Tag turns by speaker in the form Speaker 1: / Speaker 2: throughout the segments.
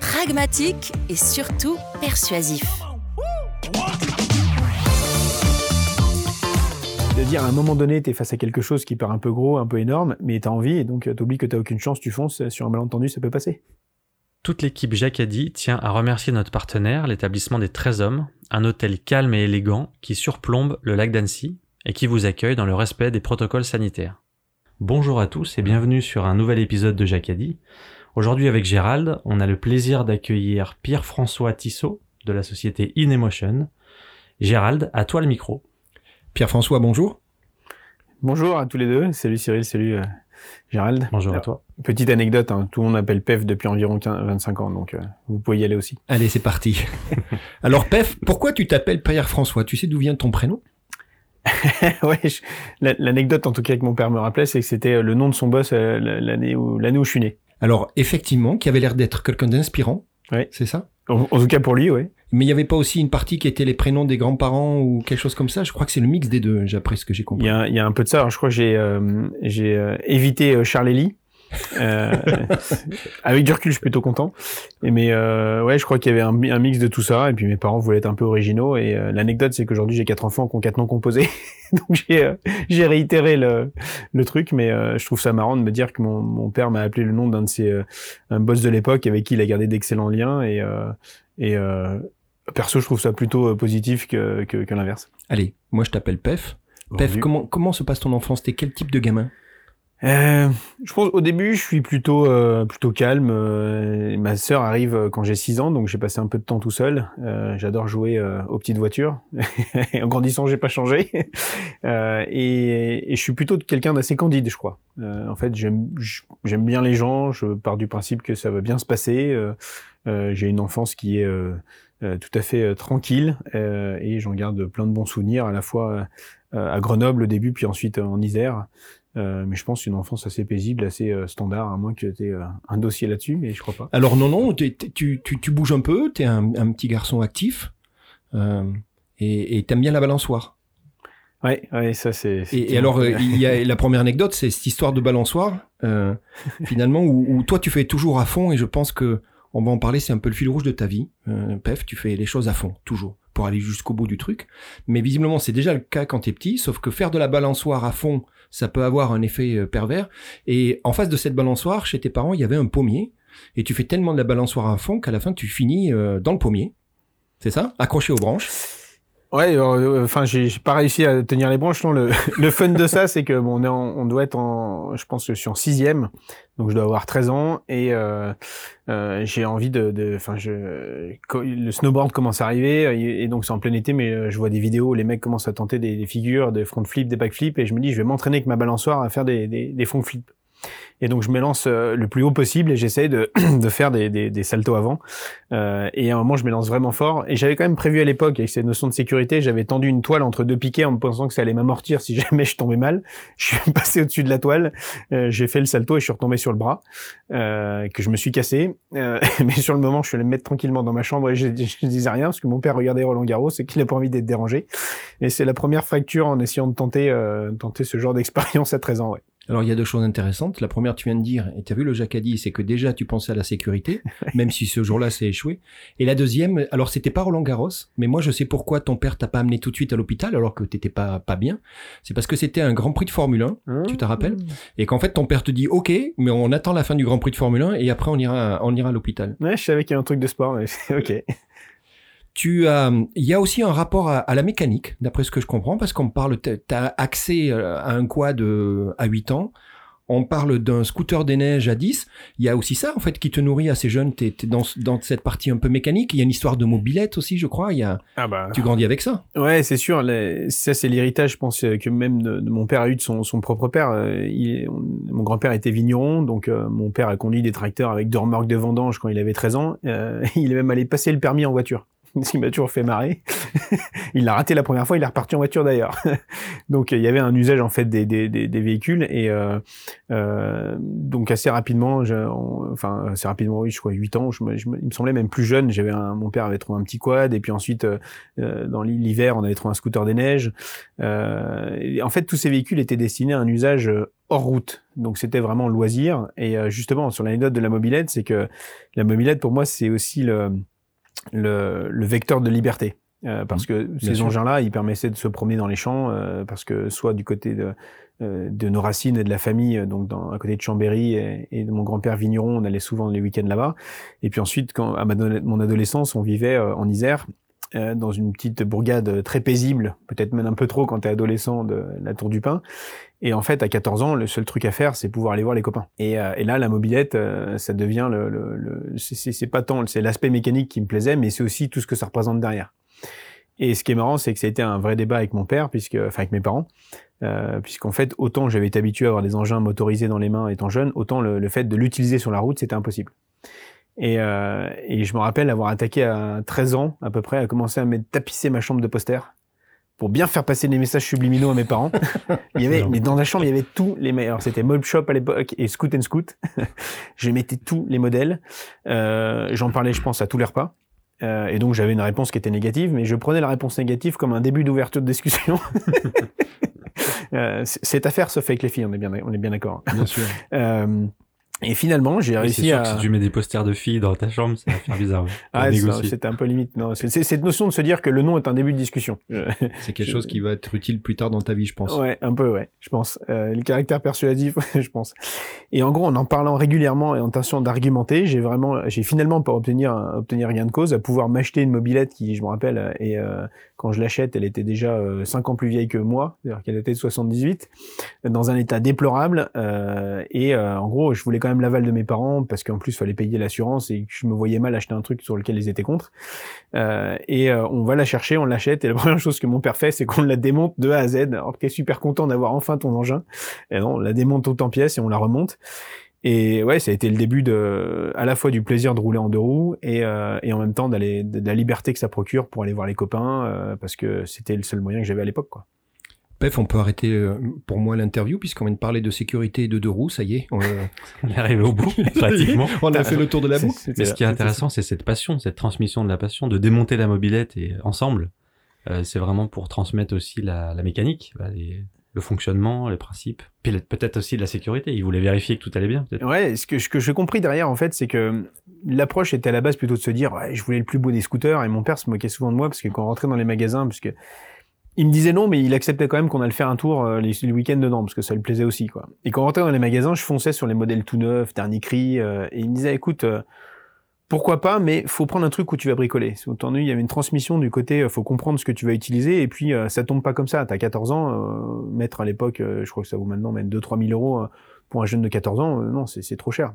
Speaker 1: pragmatique et surtout persuasif.
Speaker 2: De dire à un moment donné, tu es face à quelque chose qui paraît un peu gros, un peu énorme, mais tu as envie et donc tu oublies que tu aucune chance, tu fonces, sur un malentendu, ça peut passer.
Speaker 3: Toute l'équipe Jacadi tient à remercier notre partenaire, l'établissement des 13 hommes, un hôtel calme et élégant qui surplombe le lac d'Annecy et qui vous accueille dans le respect des protocoles sanitaires. Bonjour à tous et bienvenue sur un nouvel épisode de Jacadi. Aujourd'hui avec Gérald, on a le plaisir d'accueillir Pierre-François Tissot de la société InEmotion. Gérald, à toi le micro.
Speaker 4: Pierre-François, bonjour.
Speaker 2: Bonjour à tous les deux. Salut Cyril, salut euh, Gérald.
Speaker 3: Bonjour à toi.
Speaker 2: Petite anecdote, hein, tout le monde m'appelle PEF depuis environ 15, 25 ans, donc euh, vous pouvez y aller aussi.
Speaker 4: Allez, c'est parti. Alors PEF, pourquoi tu t'appelles Pierre-François? Tu sais d'où vient ton prénom?
Speaker 2: Ouais, l'anecdote en tout cas que mon père me rappelait, c'est que c'était euh, le nom de son boss euh, l'année où l'année où je suis né.
Speaker 4: Alors effectivement, qui avait l'air d'être quelqu'un d'inspirant,
Speaker 2: Ouais.
Speaker 4: c'est ça?
Speaker 2: En, en tout cas pour lui, ouais.
Speaker 4: Mais il n'y avait pas aussi une partie qui était les prénoms des grands-parents ou quelque chose comme ça? Je crois que c'est le mix des deux, appris ce que j'ai
Speaker 2: Il
Speaker 4: compris.
Speaker 2: y a, il y a un peu de ça. Alors, je crois que j'ai euh, j'ai euh, évité euh, Charles Ely. Euh, avec du recul, je suis plutôt content. Et mais euh, ouais, je crois qu'il y avait un, mi- un mix de tout ça. Et puis mes parents voulaient être un peu originaux. Et euh, l'anecdote, c'est qu'aujourd'hui j'ai quatre enfants qui ont quatre noms composés. Donc j'ai réitéré le le truc, mais je trouve ça marrant de me dire que mon, mon père m'a appelé le nom d'un de ses un boss de l'époque avec qui il a gardé d'excellents liens. Et et perso, je trouve ça plutôt positif que que, que l'inverse.
Speaker 4: Allez, moi je t'appelle Pef. Pef, comment se passe ton enfance? T'es quel type de gamin?
Speaker 2: Euh, je pense au début, je suis plutôt euh, plutôt calme. Euh, ma sœur arrive euh, quand j'ai 6 ans, donc j'ai passé un peu de temps tout seul. Euh, J'adore jouer euh, aux petites voitures. En grandissant, j'ai pas changé. Et, et je suis plutôt quelqu'un d'assez candide, je crois. En fait, j'aime bien les gens. Je pars du principe que ça va bien se passer. J'ai une enfance qui est tout à fait tranquille et j'en garde plein de bons souvenirs à la fois à Grenoble au début, puis ensuite euh, en Isère. Euh, mais je pense une enfance assez paisible, assez euh, standard, à moins que tu aies un dossier là-dessus, mais je crois pas.
Speaker 4: Alors non, non, tu, tu, tu bouges un peu, t'es un, un petit garçon actif, euh, et t'aimes bien la balançoire.
Speaker 2: Ouais, ouais, ça c'est.
Speaker 4: Et, et alors, euh, il y a la première anecdote, c'est cette histoire de balançoire, euh, finalement, où, où toi tu fais toujours à fond, et je pense que on va en parler, c'est un peu le fil rouge de ta vie. Euh, Pef, tu fais les choses à fond, toujours, pour aller jusqu'au bout du truc. Mais visiblement, c'est déjà le cas quand t'es petit, sauf que faire de la balançoire à fond, ça peut avoir un effet euh, pervers. Et en face de cette balançoire, chez tes parents, il y avait un pommier, et tu fais tellement de la balançoire à fond qu'à la fin, tu finis euh, dans le pommier. C'est ça? Accroché aux branches.
Speaker 2: Ouais, alors, euh, enfin, j'ai pas réussi à tenir les branches. Non, le, le fun de ça, c'est que bon, on, est on doit être en, je pense que je suis en sixième, donc je dois avoir 13 ans et euh, euh, j'ai envie de, enfin, je, le snowboard commence à arriver et, donc c'est en plein été, mais euh, je vois des vidéos les mecs commencent à tenter des, des figures, des front flips, des back flips, et je me dis, je vais m'entraîner avec ma balançoire à faire des, des, des front flips. Et donc je me lance euh, le plus haut possible et j'essaie de, de faire des, des, des saltos avant. Euh, et à un moment, je me lance vraiment fort. Et j'avais quand même prévu à l'époque, avec cette notion de sécurité, j'avais tendu une toile entre deux piquets en me pensant que ça allait m'amortir si jamais je tombais mal. Je suis passé au-dessus de la toile, euh, j'ai fait le salto et je suis retombé sur le bras, euh, que je me suis cassé. Euh, mais sur le moment, je suis allé me mettre tranquillement dans ma chambre et je, je disais rien parce que mon père regardait Roland Garros et qu'il n'a pas envie d'être dérangé. Et c'est la première fracture en essayant de tenter, euh, tenter ce genre d'expérience à 13 ans. Ouais.
Speaker 4: Alors il y a deux choses intéressantes. La première, tu viens de dire, et tu as vu le Jacadi, c'est que déjà tu pensais à la sécurité, même si ce jour-là c'est échoué. Et la deuxième, alors c'était pas Roland Garros, mais moi je sais pourquoi ton père t'a pas amené tout de suite à l'hôpital alors que t'étais pas pas bien. C'est parce que c'était un Grand Prix de Formule 1, tu te rappelles Et qu'en fait ton père te dit OK, mais on attend la fin du Grand Prix de Formule 1 et après on ira on ira à l'hôpital.
Speaker 2: Ouais, je savais qu'il y avait un truc de sport. Mais... ok.
Speaker 4: Tu as, il y a aussi un rapport à, la mécanique, d'après ce que je comprends, parce qu'on parle, tu as accès à un quad à 8 ans, on parle d'un scooter des neiges à 10. Il y a aussi ça, en fait, qui te nourrit assez jeune. Tu es, dans, cette partie un peu mécanique. Il y a une histoire de mobilette aussi, je crois. Il y a, ah bah. Tu grandis avec ça.
Speaker 2: Ouais, c'est sûr. ça, c'est l'héritage, je pense, euh, que même de, mon père a eu de son, propre père. Euh, mon grand-père était vigneron, donc euh, mon père a conduit des tracteurs avec deux remorques de vendange quand il avait 13 ans. il est même allé passer le permis en voiture. ce qui m'a toujours fait marrer. il l'a raté la première fois, il est reparti en voiture d'ailleurs. donc il y avait un usage en fait des, des, des, véhicules et euh, euh, donc assez rapidement, enfin assez rapidement, oui, je crois 8 ans, je me, il me semblait même plus jeune. J'avais mon père avait trouvé un petit quad et puis ensuite euh, euh dans l'hiver on avait trouvé un scooter des neiges. Euh, en fait tous ces véhicules étaient destinés à un usage euh, hors route. Donc c'était vraiment loisir. Et justement sur l'anecdote de la mobilette, c'est que la mobilette pour moi c'est aussi le le, le vecteur de liberté. Euh, parce mmh, que ces engins-là, ils permettaient de se promener dans les champs, euh, parce que soit du côté de, euh, de nos racines et de la famille, donc dans, à côté de Chambéry et, et de mon grand-père vigneron, on allait souvent les week-ends là-bas. Et puis ensuite, quand à ma, mon adolescence, on vivait en Isère, dans une petite bourgade très paisible, peut-être même un peu trop quand t'es adolescent de la Tour du Pin. Et en fait, à 14 ans, le seul truc à faire, c'est pouvoir aller voir les copains. Et, euh, et là, la mobilette, euh, ça devient le, le, le c'est pas tant, c'est l'aspect mécanique qui me plaisait, mais c'est aussi tout ce que ça représente derrière. Et ce qui est marrant, c'est que ça a été un vrai débat avec mon père, puisque, enfin avec mes parents, euh, puisqu'en fait, autant j'avais été habitué à avoir des engins motorisés dans les mains étant jeune, autant le, le fait de l'utiliser sur la route, c'était impossible. Et, euh, et, je me rappelle avoir attaqué à 13 ans à peu près, à commencer à me tapisser ma chambre de poster pour bien faire passer des messages subliminaux à mes parents. il y avait, mais dans la chambre, il y avait tous les meilleurs. C'était Mob Shop à l'époque et Scoot and Scoot. je mettais tous les modèles. Euh, J'en parlais, je pense, à tous les repas. Euh, et donc j'avais une réponse qui était négative, mais je prenais la réponse négative comme un début d'ouverture de discussion. cette affaire se fait avec les filles, on est bien, on est bien d'accord.
Speaker 4: Bien sûr.
Speaker 2: Et finalement, j'ai réussi à.
Speaker 3: Que si tu mets des posters de filles dans ta chambre, ça va faire bizarre.
Speaker 2: ah, c'était un peu limite. Non, c'est cette notion de se dire que le nom est un début de discussion.
Speaker 4: c'est quelque chose qui va être utile plus tard dans ta vie, je pense.
Speaker 2: Ouais, un peu, ouais, je pense. Euh, le caractère persuasif, je pense. Et en gros, en en parlant régulièrement et en tentant d'argumenter, j'ai vraiment, j'ai finalement pour obtenir obtenir gain de cause, à pouvoir m'acheter une mobilette qui, je me rappelle, et euh, quand je l'achète, elle était déjà euh, 5 ans plus vieille que moi, c'est-à-dire qu'elle était de 78, dans un état déplorable. Euh, et euh, en gros, je voulais quand même l'aval de mes parents parce qu'en plus, il fallait payer l'assurance et je me voyais mal acheter un truc sur lequel ils étaient contre. Euh, et euh, on va la chercher, on l'achète. Et la première chose que mon père fait, c'est qu'on la démonte de A à Z. Alors qu'il est super content d'avoir enfin ton engin. Et non, on la démonte tout en pièces et on la remonte. Et ouais, ça a été le début de, à la fois du plaisir de rouler en deux roues et, euh, et en même temps d'aller de, la liberté que ça procure pour aller voir les copains parce que c'était le seul moyen que j'avais à l'époque, quoi.
Speaker 4: Pef, on peut arrêter euh, pour moi l'interview puisqu'on vient de parler de sécurité et de deux roues, ça y est.
Speaker 3: On, est arrivé au bout, pratiquement.
Speaker 4: on a fait le tour de la boucle.
Speaker 3: Mais ce qui est intéressant, c'est cette passion, cette transmission de la passion, de démonter la mobilette et ensemble. Euh, c'est vraiment pour transmettre aussi la, la mécanique, bah, les, le fonctionnement, les principes, puis peut-être aussi de la sécurité. Il voulait vérifier que tout allait bien.
Speaker 2: Ouais, ce que, ce que j'ai compris derrière, en fait, c'est que l'approche était à la base plutôt de se dire, ouais, je voulais le plus beau des scooters, et mon père se moquait souvent de moi parce que quand on rentrait dans les magasins, parce que il me disait non, mais il acceptait quand même qu'on allait faire un tour euh, les week-ends dedans, parce que ça lui plaisait aussi, quoi. Et quand on rentrait dans les magasins, je fonçais sur les modèles tout neufs, dernier cri, euh, et il me disait, écoute, euh, pourquoi pas, mais faut prendre un truc où tu vas bricoler. Entendu, il y avait une transmission du côté, faut comprendre ce que tu vas utiliser, et puis ça tombe pas comme ça. T'as 14 ans, mettre à l'époque, je crois que ça vaut maintenant mettre 2-3 000 euros pour un jeune de 14 ans, non, c'est trop cher.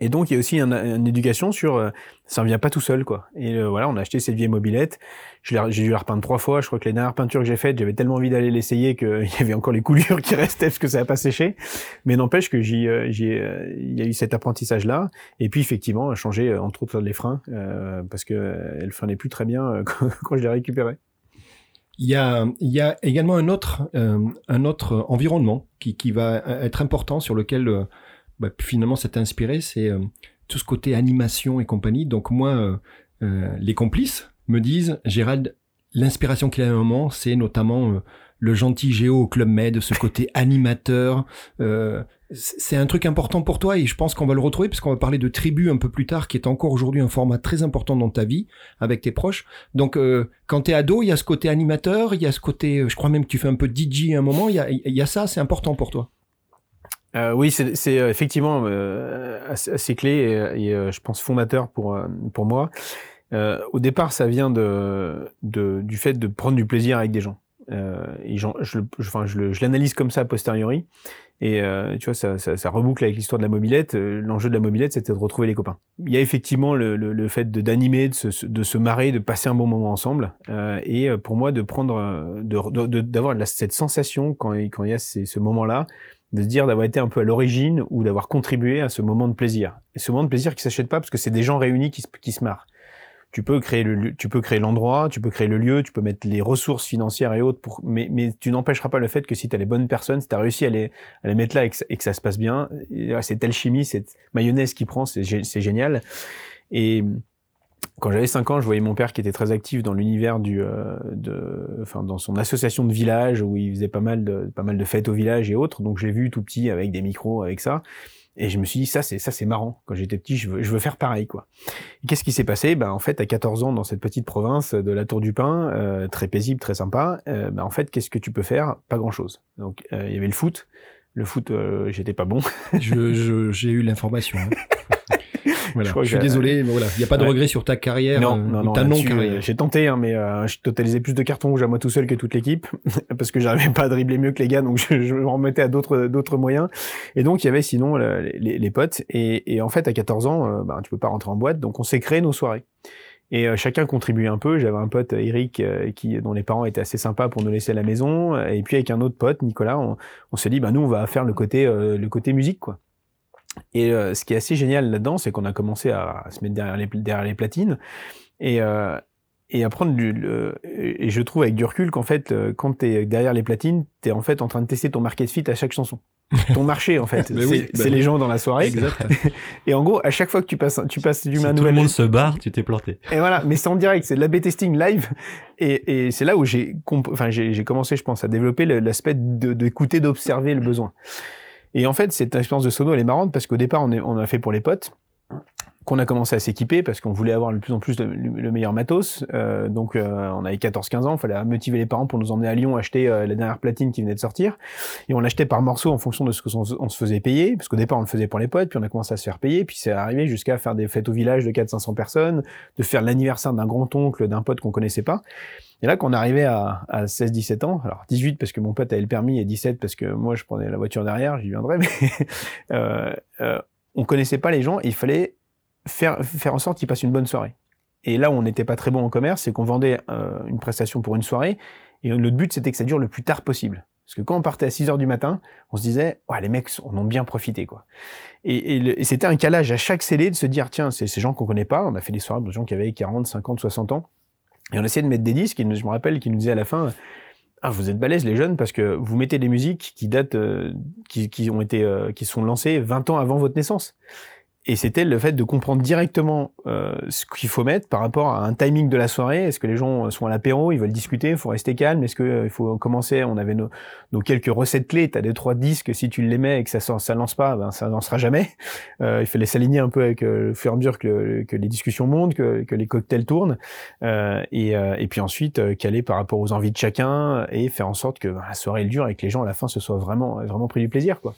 Speaker 2: Et donc il y a aussi une, éducation sur euh, ça ne vient pas tout seul quoi. Et euh, voilà, on a acheté cette vieille mobilette. J'ai dû la repeindre trois fois. Je crois que les dernières peintures que j'ai faites, j'avais tellement envie d'aller l'essayer qu'il y avait encore les coulures qui restaient parce que ça n'a pas séché. Mais n'empêche que j'ai, euh, j'ai, il y a eu cet apprentissage là. Et puis effectivement, changer entre autres les freins parce que elle freinait plus très bien quand, je l'ai récupérée.
Speaker 4: Il y a, il y a également un autre, un autre environnement qui, qui va être important sur lequel bah, finalement, c'est inspiré, c'est euh, tout ce côté animation et compagnie. Donc moi, euh, euh, les complices me disent, Gérald, l'inspiration qu'il a à un moment, c'est notamment le gentil Géo au Club Med, ce côté animateur. c'est un truc important pour toi et je pense qu'on va le retrouver parce qu'on va parler de Tribu un peu plus tard, qui est encore aujourd'hui un format très important dans ta vie avec tes proches. Donc quand t'es ado, il y a ce côté animateur, il y a ce côté, je crois même que tu fais un peu DJ à un moment. Il y a, il y a ça, c'est important pour toi.
Speaker 2: Euh, oui, c'est euh, effectivement euh, assez, clé et, et je pense fondateur pour pour moi. Euh, au départ, ça vient de, de, du fait de prendre du plaisir avec des gens. Euh, et je, enfin, je, l'analyse comme ça a posteriori. Et euh, tu vois, ça, ça, ça, reboucle avec l'histoire de la mobilette. Euh, l'enjeu de la mobilette, c'était de retrouver les copains. Il y a effectivement le, le, le fait d'animer, de, se, de se marrer, de passer un bon moment ensemble. Euh, et euh, pour moi, de prendre, d'avoir de, cette sensation quand, quand il y a ce moment-là, de se dire d'avoir été un peu à l'origine ou d'avoir contribué à ce moment de plaisir. Et ce moment de plaisir qui s'achète pas parce que c'est des gens réunis qui se, qui se marrent tu peux créer le tu peux créer l'endroit, tu peux créer le lieu, tu peux mettre les ressources financières et autres pour mais mais tu n'empêcheras pas le fait que si tu as les bonnes personnes, si tu as réussi à les à les mettre là et que, ça se passe bien, c'est telle chimie, cette mayonnaise qui prend, c'est génial. Et quand j'avais 5 ans, je voyais mon père qui était très actif dans l'univers du, euh, de, enfin dans son association de village où il faisait pas mal de, pas mal de fêtes au village et autres. Donc j'ai vu tout petit avec des micros, avec ça. Et je me suis dit, ça, c'est, ça, c'est marrant. Quand j'étais petit, je veux, je veux faire pareil, quoi. qu'est-ce qui s'est passé? Ben, en fait, à 14 ans, dans cette petite province de la Tour du Pin, euh, très paisible, très sympa, euh, ben, en fait, qu'est-ce que tu peux faire? Pas grand chose. Donc, euh, il y avait le foot. Le foot, euh, j'étais pas bon.
Speaker 4: je, je, j'ai eu l'information. Hein. Voilà. Je, suis désolé, mais voilà, il n'y a pas de regret sur ta carrière,
Speaker 2: non, euh, non, non, ta. J'ai tenté, hein, mais euh, je totalisais plus de cartons rouges à moi tout seul que toute l'équipe, parce que j'arrivais pas à dribbler mieux que les gars, donc je, je me remettais à d'autres d'autres moyens. Et donc il y avait sinon les, les, potes. Et, et, en fait, à 14 ans, euh, ben, tu peux pas rentrer en boîte, donc on s'est créé nos soirées. Et euh, chacun contribuait un peu. J'avais un pote, Eric, euh, qui, dont les parents étaient assez sympas pour nous laisser à la maison. Et puis avec un autre pote, Nicolas, on, on s'est dit, bah nous, on va faire le côté, le côté musique, quoi. Et euh, ce qui est assez génial là-dedans, c'est qu'on a commencé à, se mettre derrière les, derrière les platines et, euh, et à prendre du. Le, et je trouve avec du recul qu'en fait, euh, quand tu es derrière les platines, tu es en fait en train de tester ton market fit à chaque chanson. Ton marché, en fait. c'est bah les gens dans la soirée.
Speaker 4: Exact.
Speaker 2: et en gros, à chaque fois que tu passes, tu passes du
Speaker 3: si tout le monde se barre, tu t'es planté.
Speaker 2: Et voilà, mais c'est en direct, c'est de la B-testing live. Et, et c'est là où j'ai enfin, j'ai commencé, je pense, à développer l'aspect d'écouter, d'observer le besoin. Et en fait, cette expérience de sono, elle est marrante parce qu'au départ, on, est, a fait pour les potes qu'on a commencé à s'équiper parce qu'on voulait avoir de plus en plus le meilleur matos. Euh, donc euh, on avait 14-15 ans, il fallait motiver les parents pour nous emmener à Lyon acheter euh, la dernière platine qui venait de sortir. Et on l'achetait par morceaux en fonction de ce qu'on on se faisait payer, parce qu'au départ on le faisait pour les potes, puis on a commencé à se faire payer, puis c'est arrivé jusqu'à faire des fêtes au village de 400-500 personnes, de faire l'anniversaire d'un grand-oncle d'un pote qu'on connaissait pas. Et là, qu'on arrivait à, à 16-17 ans, alors 18 parce que mon pote avait le permis et 17 parce que moi je prenais la voiture derrière, j'y viendrai, mais euh, euh, on connaissait pas les gens il fallait faire, faire en sorte qu'ils passent une bonne soirée. Et là où on n'était pas très bon en commerce, c'est qu'on vendait euh, une prestation pour une soirée et notre but c'était que ça dure le plus tard possible. Parce que quand on partait à 6 heures du matin, on se disait, ouais, les mecs en ont bien profité, quoi. Et, et, et c'était un calage à chaque scellé de se dire, tiens, c'est ces gens qu'on connaît pas. On a fait des soirées de gens qui avaient 40, 50, 60 ans. Et on essayait de mettre des disques, je me rappelle qu'il nous disait à la fin, ah, vous êtes balèzes les jeunes parce que vous mettez des musiques qui datent, euh, qui, qui, ont été, euh, qui sont lancées 20 ans avant votre naissance. Et c'était le fait de comprendre directement euh, ce qu'il faut mettre par rapport à un timing de la soirée. Est-ce que les gens sont à l'apéro, ils veulent discuter, il faut rester calme? Est-ce qu'il euh, faut commencer On avait nos, nos quelques recettes clés. Tu as des trois disques, si tu les mets et que ça ça lance pas, ben ça lancera jamais. Euh, il fallait s'aligner un peu avec euh, le fur et à mesure que, que les discussions montent, que, que les cocktails tournent, euh, et, et puis ensuite caler par rapport aux envies de chacun et faire en sorte que ben, la soirée dure et que les gens à la fin se soient vraiment vraiment pris du plaisir, quoi.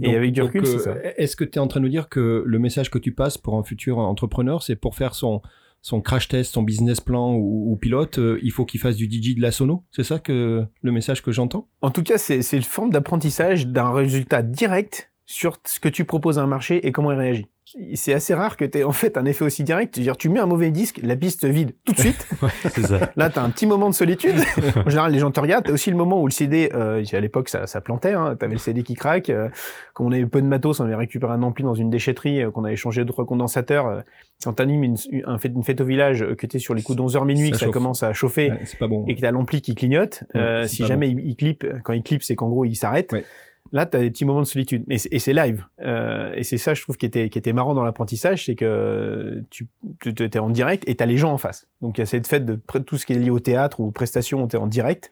Speaker 2: et avec du recul, c'est ça.
Speaker 4: Est-ce que tu es en train de nous dire que le message que tu passes pour un futur entrepreneur, c'est pour faire son, crash test, son business plan ou, pilote, euh, il faut qu'il fasse du DJ de la sono. C'est ça que le message que j'entends?
Speaker 2: En tout cas, c'est une forme d'apprentissage d'un résultat direct sur ce que tu proposes à un marché et comment il réagit c'est assez rare que tu aies en fait un effet aussi direct. C'est-à-dire, tu mets un mauvais disque, la piste vide tout de suite. ça. Là, tu as un petit moment de solitude. en général, les gens te regardent. Tu aussi le moment où le CD, euh, à l'époque, ça, ça plantait. Hein. Tu avais le CD qui craque. Euh, quand on avait peu de matos, on avait récupéré un ampli dans une déchetterie, euh, qu'on avait changé deux, trois condensateurs. Euh, quand tu animes une, fête au village, euh, que tu es sur les coups d'11h minuit, que ça commence à chauffer,
Speaker 4: pas bon.
Speaker 2: et que tu as l'ampli qui clignote, si jamais il, il clip, quand il clip, c'est qu'en gros, il s'arrête. Là, tu as des petits moments de solitude. Et c'est live. Euh, et c'est ça, je trouve, qui était, qui était marrant dans l'apprentissage, c'est que tu, tu en direct et tu as les gens en face. Donc, il y a cette fête de tout ce qui est lié au théâtre ou aux prestations, tu es en direct.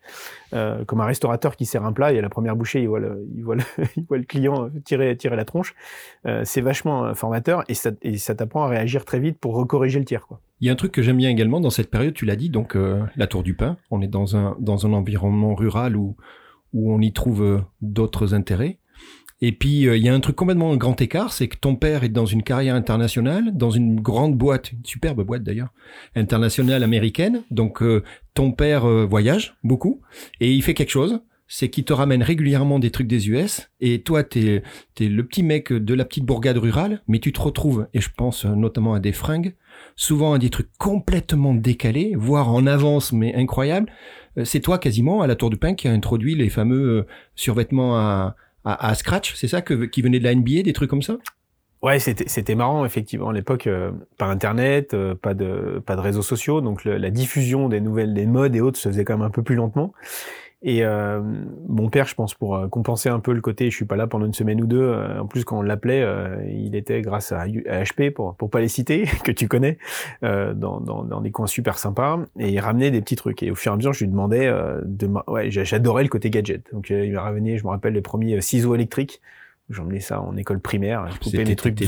Speaker 2: Euh, comme un restaurateur qui sert un plat, il y a la première bouchée, il voit le, il voit le, client tirer, tirer la tronche. Euh, c'est vachement formateur et ça, et t'apprend à réagir très vite pour recorriger le tir.
Speaker 4: Il y a un truc que j'aime bien également dans cette période, tu l'as dit, donc la Tour du Pain. On est dans un, dans un environnement rural où, où on y trouve euh, d'autres intérêts. Et puis, euh, il y a un truc complètement grand écart, c'est que ton père est dans une carrière internationale, dans une grande boîte, une superbe boîte d'ailleurs, internationale américaine. Donc, euh, ton père voyage beaucoup et il fait quelque chose c'est qu'il te ramène régulièrement des trucs des US, et toi, t'es es le petit mec de la petite bourgade rurale, mais tu te retrouves, et je pense notamment à des fringues, souvent à des trucs complètement décalés, voire en avance, mais incroyables. C'est toi quasiment, à la Tour du Pain, qui a introduit les fameux survêtements à, à, scratch, c'est ça que, qui venait de la NBA, des trucs comme ça?
Speaker 2: Ouais, c'était c'était marrant effectivement à l'époque, euh, pas internet, euh, pas de pas de réseaux sociaux, donc la diffusion des nouvelles, des modes et autres se faisait quand même un peu plus lentement. Et euh, mon père, je pense, pour euh, compenser un peu le côté, je suis pas là pendant une semaine ou deux. Euh, en plus, quand on l'appelait, il était grâce à, HP pour pour pas les citer, que tu connais, dans, dans, dans des coins super sympas, et il ramenait des petits trucs. Et au fur et à mesure, je lui demandais de, ouais, j'adorais le côté gadget. Donc il m'a ramené, je me rappelle les premiers ciseaux électriques J'emmenais ça en école primaire. Je coupais des trucs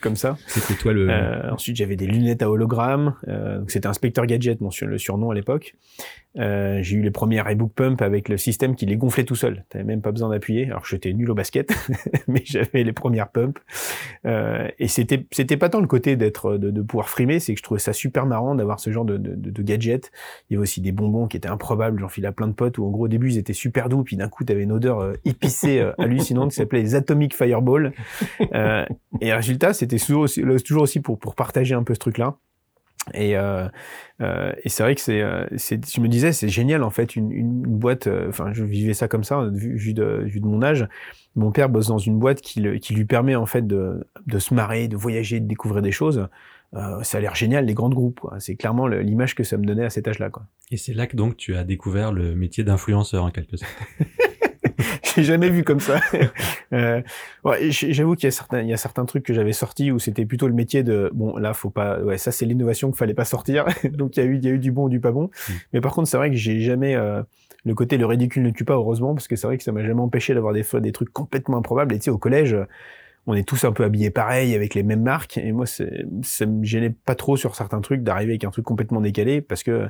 Speaker 2: comme ça.
Speaker 4: C'était toi le.
Speaker 2: Euh, ensuite, j'avais des lunettes à hologramme. Euh, donc c'était Inspecteur Gadget, mon le surnom à l'époque. Euh, j'ai eu les premières iBook Pump avec le système qui les gonflait tout seul. T'avais même pas besoin d'appuyer. Alors j'étais nul au basket, mais j'avais les premières pumps. Euh, et c'était c'était pas tant le côté d'être de, de, pouvoir frimer, c'est que je trouvais ça super marrant d'avoir ce genre de, de, de, gadget. Il y avait aussi des bonbons qui étaient improbables. J'en filais à plein de potes où en gros au début ils étaient super doux, puis d'un coup t'avais une odeur euh, épicée euh, hallucinante qui s'appelait les Atomic Fireball. Et résultat, c'était toujours aussi, toujours aussi pour pour partager un peu ce truc-là. Et, euh, euh, et c'est vrai que c'est, euh, je me disais, c'est génial en fait, une, une boîte. Euh, enfin, je vivais ça comme ça, vu, vu, de, vu de mon âge. Mon père bosse dans une boîte qui, le, qui lui permet en fait de, de se marrer, de voyager, de découvrir des choses. Euh, ça a l'air génial, les grandes groupes. C'est clairement l'image que ça me donnait à cet âge-là. Quoi.
Speaker 3: Et c'est là que donc tu as découvert le métier d'influenceur en quelque sorte.
Speaker 2: j'ai jamais vu comme ça. euh, ouais, J'avoue qu'il y a certains, il y a certains trucs que j'avais sortis où c'était plutôt le métier de bon là faut pas, ouais ça c'est l'innovation qu'il fallait pas sortir. Donc il y a eu, il y a eu du bon, du pas bon. Mm. Mais par contre c'est vrai que j'ai jamais euh, le côté le ridicule ne tue pas heureusement parce que c'est vrai que ça m'a jamais empêché d'avoir des des trucs complètement improbables. Et tu sais au collège on est tous un peu habillés pareil avec les mêmes marques et moi ça me gênait pas trop sur certains trucs d'arriver avec un truc complètement décalé parce que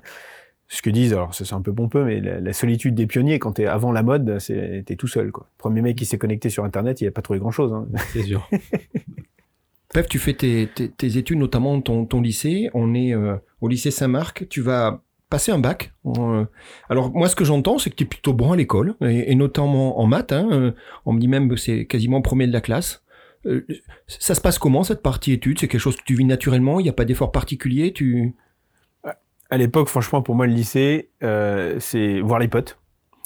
Speaker 2: ce que disent, alors c'est un peu pompeux, mais la, solitude des pionniers, quand t'es avant la mode, t'es tout seul. Quoi. premier mec qui s'est connecté sur Internet, il a pas trouvé grand-chose. Hein.
Speaker 3: C'est sûr.
Speaker 4: Pef, tu fais tes, tes, études, notamment ton, ton lycée. On est euh, au lycée Saint-Marc. Tu vas passer un bac. Euh, alors moi, ce que j'entends, c'est que tu es plutôt bon à l'école, et, notamment en maths. Hein, euh, on me dit même que c'est quasiment premier de la classe. ça se passe comment cette partie études? C'est quelque chose que tu vis naturellement? Il n'y a pas d'effort particulier Tu
Speaker 2: à l'époque, franchement, pour moi, le lycée, euh, c'est voir les potes.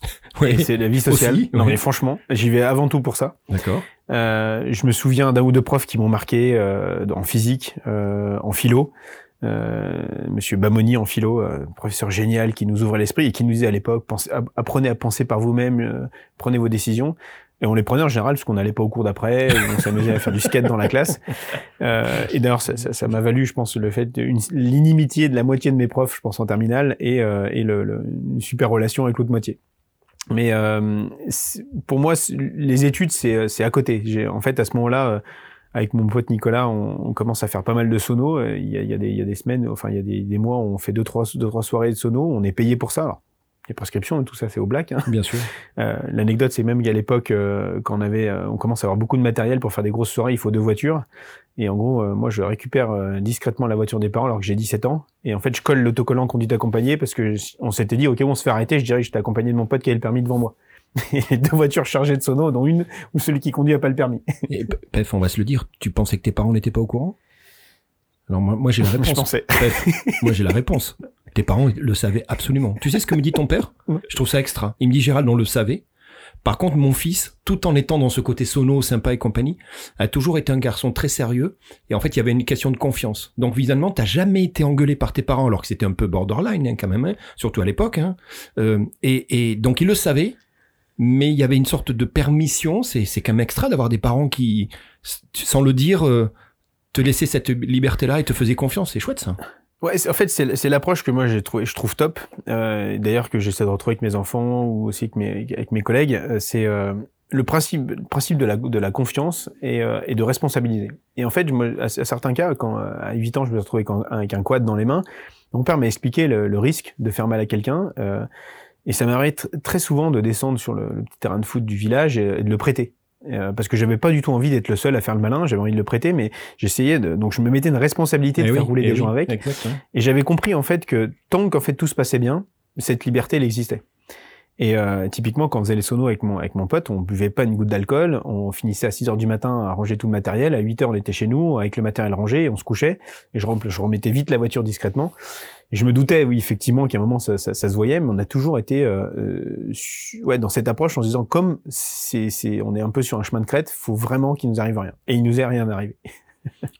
Speaker 2: Oui. C'est la vie sociale. non, mais franchement, j'y vais avant tout pour ça.
Speaker 4: D'accord.
Speaker 2: Euh, je me souviens d'un ou deux profs qui m'ont marqué euh, en physique, en philo. Monsieur Bamoni en philo, professeur génial qui nous ouvrait l'esprit et qui nous disait à l'époque, apprenez à penser par vous-même, prenez vos décisions. Et on les prenait en général parce qu'on n'allait pas au cours d'après, on s'amusait à faire du skate dans la classe. Euh, et d'ailleurs, ça m'a ça, m'a valu, je pense, le fait l'inimitié de la moitié de mes profs, je pense en terminale, et, euh, et le, le, une super relation avec l'autre moitié. Mais euh, pour moi, les études, c'est à côté. En fait à ce moment-là, euh, avec mon pote Nicolas, on, on, commence à faire pas mal de sonos. Il y a, il y a, des, il y a des semaines, enfin il y a des, des mois, on fait deux trois, deux trois soirées de sonos. On est payé pour ça. Alors les prescriptions, tout ça, c'est au black. Hein.
Speaker 4: Bien sûr.
Speaker 2: Euh, L'anecdote, c'est même qu'à l'époque, euh, quand on avait, euh, on commence à avoir beaucoup de matériel pour faire des grosses soirées, il faut deux voitures. Et en gros, euh, moi, je récupère euh, discrètement la voiture des parents alors que j'ai 17 ans. Et en fait, je colle l'autocollant conduite accompagnée parce que on s'était dit, ok, on se fait arrêter. Je dirais j'étais accompagné de mon pote qui avait le permis devant moi. Et deux voitures chargées de sono, dont une où celui qui conduit a pas le permis.
Speaker 4: Et Pef, on va se le dire. Tu pensais que tes parents n'étaient pas au courant? Alors moi, moi j'ai la réponse.
Speaker 2: je pensais.
Speaker 4: moi j'ai la réponse. Tes parents le savaient absolument. Tu sais ce que me dit ton père? Je trouve ça extra. Il me dit Gérald, on le savait. Par contre, mon fils, tout en étant dans ce côté sono, sympa et compagnie, a toujours été un garçon très sérieux. Et en fait, il y avait une question de confiance. Donc, visuellement, t'as jamais été engueulé par tes parents, alors que c'était un peu borderline hein, quand même, hein, surtout à l'époque. Hein. Euh, et, et, donc, il le savait, mais il y avait une sorte de permission. C'est, c'est quand même extra d'avoir des parents qui, sans le dire, euh, te laissaient cette liberté-là et te faisaient confiance. C'est chouette ça.
Speaker 2: Ouais, en fait, c'est l'approche que moi j'ai trouvé, je trouve top. Euh, D'ailleurs, que j'essaie de retrouver avec mes enfants ou aussi avec mes, avec mes collègues, euh, c'est euh, le principe, le principe de la, de la confiance et, euh, et de responsabiliser. Et en fait, moi, à, certains cas, quand à 8 ans, je me suis retrouvé avec un quad dans les mains, mon père m'a expliqué le, le, risque de faire mal à quelqu'un. Euh, et ça m'arrive très souvent de descendre sur le, le, petit terrain de foot du village et, de le prêter. Euh, parce que j'avais pas du tout envie d'être le seul à faire le malin, j'avais envie de le prêter, mais j'essayais de, donc je me mettais une responsabilité de
Speaker 4: Eh
Speaker 2: faire
Speaker 4: oui,
Speaker 2: rouler
Speaker 4: eh
Speaker 2: des gens avec,
Speaker 4: exactement.
Speaker 2: et j'avais compris en fait que tant qu'en fait tout se passait bien, cette liberté elle existait. Et euh, typiquement, quand on faisait les sonos avec mon, avec mon pote, on buvait pas une goutte d'alcool, on finissait à 6 heures du matin à ranger tout le matériel, à 8 heures on était chez nous, avec le matériel rangé, et on se couchait, et je, rem- je remettais vite la voiture discrètement. Et je me doutais, oui, effectivement, qu'à un moment ça, ça, ça se voyait, mais on a toujours été euh, euh, ouais, dans cette approche en se disant, comme c'est, c'est, on est un peu sur un chemin de crête, faut vraiment qu'il nous arrive rien. Et il nous est rien arrivé.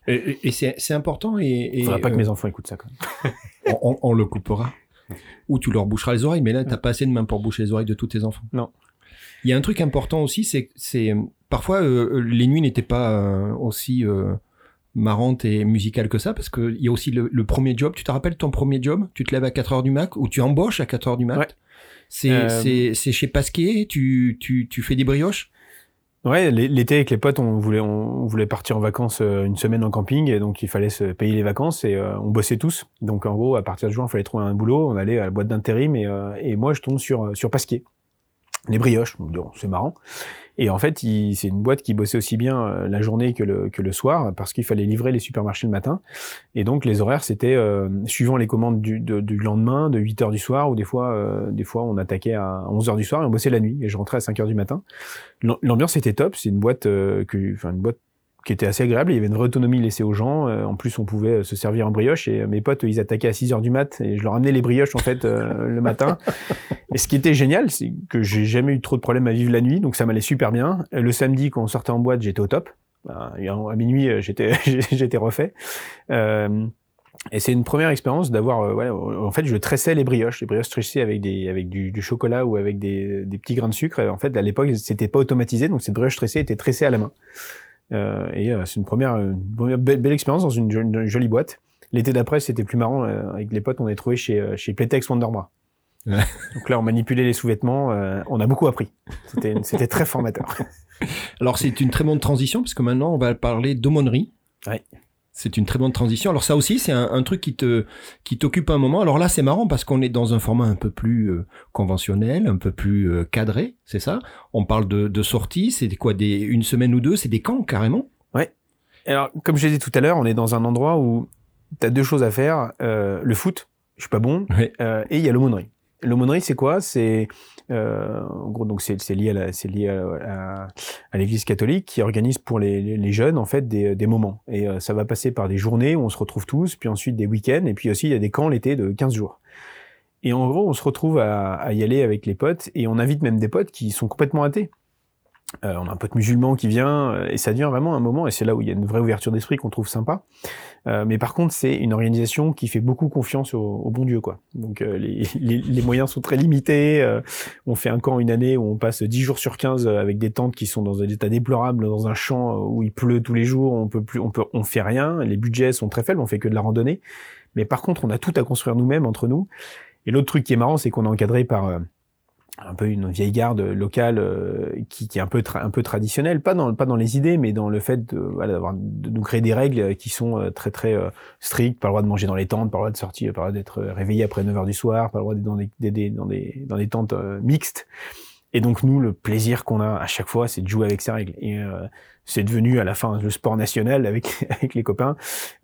Speaker 4: Et, c'est c'est important et, et,
Speaker 2: Il faudrait pas que
Speaker 4: euh,
Speaker 2: mes enfants écoutent ça quand même.
Speaker 4: on, on- on le coupera. Ou tu leur boucheras les oreilles, mais là, t'as pas assez de main pour boucher les oreilles de tous tes enfants.
Speaker 2: Non.
Speaker 4: Il y a un truc important aussi, c'est c'est euh, parfois euh, les nuits n'étaient pas euh, aussi marrantes et musicales que ça, parce que il y a aussi le, le premier job. Tu te rappelles ton premier job? Tu te lèves à 4 heures du mat ou tu embauches à 4 heures du mat?
Speaker 2: Ouais.
Speaker 4: C'est
Speaker 2: Euh,
Speaker 4: c'est c'est chez Pasquier. Tu tu tu fais des brioches?
Speaker 2: Ouais, l'été avec les potes, on voulait on voulait partir en vacances euh, une semaine en camping, et donc il fallait se payer les vacances et euh, on bossait tous. Donc en gros, à partir de juin, il fallait trouver un boulot. On allait à la boîte d'intérim et, euh, et moi je tombe sur sur Pasquier, les brioches. C'est marrant. Et en fait, c'est une boîte qui bossait aussi bien euh, la journée que le que le soir parce qu'il fallait livrer les supermarchés le matin. Et donc les horaires c'était euh, suivant les commandes du, du lendemain, de 8 heures du soir ou des fois euh, des fois on attaquait à 11 heures du soir et on bossait la nuit et je rentrais à 5 heures du matin. L'am- L'ambiance était top. C'est une boîte euh, que, enfin une boîte qui était assez agréable. Il y avait une vraie autonomie laissée aux gens. Euh, en plus, on pouvait euh, se servir en brioche. Et euh, mes potes, ils attaquaient à 6 heures du mat et je leur amenais les brioches en fait euh, le matin. Et ce qui était génial, c'est que j'ai jamais eu trop de problèmes à vivre la nuit, donc ça m'allait super bien. Le samedi, quand on sortait en boîte, j'étais au top. Et à minuit, j'étais j'étais refait. Euh, et c'est une première expérience d'avoir, euh, ouais, en fait, je tressais les brioches, les brioches tressées avec des, avec du, du chocolat ou avec des, des petits grains de sucre. Et en fait, à l'époque, c'était pas automatisé, donc ces brioches tressées étaient tressées à la main. Euh, et euh, c'est une première, une première belle, belle expérience dans une, jo- une jolie boîte. L'été d'après, c'était plus marrant. euh, avec les potes, on est trouvé chez, euh, chez Playtex Wonderbra.
Speaker 4: Ouais.
Speaker 2: Donc là, on manipulait les sous-vêtements. euh, on a beaucoup appris. C'était, c'était très formateur.
Speaker 4: Alors c'est une très bonne transition parce que maintenant on va parler d'aumônerie.
Speaker 2: Ouais.
Speaker 4: C'est une très bonne transition. Alors ça aussi c'est un, un truc qui te qui t'occupe un moment. Alors là c'est marrant parce qu'on est dans un format un peu plus euh, conventionnel, un peu plus euh, cadré, c'est ça? On parle de, de sorties, c'est quoi des une semaine ou deux, c'est des camps carrément?
Speaker 2: Alors, comme je l'ai dit tout à l'heure, on est dans un endroit où tu as deux choses à faire. Euh, le foot, je suis pas bon,
Speaker 4: Ouais.
Speaker 2: et il y a l'aumônerie. L'aumônerie, c'est quoi? C'est euh, en gros donc c'est lié à à, à- l'Église catholique qui organise pour les- les jeunes en fait des, des moments et euh, ça va passer par des journées où on se retrouve tous, puis ensuite des week-ends et puis aussi il y a des camps l'été de 15 jours. Et en gros, on se retrouve à, à y aller avec les potes et on invite même des potes qui sont complètement athées. Euh, on a un pote musulman qui vient euh, et ça devient vraiment un moment et c'est là où il y a une vraie ouverture d'esprit qu'on trouve sympa. Euh, mais par contre, c'est une organisation qui fait beaucoup confiance au, au bon Dieu, quoi. Donc euh, les, les, les moyens sont très limités. euh, on fait un camp une année où on passe 10 jours sur 15 avec des tentes qui sont dans un état déplorable, dans un champ où il pleut tous les jours. On peut plus, on peut, on fait rien. Les budgets sont très faibles. On fait que de la randonnée. Mais par contre, on a tout à construire nous-mêmes entre nous. Et l'autre truc qui est marrant, c'est qu'on est encadré par euh, un peu une vieille garde locale euh, qui, qui est un peu un peu traditionnelle, pas dans pas dans les idées, mais dans le fait de voilà d'avoir de nous créer des règles qui sont euh, très très euh, strictes, pas le droit de manger dans les tentes, pas le droit de sortir, pas le droit d'être euh, réveillé après 9 heures du soir, pas le droit d'être dans des, dans des dans des tentes mixtes. Et donc nous, le plaisir qu'on a à chaque fois, c'est de jouer avec ces règles. C'est devenu à la fin le sport national avec avec les copains.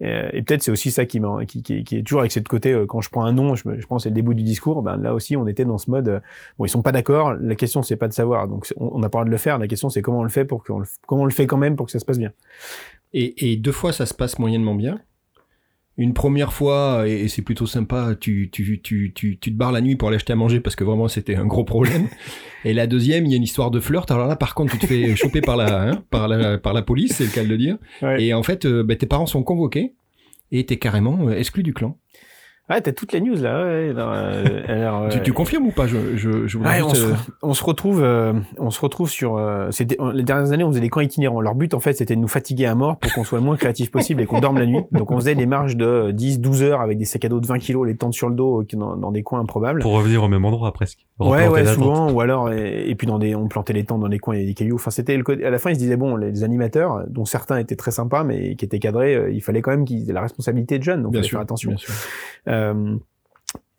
Speaker 2: Euh, et peut-être c'est aussi ça qui, qui, qui, qui est toujours avec cette côté euh, quand je prends un nom, je, je pense c'est le début du discours. Ben là aussi, on était dans ce mode. euh, bon, ils sont pas d'accord. La question c'est pas de savoir. Donc on on n'a pas le de le faire. La question c'est comment on le fait pour qu'on comment on le fait quand même pour que ça se passe bien.
Speaker 4: Et, et deux fois ça se passe moyennement bien. Une première fois, et, c'est plutôt sympa, tu, tu, tu, tu, tu te barres la nuit pour aller acheter à manger parce que vraiment c'était un gros problème. Et la deuxième, il y a une histoire de flirt. Alors là, par contre, tu te fais choper par la, hein, par la, par la police, c'est le cas de le dire.
Speaker 2: Ouais.
Speaker 4: Et en fait, euh, bah, tes parents sont convoqués et t'es carrément euh, exclu du clan.
Speaker 2: Ouais, t'as toutes les news là. Ouais, non, euh, alors,
Speaker 4: Tu,
Speaker 2: euh,
Speaker 4: tu confirmes ou pas je, je, je
Speaker 2: Ouais,
Speaker 4: juste,
Speaker 2: on, se,
Speaker 4: euh,
Speaker 2: on se retrouve, euh, on se retrouve sur. euh, c'était les dernières années, on faisait des camps itinérants. Leur but, en fait, c'était de nous fatiguer à mort pour qu'on soit le moins créatif possible et qu'on dorme la nuit. Donc, on faisait des marches de 10, 12 heures avec des sacs à dos de 20 kilos, les tentes sur le dos, dans, dans des coins improbables.
Speaker 3: Pour revenir au même endroit presque.
Speaker 2: Ouais, ouais, souvent, ou alors, et, et puis dans des, on plantait les tentes dans les coins, avait des cailloux. Enfin, c'était à la fin, ils se disaient bon, les animateurs, dont certains étaient très sympas, mais qui étaient cadrés, il fallait quand même qu'ils aient la responsabilité de jeunes, donc
Speaker 4: bien sûr,
Speaker 2: faire attention.
Speaker 4: bien sûr.
Speaker 2: Euh,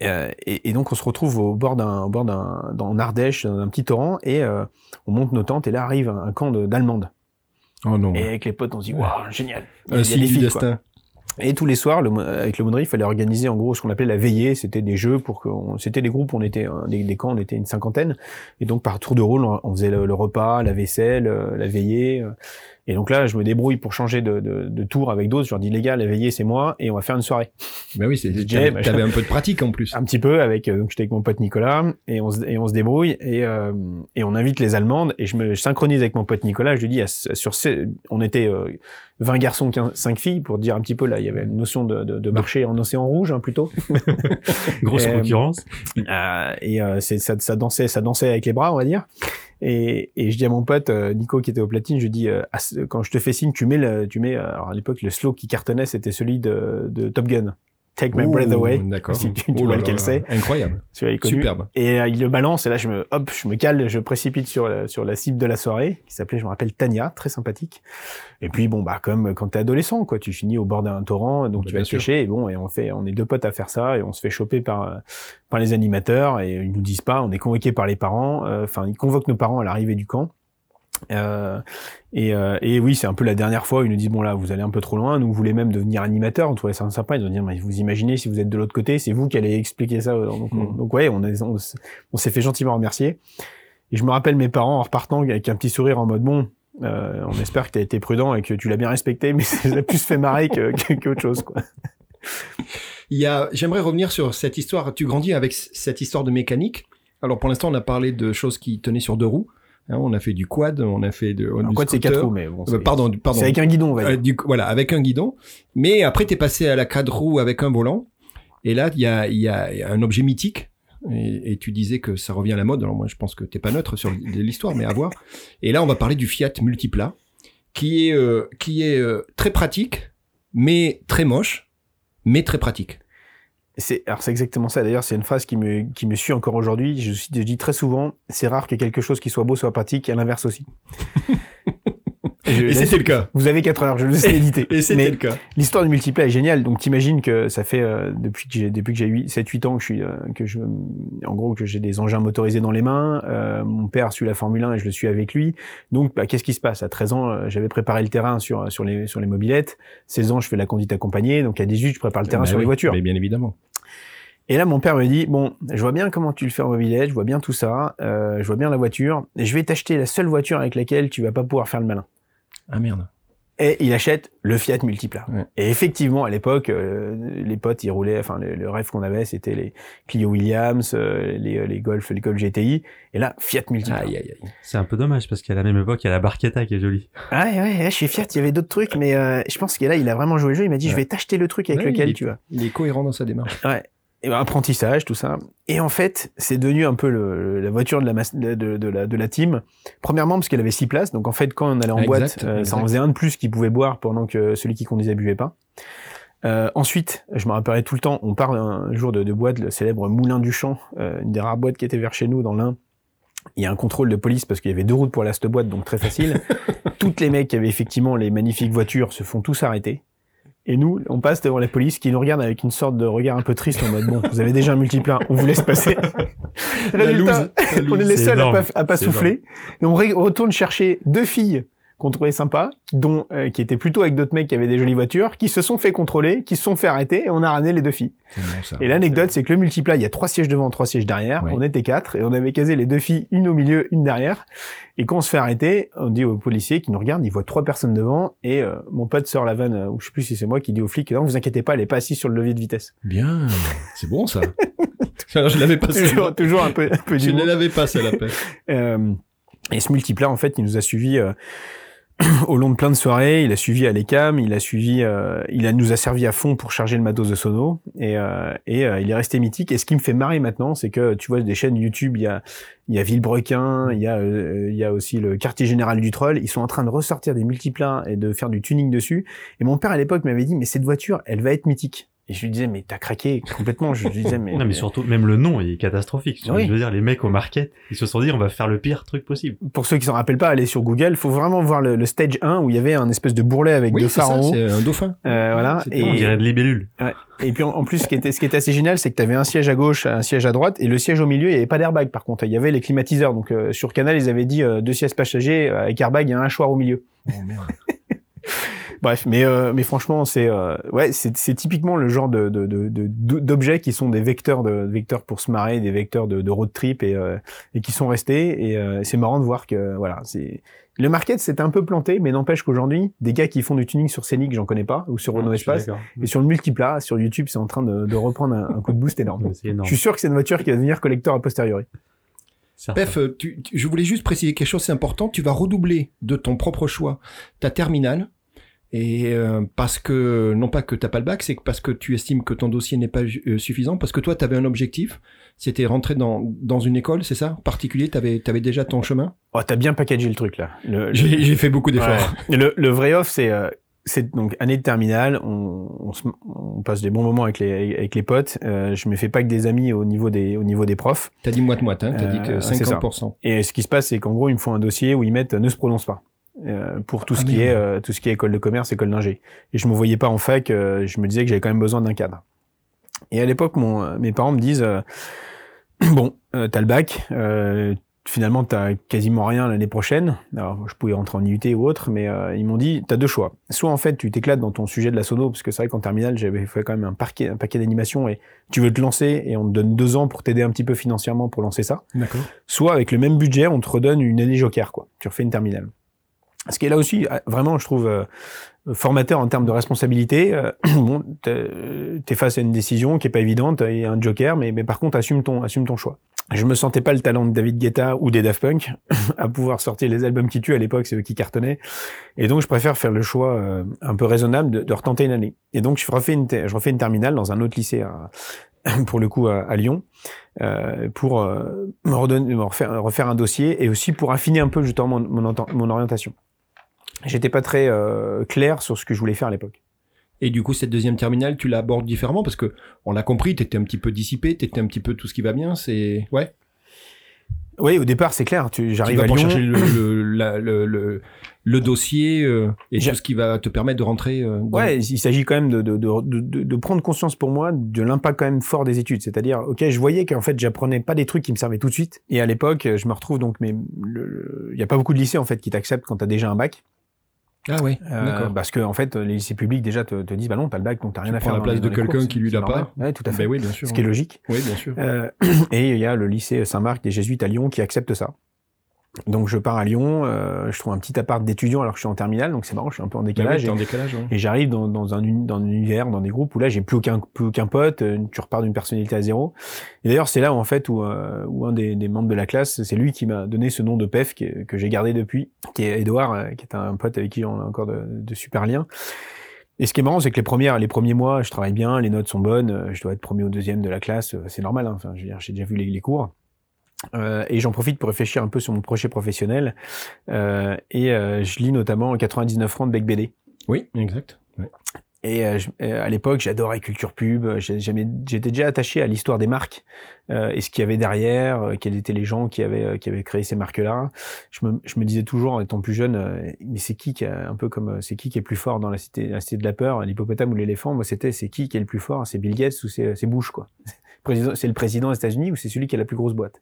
Speaker 2: Euh, et, et, donc on se retrouve au bord d'un, au bord d'un, dans Ardèche, dans un petit torrent, et euh, on monte nos tentes, et là arrive un, camp d'Allemandes.
Speaker 4: Oh non.
Speaker 2: Et avec les potes, on se dit, waouh, génial.
Speaker 4: Un signe du destin.
Speaker 2: Et tous les soirs, le, avec le Monnerie, il fallait organiser en gros ce qu'on appelait la veillée. C'était des jeux pour que, c'était des groupes, on était des, des, camps, on était une cinquantaine, et donc par tour de rôle, on, faisait le, le, repas, la vaisselle, euh, la veillée. Et donc là, je me débrouille pour changer de, de, de tour avec d'autres. Je leur dis, les gars, la veillée, c'est moi, et on va faire une soirée.
Speaker 4: Ben oui, t'avais un peu de pratique en plus.
Speaker 2: Un petit peu avec, euh, donc j'étais avec mon pote Nicolas, et on se, et on se débrouille, et, euh, et on invite les Allemandes, et je me synchronise avec mon pote Nicolas. Je lui dis, sur ces, on était euh, 20 garçons, 15, 5 filles, pour dire un petit peu y avait une notion de, de, de marché en océan rouge, hein, plutôt.
Speaker 3: Grosse concurrence.
Speaker 2: Euh, et euh, ça, ça dansait, ça dansait avec les bras, on va dire. Et, et, je dis à mon pote euh, Nico qui était au platine, je dis euh, quand je te fais signe, tu mets le, tu mets alors à l'époque le slow qui cartonnait c'était celui de, de Top Gun. Take My Breath Away.
Speaker 4: D'accord.
Speaker 2: Si tu, tu vois lequel c'est.
Speaker 4: Incroyable.
Speaker 2: Superbe. Et euh, il le balance et là je me hop, je me cale, je précipite sur la, sur la cible de la soirée qui s'appelait, je me rappelle Tania, très sympathique. Et puis bon bah comme quand t'es adolescent quoi, tu finis au bord d'un torrent donc bah, tu vas pêcher et bon et on fait on est deux potes à faire ça et on se fait choper par par les animateurs et ils nous disent pas, on est convoqué par les parents, euh, enfin ils convoquent nos parents à l'arrivée du camp. Euh, et, euh, et, oui, c'est un peu la dernière fois où ils nous disent bon là, vous allez un peu trop loin. Nous, voulez même devenir animateur. On trouvait ça sympa. Ils nous dit mais vous imaginez si vous êtes de l'autre côté, c'est vous qui allez expliquer ça. Donc, mm. donc ouais, on, on, on s'est fait gentiment remercier. Et je me rappelle mes parents en repartant avec un petit sourire en mode bon, euh, on espère que tu as été prudent et que tu l'as bien respecté, mais ça a plus fait marrer que, qu'autre chose quoi.
Speaker 4: Il y a, j'aimerais revenir sur cette histoire. Tu grandis avec cette histoire de mécanique. Alors pour l'instant, on a parlé de choses qui tenaient sur deux roues. Hein, on a fait du quad, on a fait de.
Speaker 2: Un quad c'est quatre roues, mais bon,
Speaker 4: euh, pardon, pardon.
Speaker 2: C'est avec un guidon,
Speaker 4: euh, du, voilà, avec un guidon. Mais après, t'es passé à la quatre roues avec un volant. Et là, il y a, y a un objet mythique. Et, et, tu disais que ça revient à la mode. Alors moi, je pense que t'es pas neutre sur l'histoire, mais à voir. Et là, on va parler du Fiat Multipla, qui est euh, qui est euh, très pratique, mais très moche, mais très pratique.
Speaker 2: C'est alors c'est exactement ça. D'ailleurs, c'est une phrase qui me qui me suit encore aujourd'hui. Je, je dis très souvent, c'est rare que quelque chose qui soit beau soit pratique, et à l'inverse aussi.
Speaker 4: et, c'était le cas.
Speaker 2: Vous avez 4 heures, je le sais éditer.
Speaker 4: et c'était le cas.
Speaker 2: L'histoire du multiplat est géniale. Donc t'imagines que ça fait euh, depuis que j'ai depuis que j'ai 7 8 ans que je suis euh, que je en gros que j'ai des engins motorisés dans les mains, euh, mon père suit la Formule 1 et je le suis avec lui. Donc bah, qu'est-ce qui se passe? À 13 ans, j'avais préparé le terrain sur sur les sur les mobilettes. 16 ans, je fais la conduite accompagnée. Donc à 18, je prépare le terrain
Speaker 4: bah
Speaker 2: sur les voitures.
Speaker 4: Mais bien évidemment.
Speaker 2: Et là, mon père me dit, bon, je vois bien comment tu le fais en mobilette, je vois bien tout ça, euh, je vois bien la voiture, et je vais t'acheter la seule voiture avec laquelle tu vas pas pouvoir faire le malin.
Speaker 4: Ah merde.
Speaker 2: Et il achète le Fiat Multipla. Ouais. Et effectivement, à l'époque, euh, les potes, ils roulaient, enfin, le, le rêve qu'on avait, c'était les Clio Williams, euh, les, les Golf, les Golf GTI. Et là, Fiat Multipla.
Speaker 4: Aïe, aïe, aïe.
Speaker 3: C'est un peu dommage parce qu'à la même époque, il y a la Barchetta qui est jolie.
Speaker 2: Ah ouais, ouais, chez Fiat, il y avait d'autres trucs, mais euh, je pense que là, il a vraiment joué le jeu. Il m'a dit, ouais. je vais t'acheter le truc avec
Speaker 4: ouais,
Speaker 2: lequel
Speaker 4: est,
Speaker 2: tu vas.
Speaker 4: Il est cohérent dans sa démarche.
Speaker 2: Ouais et ben, apprentissage, tout ça. Et en fait, c'est devenu un peu le, la voiture de la, de, de, la, de la team. Premièrement, parce qu'elle avait six places. Donc en fait, quand on allait en
Speaker 4: exact,
Speaker 2: boîte, euh, ça en faisait un de plus qui pouvait boire pendant que celui qui conduisait buvait pas. Euh, ensuite, je me rappellerai tout le temps, on parle un jour de, de boîte, le célèbre Moulin du Champ, euh, une des rares boîtes qui était vers chez nous dans l'Ain. Il y a un contrôle de police parce qu'il y avait deux routes pour aller à cette boîte, donc très facile. Toutes les mecs qui avaient effectivement les magnifiques voitures se font tous arrêter. Et nous, on passe devant la police qui nous regarde avec une sorte de regard un peu triste en mode bon, vous avez déjà un multiplat, on vous laisse passer. Résultat, on est les seuls à pas, à pas souffler. Et on retourne chercher deux filles qu'on trouvait sympas, dont euh, qui étaient plutôt avec d'autres mecs qui avaient des jolies voitures, qui se sont fait contrôler, qui se sont fait arrêter, et on a ramené les deux filles.
Speaker 4: Bon, ça,
Speaker 2: et l'anecdote, c'est que le multiplat, il y a trois sièges devant, trois sièges derrière. On était quatre, et on avait casé les deux filles, une au milieu, une derrière. Et quand on se fait arrêter, on dit au policier qui nous regarde, il voit trois personnes devant, et euh, mon pote sort la vanne, euh, ou je sais plus si c'est moi, qui dit au flic, non, vous inquiétez pas, elle est pas assise sur le levier de vitesse.
Speaker 4: Bien, c'est bon ça. Alors, je l'avais pas.
Speaker 2: toujours, toujours un peu, un peu
Speaker 4: Je ne l'avais pas, ça la peine.
Speaker 2: Euh, et ce multiplat, en fait, il nous a suivi euh, au long de plein de soirées. Il a suivi à il a suivi, euh, il nous a servi à fond pour charger le matos de sono. Et, euh, euh, il est resté mythique. Et ce qui me fait marrer maintenant, c'est que tu vois des chaînes YouTube, il y a, il y a Villebrequin, il y a, il y a aussi le quartier général du Troll. Ils sont en train de ressortir des multiplats et de faire du tuning dessus. Et mon père à l'époque m'avait dit, mais cette voiture, elle va être mythique. Et je lui disais, mais t'as craqué complètement. Je lui disais, mais.
Speaker 3: Non, mais surtout, même le nom est catastrophique.
Speaker 2: Oui.
Speaker 3: Je veux dire, les mecs au market, ils se sont dit, on va faire le pire truc possible.
Speaker 2: Pour ceux qui s'en rappellent pas, allez sur Google. Faut vraiment voir le, le stage 1 où il y avait un espèce de bourrelet avec
Speaker 4: Oui,
Speaker 2: deux
Speaker 4: c'est
Speaker 2: phares
Speaker 4: ça,
Speaker 2: en haut.
Speaker 4: c'est un dauphin.
Speaker 2: Euh, voilà.
Speaker 4: C'était-
Speaker 3: On
Speaker 2: Et,
Speaker 3: dirait de libellule.
Speaker 2: et puis en, en plus, ce qui était, ce qui était assez génial, c'est que tu avais un siège à gauche, un siège à droite, et le siège au milieu, il n'y avait pas d'airbag. Par contre, il y avait les climatiseurs. Donc euh, sur Canal, ils avaient dit euh, deux sièges passagers euh, avec airbag et un hachoir au milieu.
Speaker 4: Oh, merde.
Speaker 2: Bref, mais euh, mais franchement, c'est euh, ouais, c'est c'est typiquement le genre de de de- de- d'objets qui sont des vecteurs de vecteurs pour se marrer, des vecteurs de, de road trip et euh, et qui sont restés. Et euh, c'est marrant de voir que voilà, c'est le market s'est un peu planté, mais n'empêche qu'aujourd'hui, des gars qui font du tuning sur Scénic, j'en connais pas, ou sur Renault
Speaker 3: Je suis
Speaker 2: Espace, et sur le multiplat, sur YouTube, c'est en train de, de reprendre un, un coup de boost énorme. Je suis sûr que c'est une voiture qui va devenir collector a posteriori.
Speaker 4: Pef, euh, tu- tu- je voulais juste préciser quelque chose, c'est important. Tu vas redoubler de ton propre choix ta terminale. Et euh, parce que, non pas que t'as pas le bac, c'est que parce que tu estimes que ton dossier n'est pas euh, suffisant, parce que toi, tu avais un objectif, c'était rentrer dans, dans une école, c'est ça En particulier, tu avais, déjà ton chemin?
Speaker 2: Oh, t'as bien packagé le truc là. Le, le-
Speaker 4: J'ai fait beaucoup d'efforts.
Speaker 2: Ouais. Le, le vrai off, c'est euh, c'est donc année de terminale, on, on, se- on passe des bons moments avec les avec les potes. Euh, je me fais pas que des amis au niveau des au niveau des profs.
Speaker 4: T'as dit moite-moite, hein T'as
Speaker 2: Euh,
Speaker 4: dit que
Speaker 2: c'est ça.
Speaker 4: 50%.
Speaker 2: Et ce qui se passe, c'est qu'en gros, ils me font un dossier où ils mettent ne se prononce pas. Euh, pour tout ce
Speaker 4: Ah,
Speaker 2: qui
Speaker 4: merde.
Speaker 2: est euh, tout ce qui est école de commerce, école d'ingé. Et je me voyais pas en fac, euh, je me disais que j'avais quand même besoin d'un cadre. Et à l'époque, mon mes parents me disent bon, t'as le bac, finalement t'as quasiment rien l'année prochaine. Alors je pouvais rentrer en IUT ou autre, mais ils m'ont dit t'as deux choix. Soit en fait tu t'éclates dans ton sujet de la sono, parce que c'est vrai qu'en terminale j'avais fait quand même un paquet un paquet d'animations et tu veux te lancer et on te donne deux ans pour t'aider un petit peu financièrement pour lancer ça
Speaker 4: D'accord.
Speaker 2: soit avec le même budget, on te redonne une année joker, quoi. Tu refais une terminale. Ce qui est là aussi, euh, vraiment, je trouve, euh, formateur en termes de responsabilité. Euh, bon, t'es t'es face à une décision qui est pas évidente et un joker, mais, mais par contre, assume ton, assume ton choix. Je me sentais pas le talent de David Guetta ou des Daft Punk à pouvoir sortir les albums qui tuent à l'époque, c'est eux qui cartonnaient. Et donc, je préfère faire le choix euh, un peu raisonnable de, de retenter une année. Et donc, je refais une, je refais une terminale dans un autre lycée, pour le coup, à, Lyon euh, pour euh, me, redonner, me refaire, refaire un dossier et aussi pour affiner un peu justement mon, mon, mon orientation. J'étais pas très euh, clair sur ce que je voulais faire à l'époque.
Speaker 4: Et du coup, cette deuxième terminale, tu l'abordes différemment parce que on l'a compris, t'étais un petit peu dissipé, t'étais un petit peu tout ce qui va bien. C'est ouais.
Speaker 2: Oui, au départ, c'est clair. Tu,
Speaker 4: Tu
Speaker 2: j'arrive
Speaker 4: vas
Speaker 2: à Lyon.
Speaker 4: chercher le, le, la- le, le, le dossier euh, et tout ce qui va te permettre de rentrer. euh, dans-
Speaker 2: Ouais, il s'agit quand même de, de, de, prendre conscience pour moi de l'impact quand même fort des études. C'est-à-dire, ok, je voyais qu'en fait, j'apprenais pas des trucs qui me servaient tout de suite. Et à l'époque, je me retrouve donc, mais il y a pas beaucoup de lycées en fait qui t'acceptent quand t'as déjà un bac.
Speaker 4: Ah ouais.
Speaker 2: Euh,
Speaker 4: D'accord.
Speaker 2: parce que en fait, les lycées publics déjà te, te disent, bah non, t'as le bac, donc t'as rien
Speaker 4: Tu
Speaker 2: à
Speaker 4: prends
Speaker 2: faire.
Speaker 4: la
Speaker 2: dans
Speaker 4: place de quelqu'un qui lui l'a pas.
Speaker 2: Ouais, tout à fait.
Speaker 4: Ben oui, bien sûr.
Speaker 2: Ce qui est logique.
Speaker 4: Oui, bien sûr.
Speaker 2: Euh, et il y a le lycée Saint-Marc des Jésuites à Lyon qui accepte ça. Donc je pars à Lyon, euh, je trouve un petit appart d'étudiant alors que je suis en terminale, donc c'est marrant, je suis un peu en
Speaker 4: oui,
Speaker 2: décalage.
Speaker 4: t'es en décalage. ouais.
Speaker 2: et, et j'arrive dans, dans un uni- dans un univers, dans des groupes où là j'ai plus aucun plus aucun pote, euh, tu repars d'une personnalité à zéro. Et d'ailleurs c'est là où en fait où, euh, où un des, des membres de la classe, c'est lui qui m'a donné ce nom de PEF qui est- que j'ai gardé depuis, qui est Edouard, euh, qui est un pote avec qui on a encore de, de super liens. Et ce qui est marrant, c'est que les premières, les premiers mois, je travaille bien, les notes sont bonnes, je dois être premier ou deuxième de la classe, c'est normal. hein. Enfin, je veux dire, j'ai déjà vu les, les cours. Euh, et j'en profite pour réfléchir un peu sur mon projet professionnel. Euh, et euh, je lis notamment 99 francs de Bec BD.
Speaker 4: Oui, exact. Ouais.
Speaker 2: Et euh, je- euh, à l'époque, j'adorais culture pub. J'étais déjà attaché à l'histoire des marques euh, et ce qu'il y avait derrière, quels étaient les gens qui avaient qui avaient créé ces marques-là. Je me, je me disais toujours, en étant plus jeune, euh, mais c'est qui qui a un peu comme c'est qui qui est le plus fort dans la cité, la cité de la peur, l'hippopotame ou l'éléphant? Moi, c'était c'est qui qui est le plus fort? C'est Bill Gates ou c'est Bush quoi C'est le président des États-Unis ou c'est celui qui a la plus grosse boîte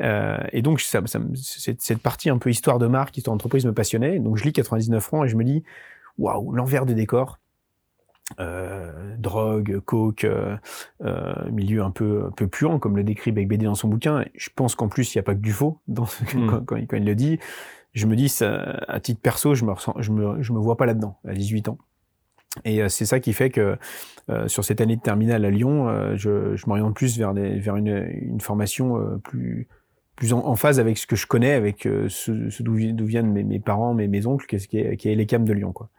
Speaker 2: euh, Et donc, ça, cette, partie un peu histoire de marque, histoire d'entreprise me passionnait. Donc, je lis 99 francs et je me dis, waouh, l'envers du décor euh, drogue, coke, euh, euh, milieu un peu un peu puant comme le décrit Beck BD dans son bouquin. Je pense qu'en plus il n'y a pas que du faux dans ce-
Speaker 4: Mm.
Speaker 2: quand, quand il, quand il le dit. Je me dis ça, à titre perso, je me ressens, je me je me vois pas là-dedans à 18 ans. Et euh, c'est ça qui fait que euh, sur cette année de terminale à Lyon, euh, je, je m'oriente plus vers des vers une, une formation euh, plus plus en, en phase avec ce que je connais, avec ce, ce d'où vi- d'où viennent mes, mes parents, mes, mes oncles, qui est, qui est, qui est les CAM de Lyon, quoi.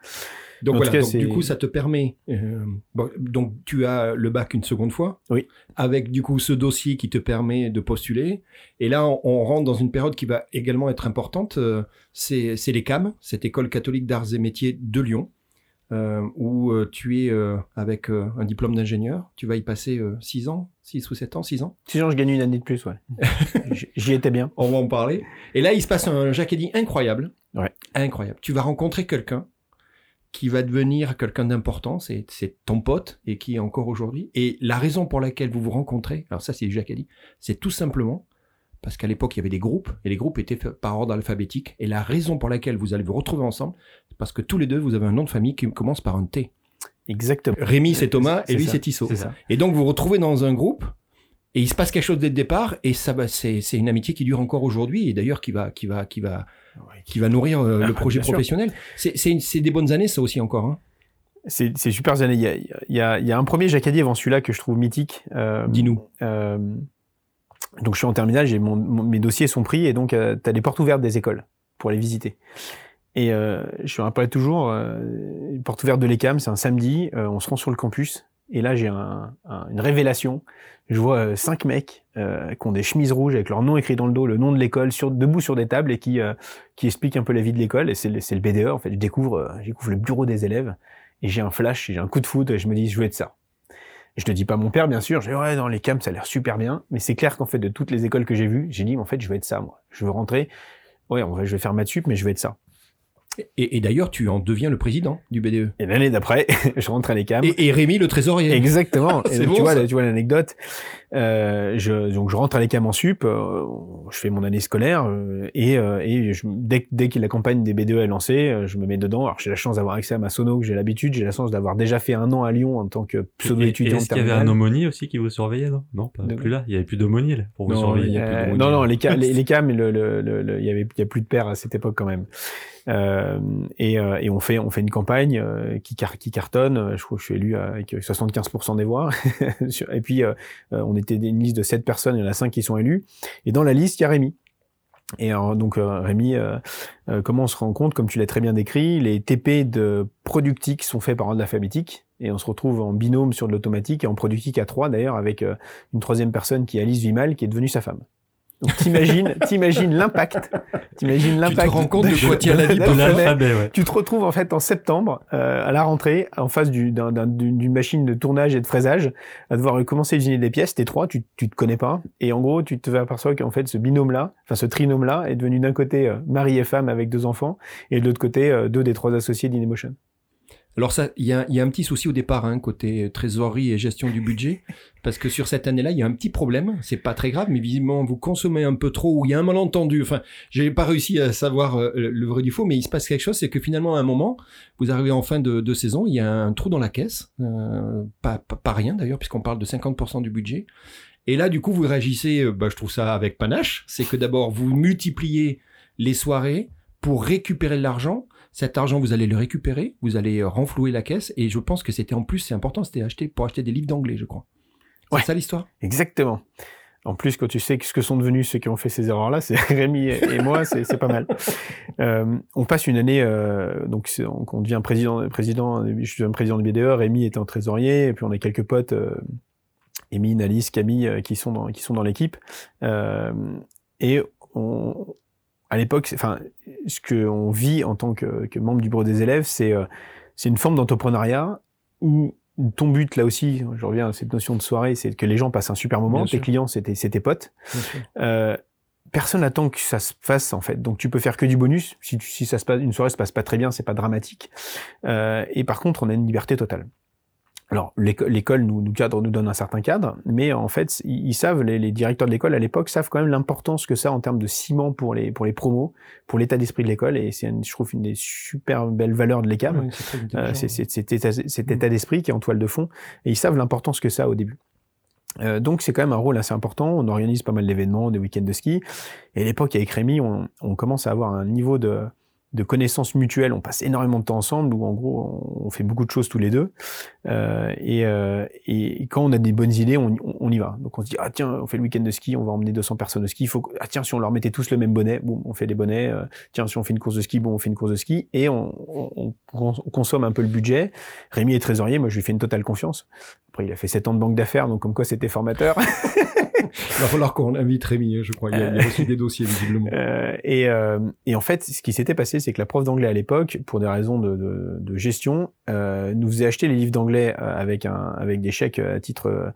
Speaker 4: Donc voilà,
Speaker 2: cas,
Speaker 4: du coup, ça te permet. euh, bon, donc tu as le bac une seconde fois.
Speaker 2: Oui.
Speaker 4: Avec du coup ce dossier qui te permet de postuler. Et là, on, on rentre dans une période qui va également être importante. euh, c'est c'est les CAM, cette école catholique d'arts et métiers de Lyon. Euh, où euh, tu es euh, avec euh, un diplôme d'ingénieur. Tu vas y passer 6 ans, 6 ou 7 ans, 6 ans.
Speaker 2: 6 ans, je gagne une année de plus, ouais. J'y étais bien.
Speaker 4: On va en parler. Et là, il se passe un Jacques incroyable.
Speaker 2: Ouais.
Speaker 4: Incroyable. Tu vas rencontrer quelqu'un qui va devenir quelqu'un d'important, c'est c'est ton pote et qui est encore aujourd'hui. Et la raison pour laquelle vous vous rencontrez, alors ça c'est Jacques Eddy, c'est tout simplement parce qu'à l'époque il y avait des groupes et les groupes étaient par ordre alphabétique. Et la raison pour laquelle vous allez vous retrouver ensemble, c'est parce que tous les deux vous avez un nom de famille qui commence par un T.
Speaker 2: Exactement.
Speaker 4: Rémi c'est Thomas
Speaker 2: C'est
Speaker 4: et lui c'est Tissot. Et donc vous vous retrouvez dans un groupe et il se passe quelque chose dès le départ et ça c'est une amitié qui dure encore aujourd'hui et d'ailleurs qui va qui va qui va qui va nourrir euh,
Speaker 2: Ah,
Speaker 4: le projet
Speaker 2: bien sûr.
Speaker 4: professionnel. C'est des bonnes années ça aussi encore hein.
Speaker 2: C'est super années. Il y a, il y, a, il y a un premier Jacadi avant celui-là que je trouve mythique. Euh,
Speaker 4: Dis-nous.
Speaker 2: euh, donc je suis en terminale, j'ai mes dossiers sont pris et donc tu as les portes ouvertes des écoles pour les visiter. Et euh, je me rappelle toujours, euh, porte ouverte de l'ECAM, c'est un samedi, euh, on se rend sur le campus et là j'ai un, un- une révélation. Je vois euh, cinq mecs euh, qui ont des chemises rouges avec leur nom écrit dans le dos, le nom de l'école, sur, debout sur des tables et qui, euh, expliquent un peu la vie de l'école. Et c'est le, c'est le BDE en fait. Je découvre, euh, je le bureau des élèves et j'ai un flash, j'ai un coup de foot et je me dis je veux être ça. Je ne dis pas mon père, bien sûr. Je dis, ouais, dans les camps, ça a l'air super bien. Mais c'est clair qu'en fait, de toutes les écoles que j'ai vues, j'ai dit, en fait, je veux être ça, moi. Je veux rentrer. Ouais, en vrai, je vais faire maths sup, mais je veux être ça.
Speaker 4: Et, et d'ailleurs tu en deviens le président du BDE.
Speaker 2: Et l'année d'après, je rentre à l'ECAM.
Speaker 4: Et, et Rémi le trésorier.
Speaker 2: Exactement. Et
Speaker 4: C'est
Speaker 2: donc,
Speaker 4: bon,
Speaker 2: tu vois, tu vois l'anecdote. Euh, je, donc je rentre à l'ECAM en sup, euh, je fais mon année scolaire euh, et, euh, et je, dès, que- dès que la campagne des BDE est lancée, euh, je me mets dedans. Alors j'ai la chance d'avoir accès à ma sono, que j'ai l'habitude, j'ai la chance d'avoir déjà fait un an à Lyon en tant que pseudo
Speaker 3: Et- et
Speaker 2: étudiant.
Speaker 3: Est-ce qu'il y avait un aumônier aussi qui vous surveillait Non, non pas
Speaker 2: De-
Speaker 3: plus là. Il y avait plus d'aumônier là, pour vous
Speaker 4: Non,
Speaker 3: surveiller.
Speaker 4: il a
Speaker 2: non, non, les cams, le, le, le, le- il y avait, il y a plus de pères à cette époque quand même. Euh, et, euh, et on fait, on fait une campagne euh, qui, car, qui cartonne. Je crois que je suis élu avec 75% des voix. Et puis, on était une liste de 7 personnes, il y en a 5 qui sont élus. Et dans la liste, il y a Rémi. Et donc euh, Rémi, euh, euh, comment on se rend compte, comme tu l'as très bien décrit, les TP de productique sont faits par ordre alphabétique et on se retrouve en binôme sur de l'automatique et en productique à trois d'ailleurs avec une troisième personne qui est Alice Vimal qui est devenue sa femme. Donc t'imagines, t'imagines l'impact, t'imagines
Speaker 4: Tu
Speaker 2: l'impact.
Speaker 4: te rends compte de quoi tient la vie
Speaker 3: De
Speaker 2: d'alphabet.
Speaker 3: l'alphabet, ouais.
Speaker 2: Tu te retrouves en fait en septembre euh, à la rentrée en face du- d'un- d'un- d'une machine de tournage et de fraisage à devoir commencer à usiner des pièces. T'es trois, tu, tu te connais pas et en gros tu te aperçois qu'en fait ce binôme-là, enfin ce trinôme-là est devenu d'un côté euh, mari et femme avec deux enfants et de l'autre côté euh, deux des trois associés d'Inemotion.
Speaker 4: Alors ça, il y a, y a un petit souci au départ, hein, côté trésorerie et gestion du budget, parce que sur cette année-là, il y a un petit problème. C'est pas très grave, mais visiblement vous consommez un peu trop ou il y a un malentendu. Enfin, j'ai pas réussi à savoir euh, le vrai du faux, mais il se passe quelque chose, c'est que finalement à un moment, vous arrivez en fin de, de saison, il y a un trou dans la caisse, euh, pas, pas, pas rien d'ailleurs, puisqu'on parle de 50% du budget. Et là, du coup, vous réagissez, euh, bah, je trouve ça avec panache. C'est que d'abord, vous multipliez les soirées pour récupérer de l'argent. Cet argent, vous allez le récupérer, vous allez euh, renflouer la caisse, et je pense que c'était en plus, c'est important, c'était acheté pour acheter des livres d'anglais, je crois. C'est
Speaker 2: Ouais.
Speaker 4: ça l'histoire?
Speaker 2: Exactement. En plus, quand tu sais ce que sont devenus ceux qui ont fait ces erreurs-là, c'est Rémi et moi, c'est pas mal. Euh, on passe une année, euh, donc on, on devient président, président, je suis un président de BDE, Rémi était en trésorier, et puis on a quelques potes, euh, Émile, Alice, Camille, qui sont dans, qui sont dans l'équipe. Et on, à l'époque, enfin, ce qu'on vit en tant que, que membre du bureau des élèves, c'est euh, c'est une forme d'entrepreneuriat où ton but là aussi, je reviens à cette notion de soirée, c'est que les gens passent un super moment.
Speaker 4: Bien
Speaker 2: Tes
Speaker 4: sûr.
Speaker 2: clients, c'était c'est tes potes. Euh, personne n'attend que ça se fasse en fait. Donc tu peux faire que du bonus. Si, tu- si ça se passe, une soirée se passe pas très bien, c'est pas dramatique. Euh, et par contre, on a une liberté totale. Alors l'éco- l'école nous, nous cadre, nous donne un certain cadre, mais en fait ils, ils savent, les, les directeurs de l'école à l'époque savent quand même l'importance que ça a en termes de ciment pour les pour les promos, pour l'état d'esprit de l'école. Et c'est une- je trouve une des super belles valeurs de l'ECAM. Euh, c'est cet état, cet état d'esprit qui est en toile de fond, et ils savent l'importance que ça a au début. Euh, donc c'est quand même un rôle assez important. On organise pas mal d'événements, des week-ends de ski. Et à l'époque avec Rémi, on, on commence à avoir un niveau de, de connaissances mutuelles. On passe énormément de temps ensemble, où en gros on, fait beaucoup de choses tous les deux. Euh, et, euh, et quand on a des bonnes idées, on, y va. Donc on se dit ah tiens, on fait le week-end de ski, on va emmener 200 personnes au ski. Il faut ah tiens si on leur mettait tous le même bonnet, bon on fait des bonnets. Euh, tiens si on fait une course de ski, bon on fait une course de ski. Et on- on- on consomme un peu le budget. Rémi est trésorier, moi je lui fais une totale confiance. Après il a fait 7 ans de banque d'affaires, donc comme quoi c'était formateur.
Speaker 4: Il va falloir qu'on invite Rémi, je crois. Il y a, il a aussi des dossiers, visiblement.
Speaker 2: Euh, et, euh, et en fait, ce qui s'était passé, c'est que la prof d'anglais à l'époque, pour des raisons de, de, de gestion, euh, nous faisait acheter les livres d'anglais avec, un, avec des chèques à titre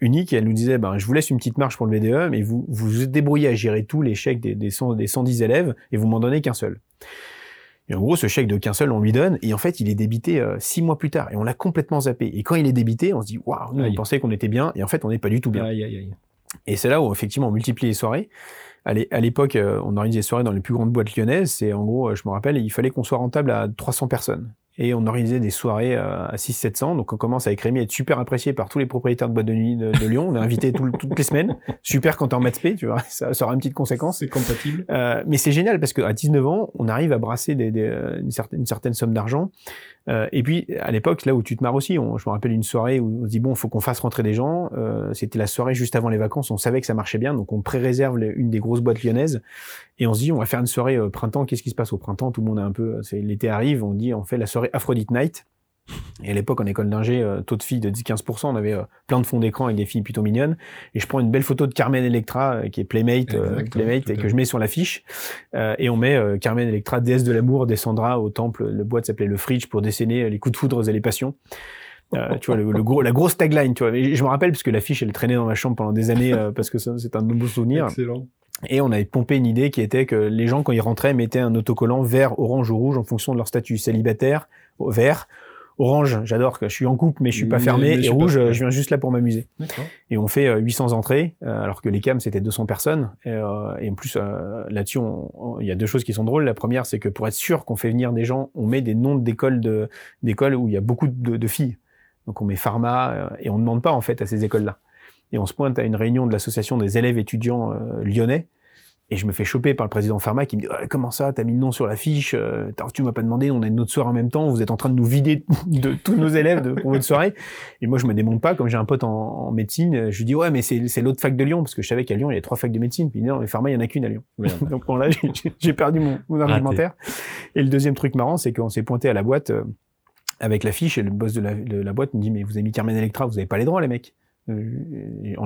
Speaker 2: unique. Et elle nous disait, ben, je vous laisse une petite marge pour le VDE, mais vous vous, vous débrouillez à gérer tous les chèques des, des, 100, des 110 élèves et vous m'en donnez qu'un seul. Et en gros, ce chèque de qu'un seul, on lui donne, et en fait, il est débité euh, six mois plus tard, et on l'a complètement zappé. Et quand il est débité, on se dit, waouh, nous, on pensait qu'on était bien, et en fait, on n'est pas du tout bien.
Speaker 4: Aïe.
Speaker 2: Et c'est là où effectivement on multiplie les soirées. À l'é- à l'époque, euh, on organisait des soirées dans les plus grandes boîtes lyonnaises. C'est en gros, euh, je me rappelle, il fallait qu'on soit rentable à 300 personnes. Et on organisait des soirées euh, à 600-700. Donc on commence avec Rémi à être super apprécié par tous les propriétaires de boîtes de nuit de, de Lyon. On est invité tout toutes les semaines. Super quand t'es en maths P, tu vois, ça, ça aura une petite conséquence.
Speaker 4: C'est compatible.
Speaker 2: Euh, mais c'est génial parce qu'à 19 ans, on arrive à brasser des, des, une, certaine, une certaine somme d'argent. Euh, et puis, à l'époque, là où tu te marres aussi, on, je me rappelle une soirée où on se dit, bon, faut qu'on fasse rentrer des gens. Euh, C'était la soirée juste avant les vacances. On savait que ça marchait bien. Donc, on pré-réserve une des grosses boîtes lyonnaises. Et on se dit, on va faire une soirée euh, printemps. Qu'est-ce qui se passe au printemps? Tout le monde est un peu... c'est L'été arrive. On dit, on fait la soirée Aphrodite Night. Et à l'époque, en école d'ingé, euh, taux de filles de 10-15%, on avait euh, plein de fonds d'écran avec des filles plutôt mignonnes. Et je prends une belle photo de Carmen Electra, euh, qui est Playmate,
Speaker 4: Exactement,
Speaker 2: Playmate et que je mets sur l'affiche. Et on met Carmen Electra, déesse de l'amour, descendra au temple. Le boîte s'appelait le Fridge pour déceler les coups de foudre et les passions. Euh, tu vois, le, le gros, la grosse tagline, tu vois. Et je me rappelle parce que l'affiche, elle traînait dans ma chambre pendant des années euh, parce que c'est un nouveau souvenir.
Speaker 4: Excellent.
Speaker 2: Et on avait pompé une idée qui était que les gens, quand ils rentraient, mettaient un autocollant vert, orange ou rouge en fonction de leur statut célibataire, vert. Orange, j'adore que je suis en couple, mais je suis pas fermé.
Speaker 4: mais
Speaker 2: et
Speaker 4: pas
Speaker 2: rouge, euh, je viens juste là pour m'amuser. Et on fait euh, 800 entrées, euh, alors que les cams c'était 200 personnes. Et, euh, et en plus, euh, là-dessus, il y a deux choses qui sont drôles. La première, c'est que pour être sûr qu'on fait venir des gens, on met des noms d'écoles de, d'écoles où il y a beaucoup de, de filles. Donc on met pharma euh, et on ne demande pas en fait à ces écoles-là. Et on se pointe à une réunion de l'association des élèves étudiants euh, lyonnais. Et je me fais choper par le président Pharma qui me dit Comment ça, t'as mis le nom sur la fiche euh, Tu m'as pas demandé, on a une autre soirée en même temps, vous êtes en train de nous vider de tous nos élèves de, pour votre soirée. Et moi, je me démonte pas, comme j'ai un pote en, en médecine, je lui dis Ouais, mais c'est l'autre fac de Lyon, parce que je savais qu'à Lyon, il y avait trois facs de médecine. Puis il dit, non, mais Pharma, il y en a qu'une à Lyon. Donc bon, là, j'ai- perdu mon, mon argumentaire. Et le deuxième truc marrant, c'est qu'on s'est pointé à la boîte euh, avec l'affiche et le boss de la, de la boîte me dit Mais vous avez mis Carmen Electra, vous avez pas les droits, les mecs. Euh,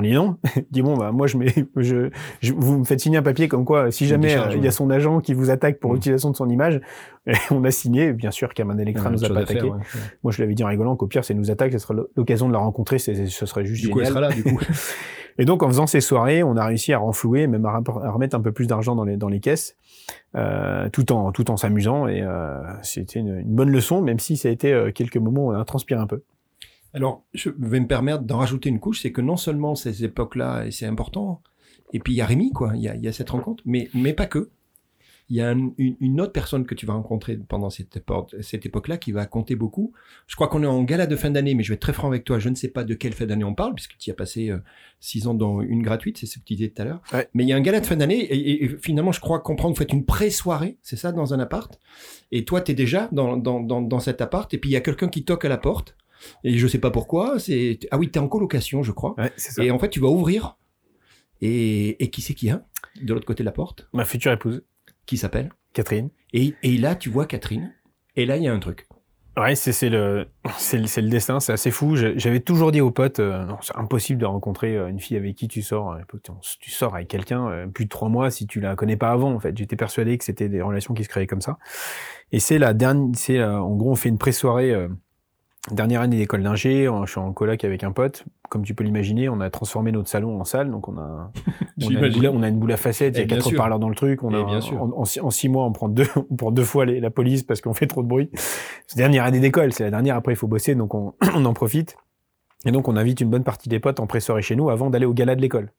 Speaker 2: dit non. Il dit bon bah moi je mets je, je- vous me faites signer un papier comme quoi si
Speaker 4: Une
Speaker 2: jamais euh, il y a son agent qui vous attaque pour
Speaker 4: Mm.
Speaker 2: l'utilisation de son image on a signé bien sûr Carmen Electra nous a pas
Speaker 4: faire,
Speaker 2: attaqué.
Speaker 4: ouais.
Speaker 2: Moi je l'avais dit en rigolant qu'au pire c'est nous attaque ce serait l'occasion de la rencontrer ce serait juste
Speaker 4: Du coup, elle
Speaker 2: génial.
Speaker 4: sera là, du coup.
Speaker 2: Et donc, en faisant ces soirées, on a réussi à renflouer, même à, remettre un peu plus d'argent dans les, dans les caisses, euh, tout en, tout en s'amusant. Et euh, c'était une, une bonne leçon, même si ça a été euh, quelques moments où on a transpiré un peu.
Speaker 4: Alors, je vais me permettre d'en rajouter une couche, c'est que non seulement ces époques-là, et c'est important, et puis il y a Rémi, quoi, il y a, y a cette rencontre, mais, mais pas que. Il y a un- une, une autre personne que tu vas rencontrer pendant cette, époque- cette époque-là qui va compter beaucoup. Je crois qu'on est en gala de fin d'année, mais je vais être très franc avec toi, je ne sais pas de quelle fin d'année on parle, puisque tu y as passé euh, six ans dans une gratuite, c'est ce que tu disais tout à l'heure.
Speaker 2: Ouais.
Speaker 4: Mais il y a un gala de fin d'année, et, et- et finalement, je crois comprendre, vous faites une pré-soirée, c'est ça, dans un appart, et toi, tu es déjà dans, dans, dans, dans cet appart, et puis il y a quelqu'un qui toque à la porte, et je sais pas pourquoi, c'est ah oui, tu es en colocation, je crois.
Speaker 2: Ouais, c'est ça.
Speaker 4: Et en fait, tu vas ouvrir. Et, et qui c'est qui a de l'autre côté de la porte?
Speaker 2: Ma future épouse,
Speaker 4: Qui s'appelle?
Speaker 2: Catherine.
Speaker 4: et, et là, tu vois Catherine. Et là, il y a un truc.
Speaker 2: Ouais, c'est c'est le, c'est le, c'est le destin, c'est assez fou. Je- J'avais toujours dit aux potes, euh, non, c'est impossible de rencontrer euh, une fille avec qui tu sors. L'époque, tu- sors avec quelqu'un euh, plus de trois mois si tu la connais pas avant. En fait, j'étais persuadé que c'était des relations qui se créaient comme ça. Et c'est la dernière, c'est en gros, on fait une pré-soirée. euh, Dernière année d'école d'ingé, je suis en coloc avec un pote. Comme tu peux l'imaginer, on a transformé notre salon en salle, donc on a, on a, une, boule, on a une boule à facettes, il y
Speaker 4: Eh,
Speaker 2: a
Speaker 4: bien
Speaker 2: quatre parleurs dans le truc. On
Speaker 4: Eh,
Speaker 2: a,
Speaker 4: bien sûr.
Speaker 2: En, en six- en six mois, on prend deux, on prend deux fois les- la police parce qu'on fait trop de bruit. C'est la dernière année d'école, c'est la dernière. Après, il faut bosser, donc on, on en profite. Et donc, on invite une bonne partie des potes en pré-soirée chez nous avant d'aller au gala de l'école.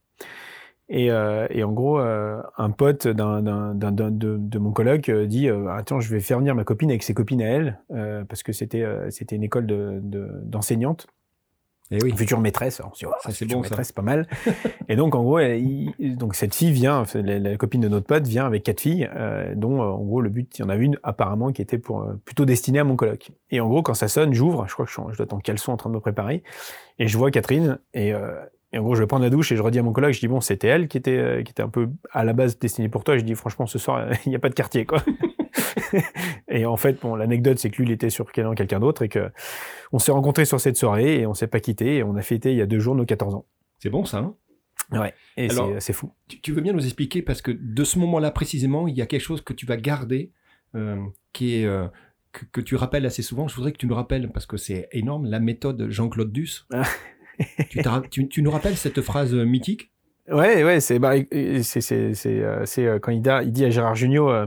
Speaker 2: Et, euh, et en gros, euh, un pote d'un, d'un- d'un- de, de mon coloc euh, dit euh, Attends, je vais faire venir ma copine avec ses copines à elle, euh, parce que c'était, euh, c'était une école de, de, d'enseignantes
Speaker 4: Et oui.
Speaker 2: future maîtresse. Alors, on se dit, oh,
Speaker 4: Ça, c'est
Speaker 2: future
Speaker 4: bon,
Speaker 2: maîtresse, c'est pas mal. et donc, en gros, elle- il- donc cette fille vient, la, la copine de notre pote vient avec quatre filles, euh, dont, en gros, le but, il y en a une apparemment qui était pour, euh, plutôt destinée à mon coloc. Et en gros, quand ça sonne, j'ouvre, je crois que je, je dois être en caleçon en train de me préparer, et je vois Catherine, et, euh, et en gros, je vais prendre la douche et je redis à mon coloc, je dis, bon, c'était elle qui était, euh, qui était un peu à la base destinée pour toi. Je dis, franchement, ce soir, il n'y a pas de quartier, quoi. et en fait, bon, l'anecdote, c'est que lui, il était sur quelqu'un d'autre et que on s'est rencontrés sur cette soirée et on s'est pas quitté et on a fêté il y a deux jours nos 14 ans.
Speaker 4: C'est bon, ça. hein?
Speaker 2: Ouais, et c'est- c'est fou.
Speaker 4: Tu, tu veux bien nous expliquer parce que de ce moment-là précisément, il y a quelque chose que tu vas garder, euh, qui est euh, que, que tu rappelles assez souvent. Je voudrais que tu nous rappelles parce que c'est énorme la méthode Jean-Claude Duss. Tu, t'as- tu- tu nous rappelles cette phrase euh, mythique?
Speaker 2: Ouais, ouais, c'est bah, c'est c'est c'est euh, euh, quand il, da- il dit à Gérard Jugnot, euh,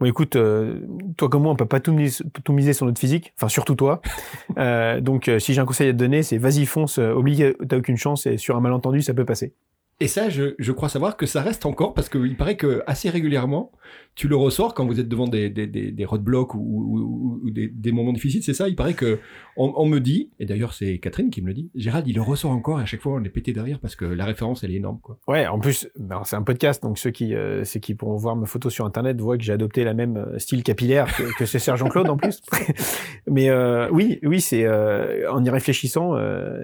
Speaker 2: bon écoute, euh, toi comme moi, on peut pas tout miser, tout miser sur notre physique, enfin surtout toi. Euh, donc si j'ai un conseil à te donner, c'est vas-y fonce, oublie t'as aucune chance et sur un malentendu ça peut passer.
Speaker 4: Et ça, je, je crois savoir que ça reste encore parce qu'il paraît que assez régulièrement, tu le ressors quand vous êtes devant des, des, des, roadblocks ou, des, des moments difficiles. C'est ça, il paraît que on, me dit, et d'ailleurs c'est Catherine qui me le dit, Gérald, il le ressort encore et à chaque fois on est pété derrière parce que la référence elle est énorme. quoi.
Speaker 2: Ouais, en plus, ben, c'est un podcast, donc ceux qui, euh, ceux qui pourront voir mes photos sur Internet voient que j'ai adopté la même euh, style capillaire que, que ce Sergent Claude en plus. Mais euh, oui, oui, c'est euh, en y réfléchissant,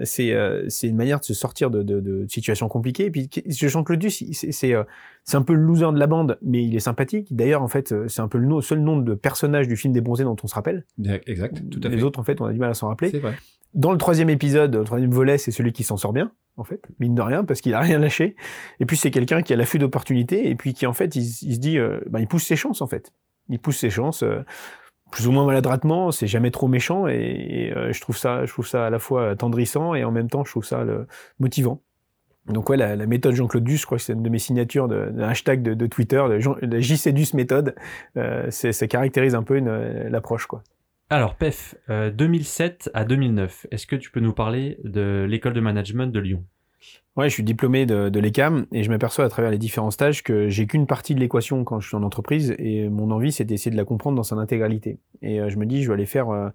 Speaker 2: c'est c'est une manière de se sortir de, de, de situations compliquées. Et puis Jean-Claude Duss, c'est euh, c'est un peu le loser de la bande, mais il est sympathique. D'ailleurs, en fait, euh, c'est un peu le seul nom de personnage du film des bronzés dont on se rappelle.
Speaker 4: Exact, tout à
Speaker 2: Les
Speaker 4: fait.
Speaker 2: autres, en fait, on a du mal à s'en rappeler.
Speaker 4: C'est vrai.
Speaker 2: Dans le troisième épisode, le troisième volet, c'est celui qui s'en sort bien, en fait, mine de rien, parce qu'il a rien lâché. Et puis c'est quelqu'un qui a l'affût d'opportunités, et puis qui en fait, il, il se dit, euh, bah, il pousse ses chances en fait. Il pousse ses chances, euh, plus ou moins maladroitement. C'est jamais trop méchant, et, et, euh, je trouve ça, je trouve ça à la fois tendrissant et en même temps, je trouve ça le, motivant. Donc ouais, la, la méthode Jean-Claude Duss, je crois que c'est une de mes signatures de, de hashtag de, de Twitter, de Jean- la JC Duss méthode. Euh, ça caractérise un peu euh, l'approche, quoi.
Speaker 3: Alors, PEF, euh, 2007 à 2009, est-ce que tu peux nous parler de l'école de management de Lyon?
Speaker 2: Ouais, je suis diplômé de, de l'ECAM et je m'aperçois à travers les différents stages que j'ai qu'une partie de l'équation quand je suis en entreprise et mon envie c'est d'essayer de la comprendre dans son intégralité. Et euh, je me dis, je vais aller faire euh,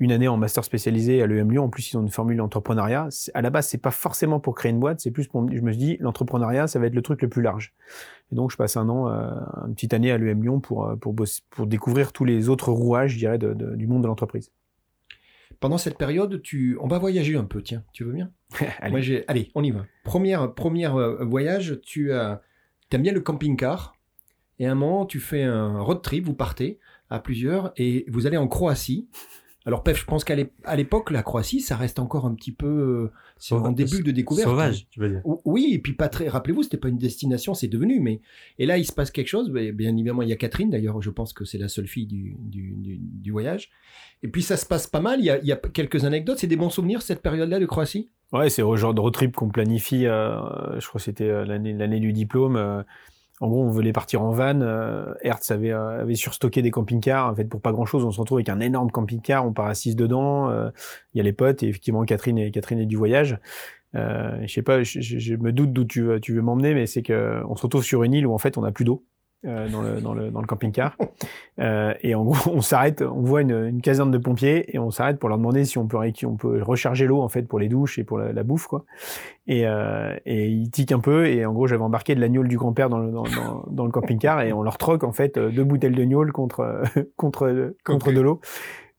Speaker 2: une année en master spécialisé à l'EM Lyon. En plus, ils ont une formule d'entrepreneuriat. À la base, c'est pas forcément pour créer une boîte, c'est plus pour. Je me dis, l'entrepreneuriat, ça va être le truc le plus large. Et donc, je passe un an, euh, une petite année à l'EM Lyon pour euh, pour bosser, pour découvrir tous les autres rouages, je dirais, de- de- du monde de l'entreprise.
Speaker 4: Pendant cette période, tu, on va voyager un peu. Tiens, tu veux bien?
Speaker 2: Allez.
Speaker 4: Moi, Allez, on y va. Première, première euh, voyage, tu as, aimes bien le camping-car. Et à un moment, tu fais un road trip, vous partez à plusieurs et vous allez en Croatie. Alors, Pef, je pense qu'à l'époque, la Croatie, ça reste encore un petit peu euh, c'est en
Speaker 3: Sauva-
Speaker 4: début de découverte.
Speaker 3: Sauvage, tu veux dire.
Speaker 4: Ou- Oui, et puis pas très. Rappelez-vous, c'était pas une destination, c'est devenu. Mais et là, il se passe quelque chose. mais Bien évidemment, il y a Catherine. D'ailleurs, je pense que c'est la seule fille du, du, du, du voyage. Et puis ça se passe pas mal. Il y a, il y a quelques anecdotes. C'est des bons souvenirs cette période-là de Croatie?
Speaker 2: Ouais, c'est au genre de road trip qu'on planifie. euh, je crois que c'était euh, l'année l'année du diplôme. euh, en gros, on voulait partir en van. Euh, Hertz avait, euh, avait surstocké des camping-cars. En fait, pour pas grand-chose, on se retrouve avec un énorme camping-car. On part 6 dedans. euh, Il y a les potes et effectivement Catherine et Catherine est du voyage. Je sais pas, je, me doute d'où tu veux, tu veux m'emmener, mais c'est que on se retrouve sur une île où en fait on n'a plus d'eau. Euh, dans le dans le dans le camping-car. Euh, et en gros on s'arrête on voit une, une caserne de pompiers et on s'arrête pour leur demander si on peut on peut recharger l'eau en fait pour les douches et pour la, la bouffe quoi. Et euh, et ils tiquent un peu et en gros j'avais embarqué de l'agneau du grand-père dans le dans, dans, dans le camping-car et on leur troque en fait euh, deux bouteilles de gnôle contre contre contre de l'eau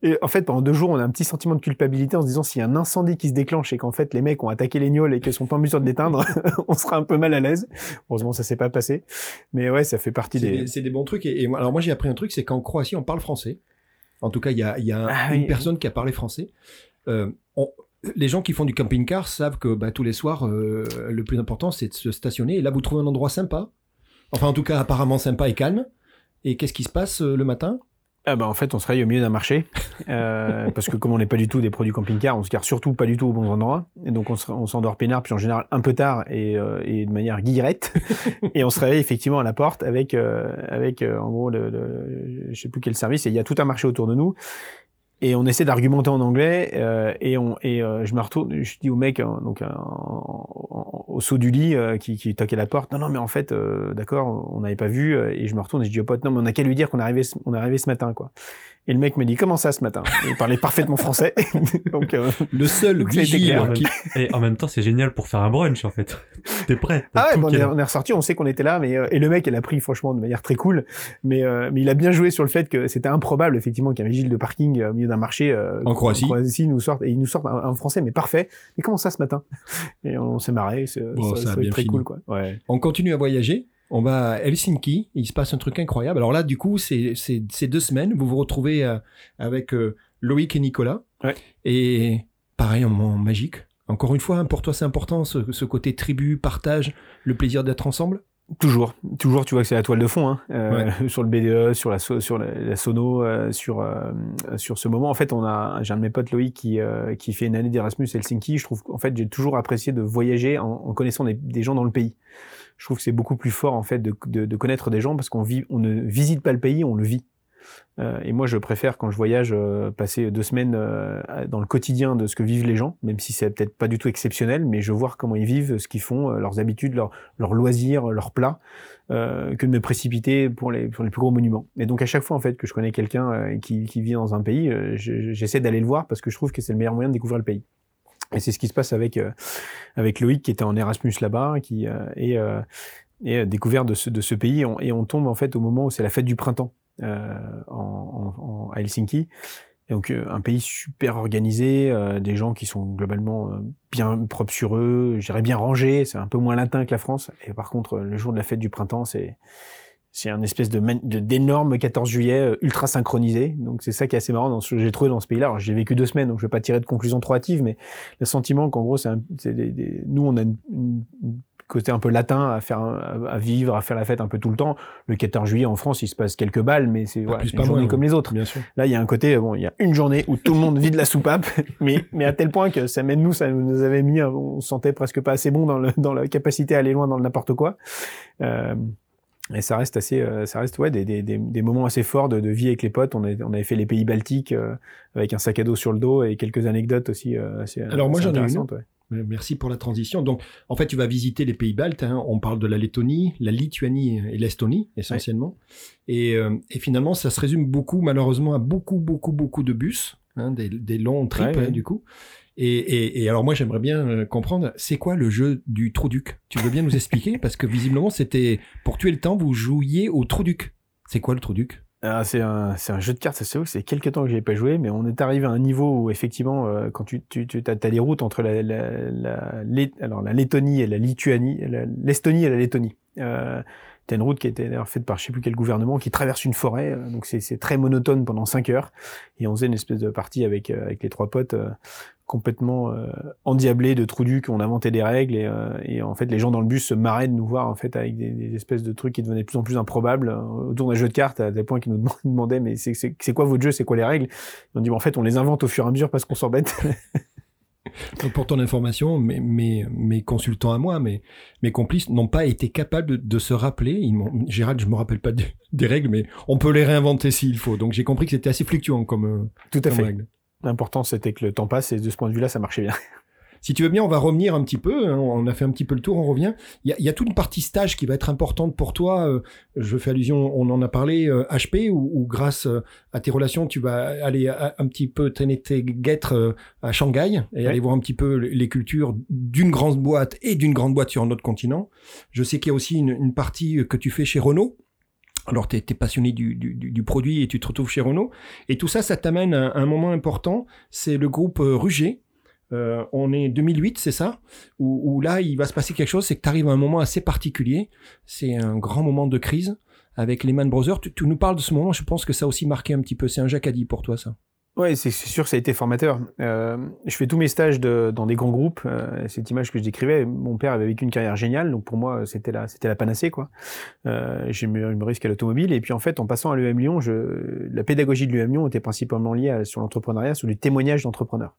Speaker 2: et en fait, pendant deux jours, on a un petit sentiment de culpabilité en se disant s'il y a un incendie qui se déclenche et qu'en fait les mecs ont attaqué les gnôles et qu'ils sont pas en mesure de l'éteindre, on sera un peu mal à l'aise. Heureusement, ça s'est pas passé. Mais ouais, ça fait partie des.
Speaker 4: c'est des bons trucs. Et, et moi- alors moi, j'ai appris un truc, c'est qu'en Croatie, on parle français. En tout cas, il y a, il y a
Speaker 2: Ah
Speaker 4: une
Speaker 2: oui.
Speaker 4: personne qui a parlé français. Euh, on- les gens qui font du camping-car savent que bah, tous les soirs, euh, le plus important, c'est de se stationner. Et là, vous trouvez un endroit sympa. Enfin, en tout cas, apparemment sympa et calme. Et qu'est-ce qui se passe euh, le matin?
Speaker 2: Ah bah en fait, on se réveille au milieu d'un marché euh, parce que comme on n'est pas du tout des produits camping-car, on se gare surtout pas du tout aux bons endroits. Et donc on se- on s'endort peinard puis en général un peu tard et, euh, et de manière guillerette. et on se réveille effectivement à la porte avec euh, avec euh, en gros le, le- je sais plus quel service et il y a tout un marché autour de nous. Et on essaie d'argumenter en anglais euh, et on et euh, je me retourne, je dis au mec hein, donc euh, en- en- au saut du lit euh, qui, qui toquait la porte. Non non mais en fait euh, d'accord, on n'avait pas vu euh, et je me retourne et je dis au pote non mais on a qu'à lui dire qu'on est arrivé on est arrivé ce matin quoi. Et le mec me dit comment ça ce matin? Il parlait parfaitement français. donc euh,
Speaker 4: Le seul vigile
Speaker 2: clair.
Speaker 4: qui...
Speaker 3: Et en même temps, c'est génial pour faire un brunch, en fait. T'es prêt.
Speaker 2: ah ouais, bon, on,
Speaker 3: est
Speaker 2: on ressorti, on sait qu'on était là, mais euh, et le mec, elle a pris franchement de manière très cool, mais euh, mais il a bien joué sur le fait que c'était improbable effectivement qu'un vigile de parking euh, au milieu d'un marché euh,
Speaker 4: En Croatie.
Speaker 2: nous sorte et il nous sorte un, un français mais parfait. Mais comment ça ce matin? Et on s'est marré, c'est
Speaker 4: Bon,
Speaker 2: ça,
Speaker 4: ça a
Speaker 2: ça
Speaker 4: bien
Speaker 2: très
Speaker 4: fini.
Speaker 2: cool quoi. Ouais.
Speaker 4: On continue à voyager. On va à Helsinki. Il se passe un truc incroyable. Alors là, du coup, c'est c'est deux semaines. Vous vous retrouvez euh, avec euh, Loïc et Nicolas.
Speaker 2: Ouais.
Speaker 4: Et pareil, un moment magique. Encore une fois, hein, pour toi, c'est important ce, ce côté tribu, partage, le plaisir d'être ensemble?
Speaker 2: Toujours, toujours, tu vois que c'est la toile de fond hein, euh, sur le BDE, sur la sur la, sono, sur sur ce moment. En fait, on a j'ai un de mes potes Loïc qui qui fait une année d'Erasmus Helsinki. Je trouve en fait j'ai toujours apprécié de voyager en, en connaissant des, des, gens dans le pays. Je trouve que c'est beaucoup plus fort en fait de, de, de connaître des gens parce qu'on vit, on ne visite pas le pays, on le vit. Euh, et moi, je préfère quand je voyage euh, passer deux semaines euh, dans le quotidien de ce que vivent les gens, même si c'est peut-être pas du tout exceptionnel, mais je vois comment ils vivent, ce qu'ils font, leurs habitudes, leurs, loisirs, leurs plats, que de me précipiter pour les, pour les plus gros monuments. Et donc à chaque fois en fait que je connais quelqu'un qui, qui vit dans un pays, j'essaie d'aller le voir parce que je trouve que c'est le meilleur moyen de découvrir le pays. Et c'est ce qui se passe avec avec Loïc qui était en Erasmus là-bas, qui et et découvert de ce, de ce pays et on tombe en fait au moment où c'est la fête du printemps euh, en, en, à Helsinki. Et donc euh, un pays super organisé, euh, des gens qui sont globalement bien propres sur eux, j'irais bien rangés, c'est un peu moins latin que la France. Et par contre, le jour de la fête du printemps, c'est c'est un espèce de d'énorme 14 juillet ultra synchronisé. Donc c'est ça qui est assez marrant dans ce que j'ai trouvé dans ce pays-là. Alors j'ai vécu deux semaines, donc je vais pas tirer de conclusion trop hâtive, mais le sentiment qu'en gros c'est nous on a une, une, côté un peu latin à faire à vivre à faire la fête un peu tout le temps le 14 juillet en France il se passe quelques balles mais c'est voilà, une journée comme les autres
Speaker 4: bien sûr.
Speaker 2: là il y a un côté bon il y a une journée où tout le monde vide la soupape mais mais à tel point que ça même nous ça nous avait mis on se sentait presque pas assez bon dans le dans la capacité à aller loin dans le n'importe quoi euh, et ça reste assez, euh, ça reste ouais des, des, des, moments assez forts de, de, vie avec les potes. On, a, on avait fait les pays baltiques euh, avec un sac à dos sur le dos et quelques anecdotes aussi euh, assez.
Speaker 4: Alors moi j'en ai une.
Speaker 2: Ouais.
Speaker 4: Merci pour la transition. Donc, en fait, tu vas visiter les pays baltes. Hein. On parle de la Lettonie, la Lituanie et l'Estonie essentiellement. Ouais. Et, euh, et, finalement, ça se résume beaucoup, malheureusement, à beaucoup, beaucoup, beaucoup de bus, hein, des, des, longs trips ouais, hein, du coup. Et, alors moi, j'aimerais bien euh, comprendre, c'est quoi le jeu du Trou-Duc? Tu veux bien nous expliquer? Parce que visiblement, c'était pour tuer le temps, vous jouiez au Trou-Duc. C'est quoi le Trou-Duc?
Speaker 2: Ah, c'est un, jeu de cartes, c'est c'est quelques temps que j'ai pas joué, mais on est arrivé à un niveau où effectivement, euh, quand tu, as, as, les routes entre la, Lettonie et la Lituanie, l'Estonie et la Lettonie. Euh, T'as une route qui a été faite par je sais plus quel gouvernement, qui traverse une forêt, euh, donc c'est très monotone pendant cinq heures. Et on faisait une espèce de partie avec avec les trois potes complètement euh, endiablés de trous du qu'on inventait des règles et, euh, et, en fait les gens dans le bus se marraient de nous voir en fait avec des, des espèces de trucs qui devenaient de plus en plus improbables autour d'un jeu de cartes à tel point qu'ils nous demandaient mais c'est quoi votre jeu, c'est quoi les règles? On dit bon, en fait on les invente au fur et à mesure parce qu'on s'embête.
Speaker 4: Donc pour ton information, mes, mes, mes, consultants à moi, mes, mes complices n'ont pas été capables de, de se rappeler. Ils Gérald, je me rappelle pas de, des règles, mais on peut les réinventer s'il faut. Donc j'ai compris que c'était assez fluctuant comme,
Speaker 2: Tout à
Speaker 4: comme
Speaker 2: fait.
Speaker 4: règle.
Speaker 2: L'important c'était que le temps passe et de ce point de vue-là, ça marchait bien.
Speaker 4: Si tu veux bien, on va revenir un petit peu. Hein, on a fait un petit peu le tour, on revient. Il y a, il y a toute une partie stage qui va être importante pour toi. Euh, je fais allusion, on en a parlé, euh, HP, où, où, grâce euh, à tes relations, tu vas aller à, un petit peu traîner tes guêtres euh, à Shanghai et
Speaker 2: Ouais.
Speaker 4: aller voir un petit peu les cultures d'une grande boîte et d'une grande boîte sur un autre continent. Je sais qu'il y a aussi une, une partie que tu fais chez Renault. Alors, tu es, passionné du, du, du, produit et tu te retrouves chez Renault. Et tout ça, ça t'amène à un moment important. C'est le groupe euh, Ruger. Euh, on est 2008, c'est ça? Où, où, là, il va se passer quelque chose, c'est que tu arrives à un moment assez particulier. C'est un grand moment de crise avec les Man Brothers. Tu, tu, nous parles de ce moment, je pense que ça a aussi marqué un petit peu. C'est un Jacadi pour toi, ça
Speaker 2: Ouais, c'est sûr que ça a été formateur. Euh, je fais tous mes stages de, dans des grands groupes. Euh, cette image que je décrivais, mon père avait vécu une carrière géniale, donc pour moi c'était la c'était la panacée quoi. Euh, j'ai me risque à l'automobile et puis en fait en passant à l'UM Lyon, je, la pédagogie de l'UM Lyon était principalement liée à, sur l'entrepreneuriat, sur du témoignage d'entrepreneurs.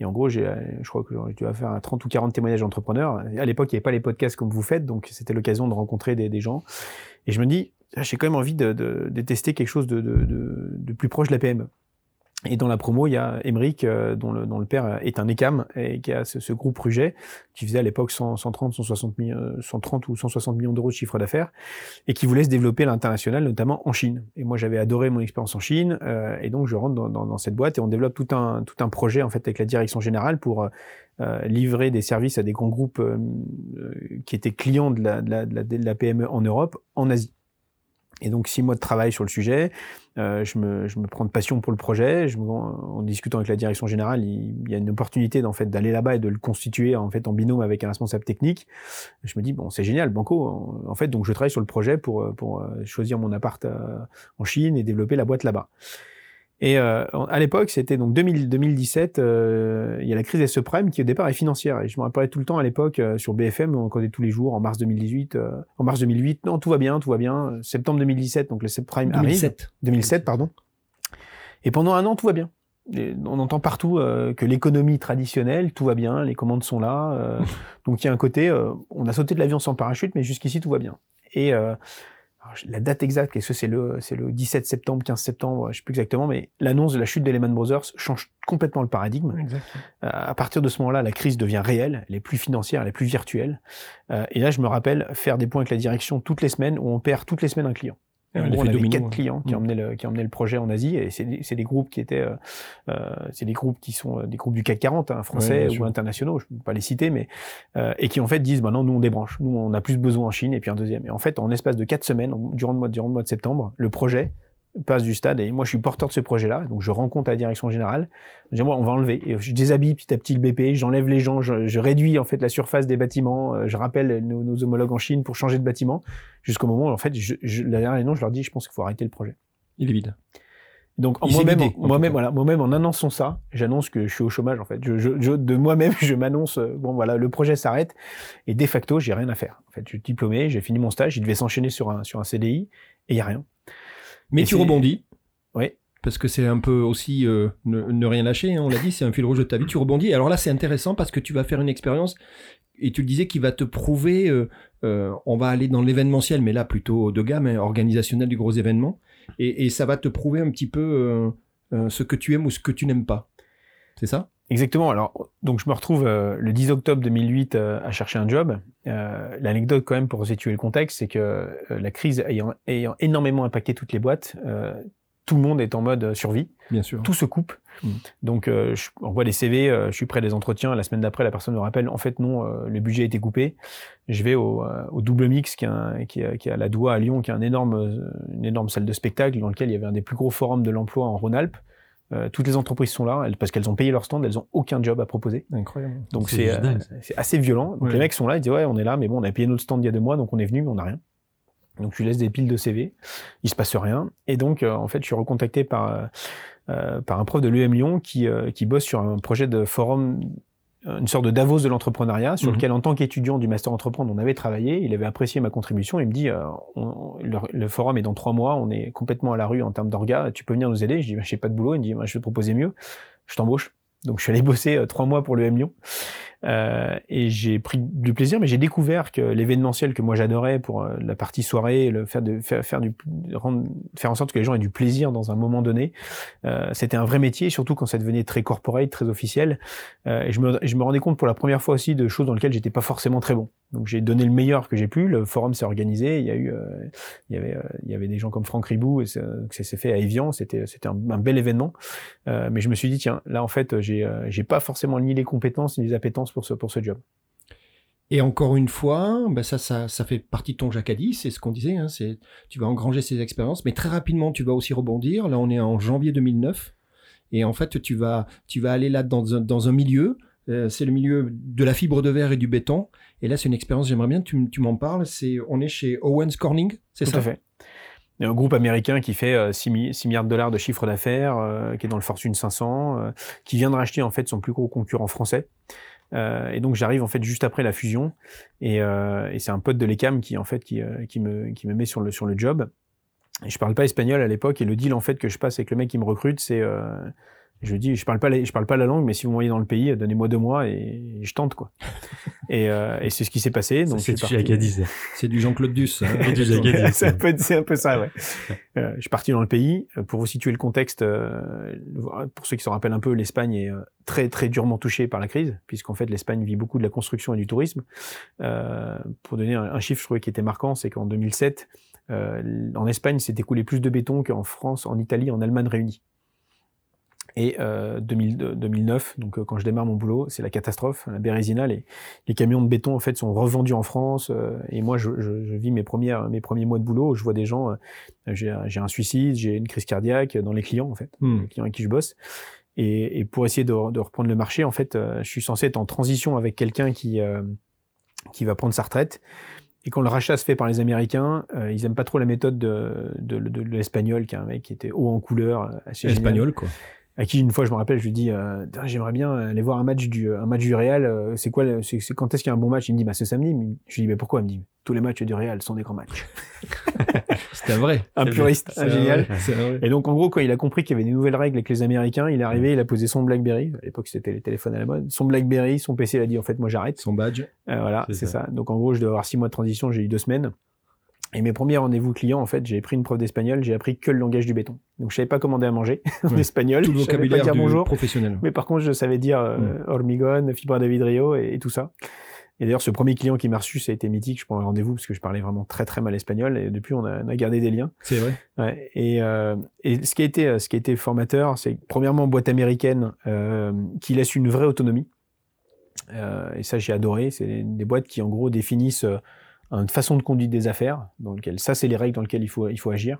Speaker 2: Et en gros, j'ai, je crois que tu vas faire 30 ou 40 témoignages d'entrepreneurs. À l'époque, il n'y avait pas les podcasts comme vous faites, donc c'était l'occasion de rencontrer des, gens. Et je me dis, j'ai quand même envie de, de, de tester quelque chose de, de plus proche de la PME. Et dans la promo, il y a Emeric, euh, dont, le, dont le père est un ECAM, et qui a ce, ce groupe Ruget, qui faisait à l'époque 130, 160, 130 ou 160 millions d'euros de chiffre d'affaires, et qui voulait se développer à l'international, notamment en Chine. Et moi, j'avais adoré mon expérience en Chine, euh, et donc je rentre dans, dans, dans, cette boîte, et on développe tout un, tout un projet, en fait, avec la direction générale pour euh, livrer des services à des grands groupes euh, qui étaient clients de la, de, la, de la PME en Europe, en Asie. Et donc six mois de travail sur le sujet, euh, je, me, je me prends de passion pour le projet. Je me, en discutant avec la direction générale, il, y a une opportunité en fait d'aller là-bas et de le constituer en fait en binôme avec un responsable technique. Je me dis bon c'est génial, banco. En fait donc je travaille sur le projet pour pour choisir mon appart en Chine et développer la boîte là-bas. Et euh, à l'époque, c'était donc 2000, 2017, euh, il y a la crise des subprimes qui au départ est financière. Et je me rappelais tout le temps à l'époque euh, sur BFM, on regardait tous les jours en mars 2018, euh, en mars 2008, non tout va bien, tout va bien. Septembre 2017, donc le subprime
Speaker 4: 2007.
Speaker 2: arrive. 2007, pardon. Et pendant un an, tout va bien. Et on entend partout euh, que l'économie traditionnelle, tout va bien, les commandes sont là. euh, donc il y a un côté, euh, on a sauté de l'avion sans parachute, mais jusqu'ici tout va bien. Et euh, alors, la date exacte, est-ce que c'est le, c'est le 17 septembre, 15 septembre, je sais plus exactement, mais l'annonce de la chute des Lehman Brothers change complètement le paradigme. Euh, à partir de ce moment-là, la crise devient réelle, elle est plus financière, elle est plus virtuelle. Euh, et là, je me rappelle faire des points avec la direction toutes les semaines, où on perd toutes les semaines un client. En gros, on avait
Speaker 4: domino,
Speaker 2: quatre
Speaker 4: ouais.
Speaker 2: clients qui
Speaker 4: Mm.
Speaker 2: emmenaient le qui emmenaient le projet en Asie et c'est des, c'est des groupes qui étaient euh, euh, c'est des groupes qui sont euh, des groupes du CAC 40 hein, français ou internationaux je ne peux pas les citer mais euh, et qui en fait disent bah non nous on débranche nous on a plus besoin en Chine et puis un deuxième et en fait en espace de quatre semaines durant le mois durant le mois de septembre le projet passe du stade et moi je suis porteur de ce projet là donc je rencontre la direction générale je dis moi on va enlever et je déshabille petit à petit le BP j'enlève les gens je, je réduis en fait la surface des bâtiments euh, je rappelle nos, nos homologues en Chine pour changer de bâtiment jusqu'au moment où en fait je, je, la dernière réunion je leur dis je pense qu'il faut arrêter le projet
Speaker 4: Il est vide.
Speaker 2: donc moi-même, moi-même, voilà, moi-même en annonçant ça, j'annonce que je suis au chômage en fait. Je, je, je- de moi-même, je m'annonce euh, bon voilà, le projet s'arrête et de facto, j'ai rien à faire. En fait, je suis diplômé, j'ai fini mon stage, il devait s'enchaîner sur un sur un CDI et il y a rien.
Speaker 4: Mais
Speaker 2: Et
Speaker 4: tu rebondis.
Speaker 2: Oui.
Speaker 4: Parce que c'est un peu aussi euh, ne, ne rien lâcher, hein, on l'a dit, c'est un fil rouge de ta vie. Tu rebondis. Et Alors là, c'est intéressant parce que tu vas faire une expérience, et tu le disais, qui va te prouver, euh, euh, on va aller dans l'événementiel, mais là plutôt de gamme, hein, organisationnel du gros événement, et, et ça va te prouver un petit peu ce que tu aimes ou ce que tu n'aimes pas. C'est ça?
Speaker 2: Exactement. Alors, donc je me retrouve euh, le 10 octobre 2008 euh, à chercher un job. Euh, L'anecdote quand même pour situer le contexte, c'est que euh, la crise ayant, ayant énormément impacté toutes les boîtes, euh, tout le monde est en mode euh, survie.
Speaker 4: Bien sûr.
Speaker 2: tout se coupe.
Speaker 4: Mm.
Speaker 2: Donc, euh, je envoie des CV, euh, je suis prêt des entretiens. La semaine d'après, la personne me rappelle, en fait, non, euh, le budget a été coupé. Je vais au, euh, au Double Mix, qui est, un- qui, est, qui est à la Doua à Lyon, qui est un énorme, une énorme salle de spectacle dans lequel il y avait un des plus gros forums de l'emploi en Rhône-Alpes. Euh, toutes les entreprises sont là elles- parce qu'elles ont payé leur stand, elles ont aucun job à proposer.
Speaker 4: Incroyable.
Speaker 2: Donc
Speaker 3: C'est
Speaker 2: euh, assez violent. Donc
Speaker 4: Ouais.
Speaker 2: les mecs sont là, ils disent ouais on est là, mais bon on a payé notre stand il y a deux mois, donc on est venu, mais on n'a rien. Donc je lui laisse des piles de CV, il se passe rien. Et donc euh, en fait je suis recontacté par par un prof de l'UM Lyon qui euh, qui bosse sur un projet de forum, une sorte de Davos de l'entrepreneuriat, sur
Speaker 4: Mhm.
Speaker 2: lequel en tant qu'étudiant du master entreprendre on avait travaillé. Il avait apprécié ma contribution. Il me dit euh, on- le, le forum est dans trois mois, on est complètement à la rue en termes d'orga. Tu peux venir nous aider? Je dis bah, j'ai pas de boulot. Il me dit bah, je vais te proposer mieux. Je t'embauche. Donc je suis allé bosser euh, trois mois pour l'UM Lyon. Euh, et j'ai pris du plaisir, mais j'ai découvert que l'événementiel que moi j'adorais pour euh, la partie soirée, le faire de faire, faire du rendre, faire en sorte que les gens aient du plaisir dans un moment donné, euh, c'était un vrai métier, surtout quand ça devenait très corporate, très officiel. Euh, et je me, je me rendais compte pour la première fois aussi de choses dans lesquelles j'étais pas forcément très bon. Donc j'ai donné le meilleur que j'ai pu. Le forum s'est organisé. Il y a eu, euh, il y avait, euh, il y avait des gens comme Franck Ribou et ça, s'est fait à Evian. C'était, c'était un, un bel événement. Mais je me suis dit tiens, là en fait, j'ai, j'ai pas forcément ni les compétences ni les appétences pour ce pour ce job.
Speaker 4: Et encore une fois, ben ça, ça, ça fait partie de ton jacadi, c'est ce qu'on disait, hein, c'est, tu vas engranger ces expériences, mais très rapidement, tu vas aussi rebondir. Là, on est en janvier 2009, et en fait, tu vas, tu vas aller là dans un, dans un milieu, euh, c'est le milieu de la fibre de verre et du béton, et là, c'est une expérience, j'aimerais bien que tu, tu m'en parles, c'est, on est chez Owens Corning, c'est
Speaker 2: Tout
Speaker 4: ça
Speaker 2: à fait. Un groupe américain qui fait euh, 6, mi- 6 milliards de dollars de chiffre d'affaires, euh, qui est dans le Fortune 500, euh, qui vient de racheter en fait son plus gros concurrent français. Euh, et donc j'arrive en fait juste après la fusion, et, euh, et c'est un pote de l'ECAM qui en fait qui, euh, qui me qui me met sur le sur le job. Et je parle pas espagnol à l'époque, et le deal en fait que je passe avec le mec qui me recrute, c'est euh, je lui dis je parle pas la- je parle pas la langue, mais si vous m'envoyez dans le pays, donnez-moi deux mois et je tente quoi. et, euh, et c'est ce qui s'est passé. Donc
Speaker 3: c'est
Speaker 2: parti-
Speaker 3: Jacadis.
Speaker 4: C'est du Jean-Claude Duss. hein.
Speaker 3: Du
Speaker 2: c'est un peu, c'est un peu ça, ouais. Euh, je suis parti dans le pays. Euh, Pour vous situer le contexte, euh, pour ceux qui se rappellent un peu, l'Espagne est euh, très très durement touchée par la crise, puisqu'en fait l'Espagne vit beaucoup de la construction et du tourisme. Euh, pour donner un, un chiffre, je trouvais qui était marquant, c'est qu'en 2007, euh, en Espagne, s'est écoulé plus de béton qu'en France, en Italie, en Allemagne réunis. Et euh, 2000, 2009, donc euh, quand je démarre mon boulot, c'est la catastrophe, la Bérésina. Les, les camions de béton en fait sont revendus en France. euh, et moi, je, je, je vis mes premières, mes premiers mois de boulot. où Je vois des gens, euh, j'ai un- j'ai un suicide, j'ai une crise cardiaque dans les clients en fait,
Speaker 4: Hmm.
Speaker 2: les clients avec qui je bosse. Et, et pour essayer de, de reprendre le marché, en fait, euh, je suis censé être en transition avec quelqu'un qui euh, qui va prendre sa retraite. et quand le rachat se fait par les Américains, euh, ils aiment pas trop la méthode de, de, de, l'espagnol, qui est un mec qui était haut en couleur, assez
Speaker 4: espagnol quoi.
Speaker 2: À qui une fois je me rappelle, je lui dis, euh, j'aimerais bien aller voir un match du un match du Real. c'est quoi, c'est quand est-ce qu'il y a un bon match? Il me dit, bah c'est samedi. Je lui dis, mais pourquoi? Il me dit, tous les matchs du Real sont des grands matchs.
Speaker 4: C'était vrai.
Speaker 2: Un puriste, un génial. Et donc, en gros, quand il a compris qu'il y avait des nouvelles règles avec les Américains, il est arrivé, il a posé son BlackBerry. À l'époque, c'était les téléphones à la mode. Son BlackBerry, son PC, il a dit, en fait, moi, j'arrête.
Speaker 4: Son badge.
Speaker 2: Euh, voilà, c'est ça. Donc, en gros, je dois avoir six mois de transition, j'ai eu deux semaines. Et mes premiers rendez-vous clients, en fait, j'ai pris une preuve d'espagnol, j'ai appris que le langage du béton. Donc, je savais pas commander à manger en espagnol.
Speaker 4: Tout le vocabulaire dire bonjour, professionnel.
Speaker 2: Mais par contre, je savais dire euh, mm. hormigone, fibre de vidrio et, tout ça. Et d'ailleurs, ce premier client qui m'a reçu, ça a été mythique. Je prends un rendez-vous parce que je parlais vraiment très très mal espagnol. Et depuis, on a, on a gardé des liens.
Speaker 4: C'est vrai.
Speaker 2: Ouais. Et, euh, et ce qui a été, ce qui a été formateur, c'est premièrement boîte américaine euh, qui laisse une vraie autonomie. Euh, et ça, j'ai adoré. C'est des boîtes qui, en gros, définissent euh, une façon de conduire des affaires, dans lequel ça, c'est les règles dans lesquelles il faut, il faut agir.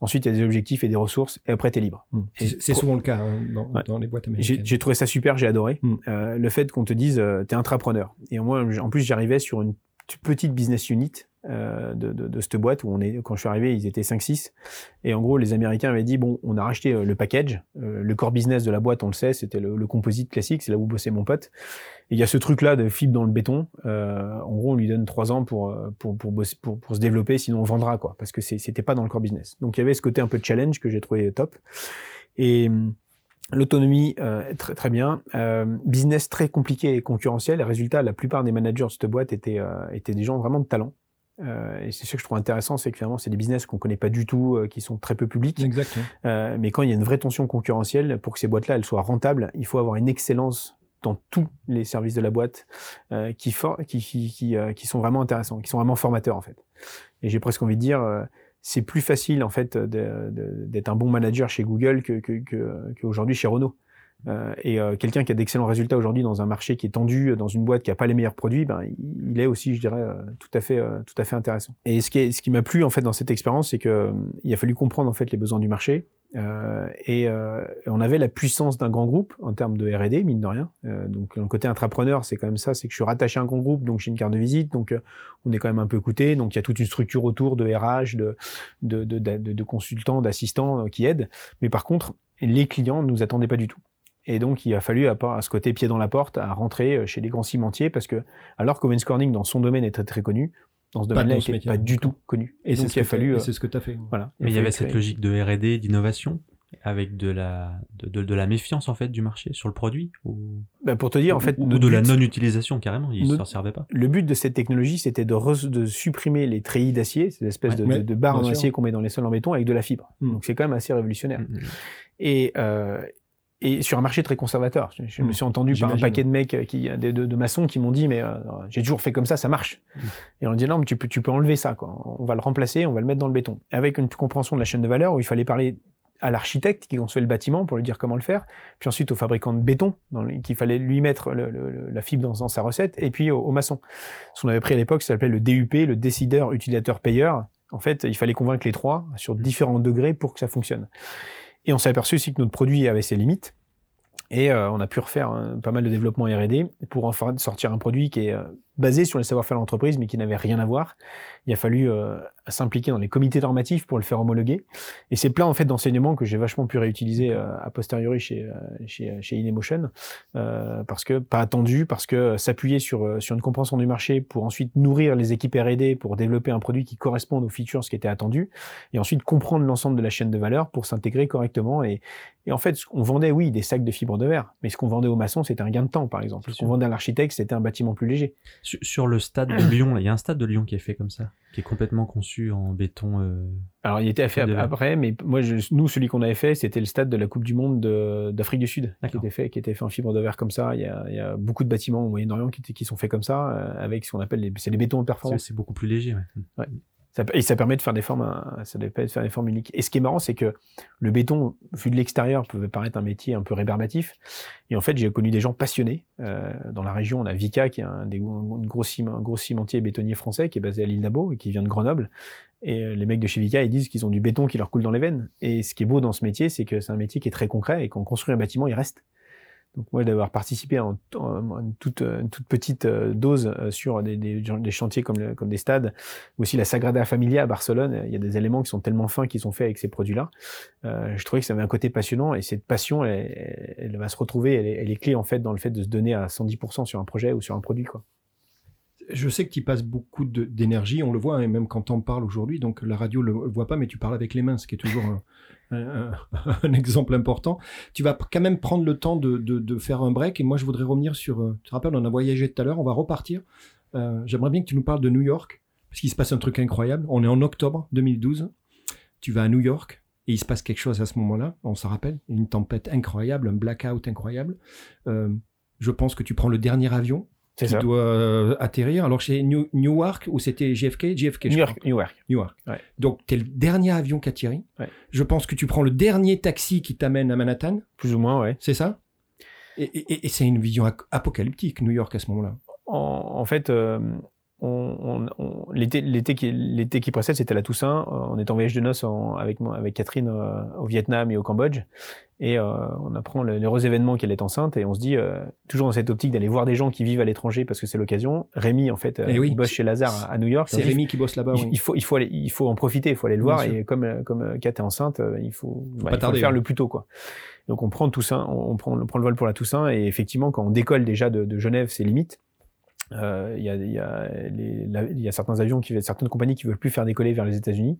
Speaker 2: Ensuite, il y a des objectifs et des ressources, et après, tu es libre.
Speaker 4: Hmm. C'est souvent le cas hein, dans, dans, les boîtes américaines.
Speaker 2: J'ai trouvé ça super, j'ai adoré. Hmm. Euh, le fait qu'on te dise, euh, tu es intrapreneur. Et moi, en plus, j'arrivais sur une petite business unit euh, de, cette boîte où on est, quand je suis arrivé, ils étaient 5-6. Et en gros, les Américains avaient dit, bon, on a racheté euh, le package. Euh, le core business de la boîte, on le sait, c'était le, composite classique, c'est là où bossait mon pote. Et il y a ce truc-là de fibre dans le béton. En gros, on lui donne 3 ans pour, pour, pour, se développer, sinon on vendra, quoi. Parce que c'était pas dans le core business. Donc il y avait ce côté un peu challenge que j'ai trouvé top. Et L'autonomie, euh, très, très bien. Business très compliqué et concurrentiel. Résultat, la plupart des managers de cette boîte étaient, étaient des gens vraiment de talent. Euh, et c'est ce que je trouve intéressant, c'est que finalement, c'est des business qu'on connaît pas du tout, euh, qui sont très peu publics.
Speaker 4: Exactement.
Speaker 2: Euh, mais quand il y a une vraie tension concurrentielle, pour que ces boîtes-là, elles soient rentables, il faut avoir une excellence dans tous les services de la boîte euh, qui, qui, qui, qui, euh, qui, sont vraiment intéressants, qui sont vraiment formateurs en fait. Et j'ai presque envie de dire, euh, c'est plus facile en fait d'être un bon manager chez Google que qu'aujourd'hui que, chez Renault. Euh, et euh, quelqu'un qui a d'excellents résultats aujourd'hui dans un marché qui est tendu, dans une boîte qui a pas les meilleurs produits, ben, il est aussi, je dirais, euh, tout à fait, tout à fait intéressant. Et ce qui, m'a plu en fait dans cette expérience, c'est que il a fallu comprendre en fait les besoins du marché. et on avait la puissance d'un grand groupe en termes de R&D, mine de rien. donc le côté intrapreneur, c'est quand même ça, c'est que je suis rattaché à un grand groupe, donc j'ai une carte de visite, donc on est quand même un peu coûté. Donc il y a toute une structure autour de RH, de consultants, d'assistants qui aident. Mais par contre, les clients ne nous attendaient pas du tout. Et donc, il a fallu, à, à ce côté pied dans la porte, à rentrer euh, chez les grands cimentiers, parce que, alors qu'Owens Corning, dans son domaine, est très, très connu, dans ce domaine-là, il n'était pas du tout connu.
Speaker 4: Et, donc, il a fallu. C'est ce que tu as fait.
Speaker 2: Voilà.
Speaker 3: Mais il y avait cette logique de R&D, d'innovation, avec de la, de, de, la méfiance, en fait, du marché sur le produit ou...
Speaker 2: Ben pour te dire, en fait.
Speaker 3: Ou, de la non-utilisation, carrément. Ils ne s'en servaient pas.
Speaker 2: Le but de cette technologie, c'était de, de supprimer les treillis d'acier, ces espèces de, de, barres en acier qu'on met dans les sols en béton avec de la fibre. Hmm. Donc, c'est quand même assez révolutionnaire. Hmm, hmm. Et, euh, et sur un marché très conservateur. Je, me hmm. suis entendu par un paquet de mecs euh, qui, de, de, de maçons qui m'ont dit mais euh, j'ai toujours fait comme ça, ça marche. Hmm. Et on dit non mais tu peux tu peux enlever ça quoi. On va le remplacer, on va le mettre dans le béton. Avec une compréhension de la chaîne de valeur où il fallait parler à l'architecte qui concevait le bâtiment pour lui dire comment le faire, puis ensuite au fabricant de béton qu'il fallait lui mettre le, la fibre dans, sa recette, et puis au, au maçon. Ce qu'on avait pris à l'époque, ça s'appelait le DUP, le décideur utilisateur payeur. En fait, il fallait convaincre les trois sur hmm. différents degrés pour que ça fonctionne. Et on s'est aperçu aussi que notre produit avait ses limites. Et euh, on a pu refaire hein, pas mal de développement R&D pour enfin sortir un produit qui est euh, basé sur les savoir-faire de l'entreprise, mais qui n'avait rien à voir. Il a fallu euh, s'impliquer dans les comités normatifs pour le faire homologuer. Et c'est plein en fait d'enseignements que j'ai vachement pu réutiliser euh, a posteriori chez euh, chez, chez Inemotion, euh, parce que pas attendu, parce que s'appuyer sur sur une compréhension du marché pour ensuite nourrir les équipes R&D pour développer un produit qui corresponde aux features qui était attendu, et ensuite comprendre l'ensemble de la chaîne de valeur pour s'intégrer correctement. Et, et en fait, on vendait oui des sacs de fibres de verre, mais ce qu'on vendait aux maçons c'était un gain de temps par exemple. Ce qu'on vendait à l'architecte c'était un bâtiment plus léger
Speaker 3: sur le stade de Lyon, il y a un stade de Lyon qui est fait comme ça, qui est complètement conçu en béton. Euh,
Speaker 2: Alors il était fait après, mais moi, je, nous, celui qu'on avait fait, c'était le stade de la Coupe du Monde d'Afrique du Sud, qui était fait, qui était fait en fibre de verre comme ça. Il y a, il y a beaucoup de bâtiments au Moyen-Orient qui, qui, sont faits comme ça, euh, avec ce qu'on appelle les, c'est les bétons de performance.
Speaker 3: C'est beaucoup plus léger. Ouais.
Speaker 2: ouais et ça permet de faire des formes, ça permet de faire des formes uniques. Et ce qui est marrant, c'est que le béton, vu de l'extérieur, peut paraître un métier un peu rébarbatif. Et en fait, j'ai connu des gens passionnés. Euh, dans la région, on a Vika, qui est un, un gros cimentier bétonnier français, qui est basé à l'île Nabo et qui vient de Grenoble. Et euh, les mecs de chez Vika, ils disent qu'ils ont du béton qui leur coule dans les veines. Et ce qui est beau dans ce métier, c'est que c'est un métier qui est très concret et quand on construit un bâtiment, il reste. Donc moi d'avoir participé en, une, toute, petite euh, dose euh, sur des, chantiers comme, des stades, aussi la Sagrada Familia à Barcelone, il y a des éléments qui sont tellement fins qui sont faits avec ces produits-là. Euh, je trouvais que ça avait un côté passionnant et cette passion, elle, va se retrouver, elle elle est, clé en fait dans le fait de se donner à 110% sur un projet ou sur un produit. Quoi
Speaker 4: je sais que tu passes beaucoup d'énergie, on le voit, hein, même quand on parle aujourd'hui, donc la radio le voit pas, mais tu parles avec les mains, ce qui est toujours un, exemple important. Tu vas quand même prendre le temps de, faire un break, et moi je voudrais revenir sur, euh, tu te rappelles, on a voyagé tout à l'heure, on va repartir. Euh, j'aimerais bien que tu nous parles de New York, parce qu'il se passe un truc incroyable. On est en octobre 2012, tu vas à New York, et il se passe quelque chose à ce moment-là, on s'en rappelle, une tempête incroyable, un blackout incroyable. Euh, je pense que tu prends le dernier avion, qui ça. doit euh, atterrir. Alors chez New, Newark ou c'était JFK JFK
Speaker 2: New York, Newark.
Speaker 4: Newark. Ouais. Donc tu es le dernier avion qui atterrit. Ouais. Je pense que tu prends le dernier taxi qui t'amène à Manhattan.
Speaker 2: Plus ou moins, ouais.
Speaker 4: C'est ça? Et, et, et c'est une vision apocalyptique, New York, à ce moment-là.
Speaker 2: En, en fait, euh, on, on, l'été qui, l'été qui précède, c'était la Toussaint. On est en voyage de noces avec, avec Catherine euh, au Vietnam et au Cambodge. Et euh, on apprend l'heureux événement qu'elle est enceinte et on se dit, euh, toujours dans cette optique d'aller voir des gens qui vivent à l'étranger parce que c'est l'occasion. Rémi, en fait,
Speaker 4: eh
Speaker 2: il bosse chez Lazare à, New York.
Speaker 4: C'est Rémi qui bosse là-bas.
Speaker 2: Il, il, faut, il, faut aller, il faut en profiter, il faut aller le voir. Et comme, comme Kat est enceinte, il faut, faut, bah, il faut le faire le plus tôt. quoi. Donc on prend Toussaint, on prend, on prend le vol pour la Toussaint et effectivement, quand on décolle déjà de, de Genève, c'est limite. Euh, il y, a, certains avions, qui, certaines compagnies qui veulent plus faire décoller vers les États-Unis.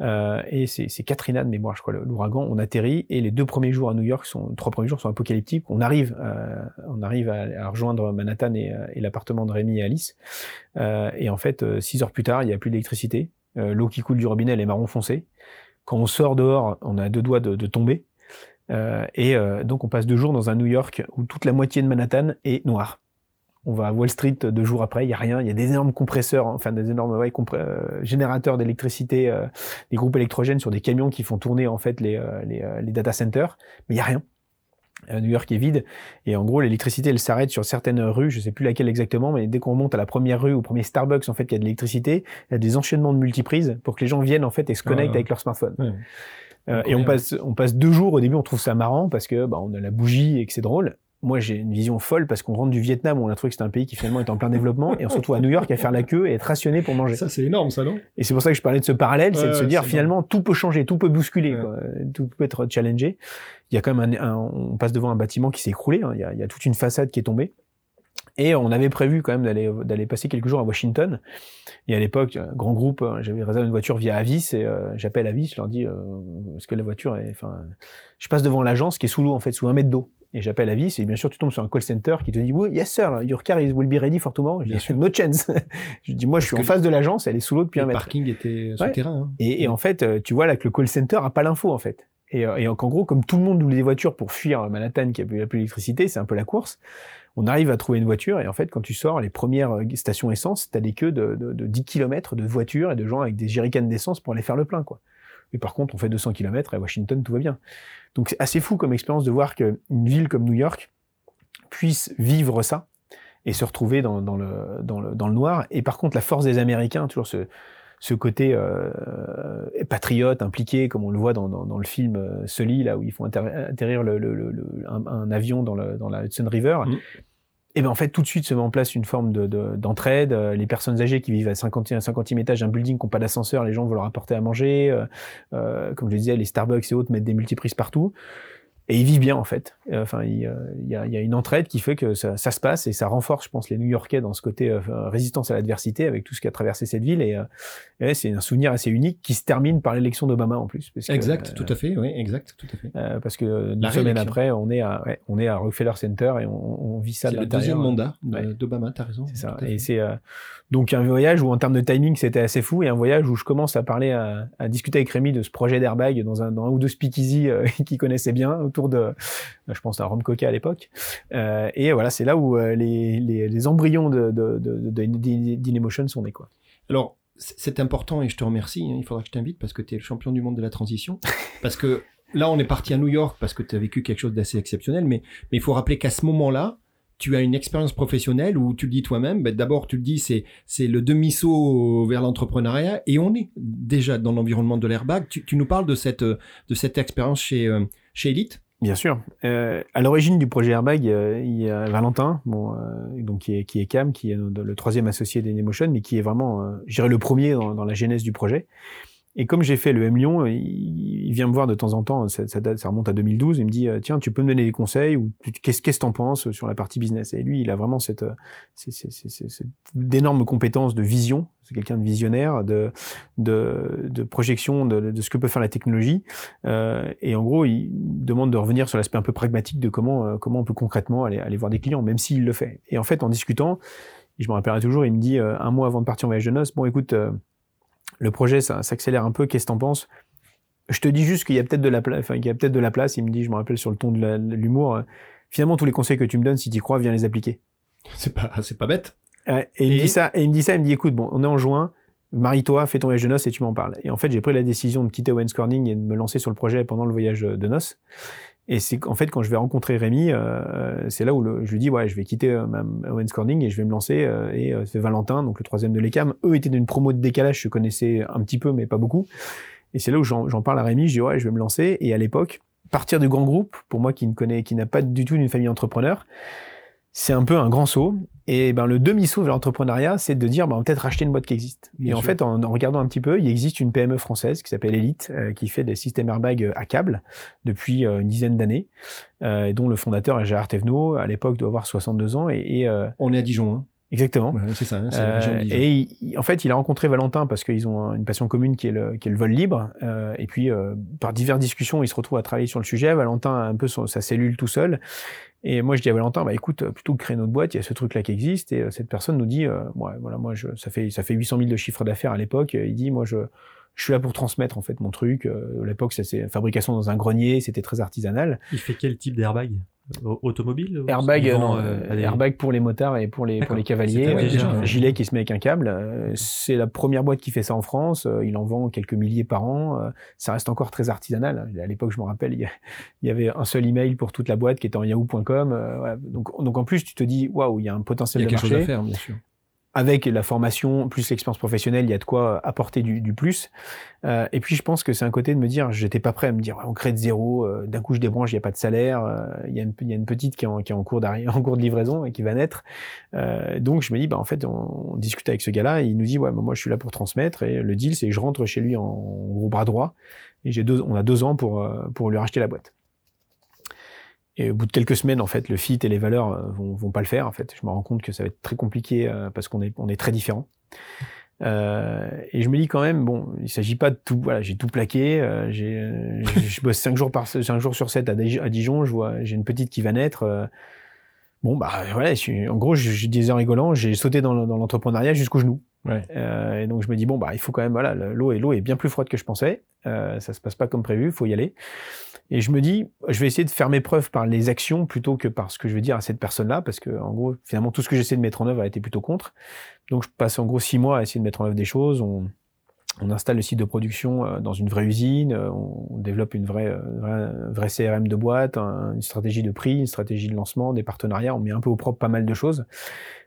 Speaker 2: Euh, et c'est Katrina de mémoire, je crois, l'ouragan. On atterrit et les deux premiers jours à New York, sont, trois premiers jours sont apocalyptiques. On arrive, euh, on arrive à, à, rejoindre Manhattan et, l'appartement de Rémi et Alice. Euh, et en fait, six heures plus tard, il n'y a plus d'électricité. L'eau qui coule du robinet, est marron foncé. Quand on sort dehors, on a deux doigts de, de tomber. et donc, on passe deux jours dans un New York où toute la moitié de Manhattan est noire on va à Wall Street deux jours après, il y a rien, il y a des énormes compresseurs, enfin des énormes ouais, euh, générateurs d'électricité, euh, des groupes électrogènes sur des camions qui font tourner en fait les, euh, les, les data centers, mais il y a rien. New York est vide et en gros l'électricité elle s'arrête sur certaines rues, je sais plus laquelle exactement, mais dès qu'on monte à la première rue ou au premier Starbucks en fait il y a de l'électricité, il y a des enchaînements de multiprises pour que les gens viennent en fait et se connectent avec leur smartphone. Euh, et on passe, on passe deux jours au début, on trouve ça marrant parce que bah, on a la bougie et que c'est drôle moi j'ai une vision folle parce qu'on rentre du Vietnam où on a trouvé que c'était un pays qui finalement est en plein développement et on se retrouve à New York à faire la queue et être rationné pour manger.
Speaker 4: Ça c'est énorme ça non?
Speaker 2: Et c'est pour ça que je parlais de ce parallèle, c'est de se dire finalement tout peut changer, tout peut bousculer, quoi. tout peut être challengé. Il y a quand même un, on passe devant un bâtiment qui s'est écroulé, hein. il, y a, il, y a, toute une façade qui est tombée. Et on avait prévu quand même d'aller d'aller passer quelques jours à Washington. Et à l'époque, grand groupe, hein, j'avais réservé une voiture via Avis et euh, j'appelle Avis, je leur dis euh, est-ce que la voiture est enfin je passe devant l'agence qui est sous l'eau en fait, sous un mètre d'eau. Et j'appelle Avis et bien sûr tu tombes sur un call center qui te dit oui, yes sir, your car is will be ready for tomorrow. Je dis no chance. je dis moi je suis en face de l'agence, elle est sous l'eau depuis un mètre.
Speaker 4: Le parking était souterrain. Hein.
Speaker 2: Et, et, en fait, euh, tu vois là que le call center a pas l'info en fait. Et, et en gros, comme tout le monde voulait des voitures pour fuir Manhattan qui a plus d'électricité, c'est un peu la course on arrive à trouver une voiture et en fait quand tu sors les premières euh, stations essence tu as des queues de, de, de 10 km de voitures et de gens avec des jerrycans d'essence pour aller faire le plein quoi et par contre on fait 200 km et à Washington tout va bien donc c'est assez fou comme expérience de voir qu'une ville comme New York puisse vivre ça et se retrouver dans, le, dans, le, dans le noir et par contre la force des Américains toujours ce côté euh, patriote impliqué, comme on le voit dans, dans, le film euh, Sully, là où ils font atterrir le, un, avion dans, la Hudson River. Mmh. Et ben en fait tout de suite se met en place une forme de, d'entraide. De, les personnes âgées qui vivent à 50 50e étage d'un building qui n'ont pas d'ascenseur, les gens vont leur apporter à manger. Euh, euh, comme je le disais, les Starbucks et autres mettent des multiprises partout et ils vivent bien en fait. Euh, enfin, il, euh, il, y, a, il y, a, une entraide qui fait que ça, ça, se passe et ça renforce, je pense, les New-Yorkais dans ce côté euh, résistance à l'adversité avec tout ce qui a traversé cette ville. Et, et c'est un souvenir assez unique qui se termine par l'élection d'Obama en plus.
Speaker 4: Parce exact, que, tout à fait, oui, exact, tout à fait.
Speaker 2: parce que une semaine après, on est à, ouais, on est à Rockefeller Center et on, on vit ça.
Speaker 4: C'est le deuxième mandat d'Obama, t'as raison.
Speaker 2: C'est ça. Et c'est donc un voyage où en termes de timing c'était assez fou et un voyage où je commence à parler, à, à discuter avec Rémi de ce projet d'airbag dans un, dans un ou deux speakeasy qui connaissait bien autour de je pense à Rom Coca à l'époque. Euh, et voilà, c'est là où euh, les, les, les, embryons de, de, de, de sont nés. Quoi.
Speaker 4: Alors, c'est important et je te remercie. Hein, il faudra que je t'invite parce que tu es le champion du monde de la transition. parce que là, on est parti à New York parce que tu as vécu quelque chose d'assez exceptionnel. Mais, mais il faut rappeler qu'à ce moment-là, tu as une expérience professionnelle où tu le dis toi-même, ben d'abord tu le dis, c'est c'est le demi-saut vers l'entrepreneuriat et on est déjà dans l'environnement de l'airbag. Tu, nous parles de cette de cette expérience chez euh, chez Elite?
Speaker 2: Bien sûr. Euh, à l'origine du projet Airbag, euh, il y a Valentin, donc qui est, qui est Cam, qui est le troisième associé d'Enemotion, mais qui est vraiment, je le premier dans, dans, la genèse du projet. Et comme j'ai fait le M Lyon, il, vient me voir de temps en temps, ça, ça, ça remonte à 2012, il me dit tiens, tu peux me donner des conseils ou qu'est-ce que t'en penses sur la partie business? Et lui, il a vraiment cette, cette, d'énormes compétences de vision. C'est quelqu'un de visionnaire, de, de, de projection de, de, ce que peut faire la technologie. Euh, et en gros, il demande de revenir sur l'aspect un peu pragmatique de comment euh, comment on peut concrètement aller aller voir des clients, même s'il le fait. Et en fait, en discutant, je me rappellerai toujours, il me dit euh, un mois avant de partir en voyage de noces, bon écoute euh, le projet s'accélère un peu, qu'est-ce que t'en penses? Je te dis juste qu'il y a peut-être de la place, enfin qu'il y a peut-être de la place. Il me dit, je me rappelle sur le ton de l'humour, euh, finalement tous les conseils que tu me donnes, si tu crois, viens les appliquer.
Speaker 4: C'est pas, c'est pas bête.
Speaker 2: et, il me dit ça, et il me dit ça, il me dit, écoute, bon, on est en juin, marie-toi, fais ton voyage de noces et tu m'en parles. Et en fait, j'ai pris la décision de quitter Owens Corning et de me lancer sur le projet pendant le voyage de noces. Et c'est qu'en fait, quand je vais rencontrer Rémi, euh, c'est là où le, je lui dis, ouais, je vais quitter euh, Corning et je vais me lancer. Euh, et euh, c'est Valentin, donc le troisième de l'ECAM. Eux étaient d'une promo de décalage, je connaissais un petit peu, mais pas beaucoup. Et c'est là où j'en parle à Rémi, je dis, ouais, je vais me lancer. Et à l'époque, partir du grand groupe, pour moi qui ne connais, qui n'a pas du tout une famille entrepreneur, c'est un peu un grand saut. Et ben le demi-saut vers l'entrepreneuriat, c'est de dire ben, on va peut-être racheter une boîte qui existe. Bien et sûr. en fait, en, en, regardant un petit peu, il existe une PME française qui s'appelle Elite, euh, qui fait des systèmes airbag à câble depuis euh, une dizaine d'années, euh, et dont le fondateur est Gérard Thévenot, à l'époque doit avoir 62 ans. Et, et
Speaker 4: on est à Dijon. Hein.
Speaker 2: Exactement.
Speaker 4: Ouais, c'est ça. Hein,
Speaker 2: euh, et il, en fait, il a rencontré Valentin parce qu'ils ont une passion commune qui est le, qui est le vol libre. Euh, et puis, euh, par diverses discussions, il se retrouve à travailler sur le sujet. Valentin a un peu son, sa cellule tout seul. Et moi, je dis à Valentin, bah écoute, plutôt que créer notre boîte, il y a ce truc-là qui existe. Et cette personne nous dit, ouais, voilà, moi, ça fait ça fait 800 000 de chiffre d'affaires à l'époque. Il dit, moi, je je suis là pour transmettre en fait mon truc. à l'époque, c'est fabrication dans un grenier, c'était très artisanal.
Speaker 3: Il fait quel type d'airbag? Automobile?
Speaker 2: Airbag, non, euh, des... airbag pour les motards et pour les pour les cavaliers. Ouais, déjà, un gilet qui se met avec un câble. Euh, c'est la première boîte qui fait ça en France. Euh, il en vend quelques milliers par an. Euh, ça reste encore très artisanal. À l'époque, je me rappelle, il y, avait un seul email pour toute la boîte qui était en yahoo.com. Donc, donc en plus, tu te dis, waouh, il y a un potentiel
Speaker 4: il y a
Speaker 2: de
Speaker 4: quelque
Speaker 2: marché.
Speaker 4: chose à faire, bien sûr
Speaker 2: avec la formation plus l'expérience professionnelle, il y a de quoi apporter du, du plus. Euh, et puis je pense que c'est un côté de me dire, j'étais pas prêt à me dire, on crée de zéro, euh, d'un coup je débranche, il y a pas de salaire, euh, il, y a une, y a une petite qui est en, qui est en cours en cours de livraison et qui va naître. Euh, donc je me dis, bah en fait, on, on discute avec ce gars-là, il nous dit, ouais, moi je suis là pour transmettre et le deal c'est que je rentre chez lui en, en gros bras droit et deux, on a deux ans pour pour lui racheter la boîte. Et au bout de quelques semaines, en fait, le fit et les valeurs vont, vont pas le faire. En fait, je me rends compte que ça va être très compliqué euh, parce qu'on est, on est très différents. Euh, et je me dis quand même, bon, il s'agit pas de tout. Voilà, j'ai tout plaqué. Euh, j'ai, je bosse cinq jours par cinq jours sur 7 à Dijon. Je vois, j'ai une petite qui va naître. bon, bah voilà. Je en gros, je, je disais en rigolant, j'ai sauté dans, l'entrepreneuriat jusqu'au genou.
Speaker 4: Ouais.
Speaker 2: Euh, et donc je me dis bon bah il faut quand même voilà l'eau et l'eau est bien plus froide que je pensais. Euh, ça se passe pas comme prévu, faut y aller. Et je me dis je vais essayer de faire mes preuves par les actions plutôt que par ce que je vais dire à cette personne-là parce que en gros finalement tout ce que j'essaie de mettre en œuvre a été plutôt contre. Donc je passe en gros six mois à essayer de mettre en œuvre des choses. On, on installe le site de production euh, dans une vraie usine, on développe une vraie, vraie, vraie CRM de boîte, une stratégie de prix, une stratégie de lancement, des partenariats, on met un peu au propre pas mal de choses.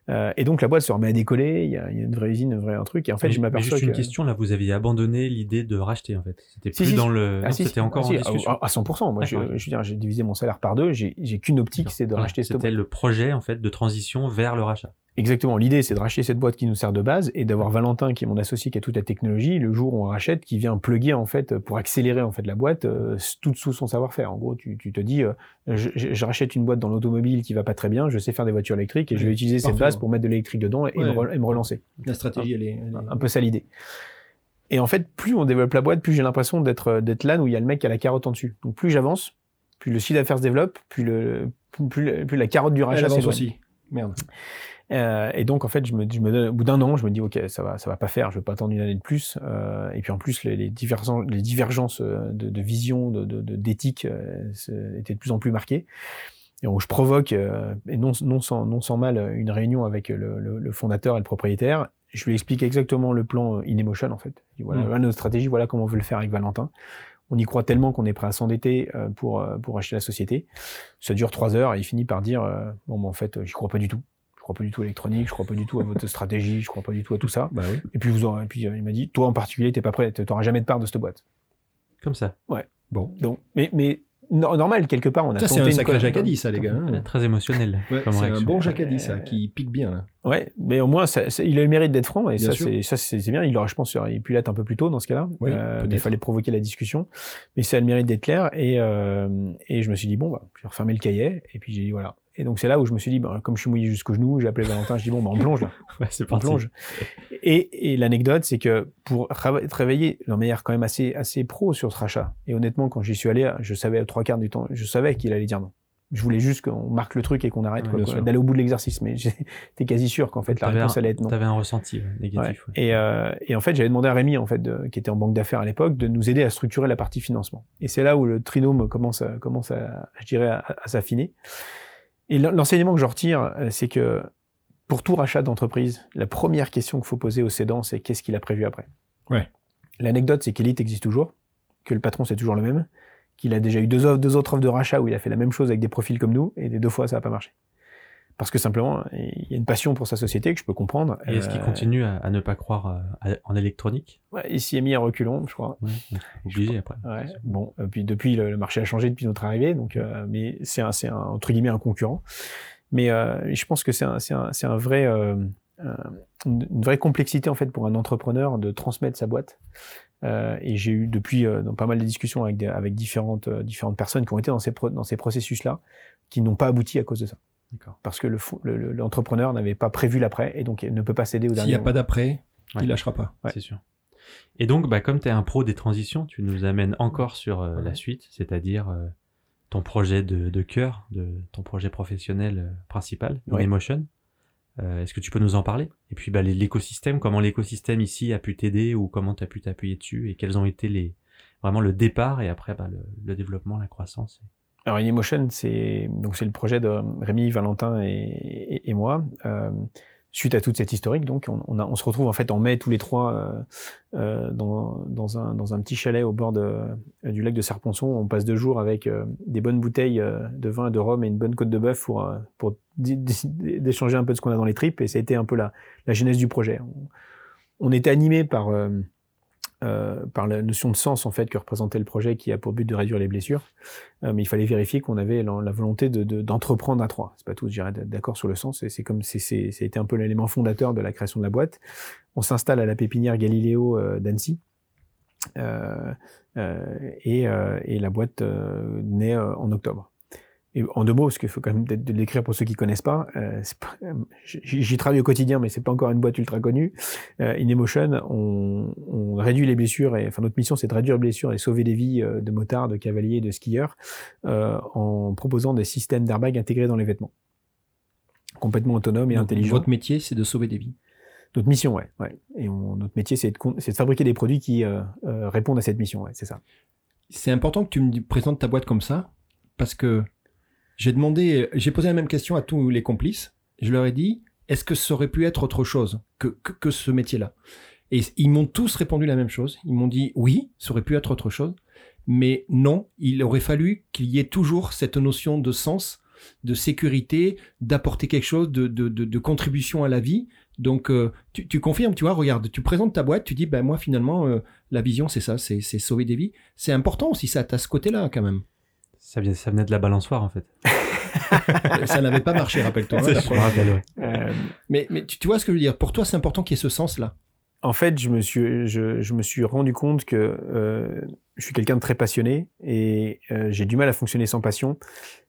Speaker 2: Euh, et donc la boîte se remet à décoller, il y a, il y a une vraie usine, un vrai un truc. Et en fait,
Speaker 3: mais,
Speaker 2: je m'aperçois
Speaker 3: juste
Speaker 2: que...
Speaker 3: une question, là, vous aviez abandonné l'idée de racheter, en fait. C'était plus si, dans le...
Speaker 2: Ah, si,
Speaker 3: c'était encore en discussion.
Speaker 2: À, à 100%. Moi, je, je, veux dire, j'ai divisé mon salaire par deux. J'ai qu'une optique, c'est de racheter cette
Speaker 3: C'était le projet, en fait, de transition vers le rachat.
Speaker 2: Exactement. L'idée, c'est de racheter cette boîte qui nous sert de base et d'avoir Valentin, qui est mon associé, qui a toute la technologie, le jour où on rachète, qui vient plugger, en fait, pour accélérer, en fait, la boîte, euh, tout sous son savoir-faire. En gros, tu, tu te dis, euh, je, je, rachète une boîte dans l'automobile qui va pas très bien, je sais faire des voitures électriques et oui, je vais utiliser cette base pour mettre de l'électrique dedans et, ouais. me, et, me, relancer.
Speaker 4: La stratégie, elle est, elle est...
Speaker 2: Un peu ça l'idée. Et en fait, plus on développe la boîte, plus j'ai l'impression d'être d'être là où il y a le mec qui a la carotte en dessus. Donc plus j'avance, plus le chiffre d'affaires se développe, plus le plus, plus, la carotte du rachat
Speaker 4: s'éloigne. aussi. Merde.
Speaker 2: Euh, et donc en fait, je me, je me donne, au bout d'un an, je me dis ok, ça va, ça va pas faire, je vais pas attendre une année de plus. Euh, et puis en plus, les, les, divergences, les divergences de, de vision, de, d'éthique euh, étaient de plus en plus marquées. Et donc je provoque, euh, et non, non, sans, non sans mal, une réunion avec le, le, le, fondateur et le propriétaire. Je lui explique exactement le plan InEmotion en fait. Et voilà, mmh. notre stratégie, voilà comment on veut le faire avec Valentin. On y croit tellement qu'on est prêt à s'endetter pour pour acheter la société. Ça dure trois heures et il finit par dire bon, ben, en fait, j'y crois pas du tout crois pas du tout à l'électronique, je crois pas du tout à votre stratégie, je crois pas du tout à tout ça.
Speaker 4: Bah oui.
Speaker 2: Et puis vous aurez, et puis il m'a dit, toi en particulier, t'es pas prêt, t'auras jamais de part de cette boîte.
Speaker 3: Comme ça.
Speaker 2: Ouais. Bon. Donc, mais, mais normal quelque part. On a
Speaker 4: ça, c'est un sacré Jacadi, ça, les gars.
Speaker 3: Hein. Très émotionnel.
Speaker 4: c'est un bon Jacadi, ça, qui pique bien. Là.
Speaker 2: Ouais, mais au moins, il a le mérite d'être franc, et ça, c'est, ça, c'est bien. Il aurait, je pense, il pu l'être un peu plus tôt dans ce cas-là. Euh, il fallait provoquer la discussion, mais ça a le mérite d'être clair. Et, euh, et je me suis dit bon, bah, je vais refermer le cahier, et puis j'ai dit voilà. Et donc c'est là où je me suis dit, bah, comme je suis mouillé jusqu'au genou, j'ai appelé Valentin, je dis bon, bah, on plonge là.
Speaker 3: ouais, c'est on plonge.
Speaker 2: Et, et l'anecdote, c'est que pour travailler de manière quand même assez, assez pro sur ce rachat, et honnêtement, quand j'y suis allé, je savais trois quarts du temps, je savais qu'il allait dire non. Je voulais juste qu'on marque le truc et qu'on arrête d'aller au bout de l'exercice, mais j'étais quasi sûr qu'en fait la réponse allait être non.
Speaker 3: T'avais un ressenti négatif.
Speaker 2: Et, euh, et, en fait, j'avais demandé à Rémi, en fait, qui était en banque d'affaires à l'époque, de nous aider à structurer la partie financement. Et c'est là où le trinôme commence, à, commence à, je dirais, à, à s'affiner. Et l'enseignement que je retire, euh, c'est que pour tout rachat d'entreprise, la première question qu'il faut poser au cédant, c'est qu'est-ce qu'il a prévu après?
Speaker 4: Ouais.
Speaker 2: L'anecdote, c'est qu'Elite existe toujours, que le patron c'est toujours le même, qu'il a déjà eu deux, deux autres offres de rachat où il a fait la même chose avec des profils comme nous, et des deux fois ça n'a pas marché parce que simplement, il y a une passion pour sa société que je peux comprendre.
Speaker 3: Et est-ce qu'il euh, continue à, ne pas croire euh, en électronique?
Speaker 2: Ouais, Il s'y est mis à reculons, je crois.
Speaker 3: Ouais, obligé après.
Speaker 2: Ouais, bon, et puis depuis, le, marché a changé depuis notre arrivée, donc, euh, mais c'est un, un, entre guillemets un concurrent. Mais je pense que c'est un, un, un, vrai, une vraie complexité en fait pour un entrepreneur de transmettre sa boîte. et j'ai eu depuis dans pas mal de discussions avec, avec différentes, différentes personnes qui ont été dans ces, dans ces processus-là, qui n'ont pas abouti à cause de ça. Parce que l'entrepreneur le, n'avait pas prévu l'après et donc il ne peut pas céder au dernier.
Speaker 4: S'il n'y a pas d'après, il il lâchera pas.
Speaker 3: C'est sûr. Et donc, bah, comme tu es un pro des transitions, tu nous amènes encore sur euh, la suite, c'est-à-dire euh, ton projet de, cœur, de ton projet professionnel euh, principal, Emotion. Est-ce que tu peux nous en parler? Et puis bah, l'écosystème, comment l'écosystème ici a pu t'aider ou comment tu as pu t'appuyer dessus et quels ont été les vraiment le départ et après bah, le, développement, la croissance
Speaker 2: alors InEmotion, c'est donc c'est le projet de Rémi, Valentin et, et, moi. Euh, suite à toute cette historique, donc on, on, a, on, se retrouve en fait en mai tous les trois euh, euh dans, dans, un, dans un petit chalet au bord de, du lac de Serponçon. On passe deux jours avec euh, des bonnes bouteilles euh, de vin, de rhum et une bonne côte de bœuf pour, pour d'échanger un peu de ce qu'on a dans les tripes. Et ça a été un peu la, la genèse du projet. On, on était animé par euh, par la notion de sens en fait que représentait le projet qui a pour but de réduire les blessures. Euh, mais il fallait vérifier qu'on avait la, volonté d'entreprendre de, à trois. C'est pas tout, je dirais, d'accord sur le sens. C'est comme c'est ça a un peu l'élément fondateur de la création de la boîte. On s'installe à la pépinière Galiléo euh, d'Annecy. Et, et, la boîte naît en octobre. Et en deux mots, parce qu'il faut quand même de l'écrire pour ceux qui connaissent pas. Euh, euh J'y travaille au quotidien, mais c'est pas encore une boîte ultra connue. Euh, In Emotion, on, on, réduit les blessures. Et, enfin, notre mission, c'est de réduire les blessures et sauver des vies euh, de motards, de cavaliers, de skieurs, euh, en proposant des systèmes d'airbag intégrés dans les vêtements, complètement autonomes et intelligents.
Speaker 4: Votre métier, c'est de sauver des vies.
Speaker 2: Notre mission, ouais. ouais. Et notre métier, c'est de, de, fabriquer des produits qui répondent à cette mission. Ouais, c'est ça.
Speaker 4: C'est important que tu me présentes ta boîte comme ça, parce que j'ai demandé, j'ai posé la même question à tous les complices. Je leur ai dit, est-ce que ça aurait pu être autre chose que, que, ce métier-là? Et ils m'ont tous répondu la même chose. Ils m'ont dit, oui, ça aurait pu être autre chose. Mais non, il aurait fallu qu'il y ait toujours cette notion de sens, de sécurité, d'apporter quelque chose, de, de, de, contribution à la vie. Donc, euh, tu, confirmes, tu vois, regarde, tu présentes ta boîte, tu dis, ben moi, finalement, euh, la vision, c'est ça, c'est sauver des vies. C'est important aussi, ça, à ce côté-là, quand même.
Speaker 3: Ça, ça venait de la balançoire, en fait.
Speaker 4: ça n'avait pas marché, rappelle-toi. Hein, euh, mais, mais tu, vois ce que je veux dire Pour toi, c'est important qu'il y ait ce sens-là.
Speaker 2: En fait, je me suis, je, je me suis rendu compte que euh, je suis quelqu'un de très passionné et euh, j'ai du mal à fonctionner sans passion.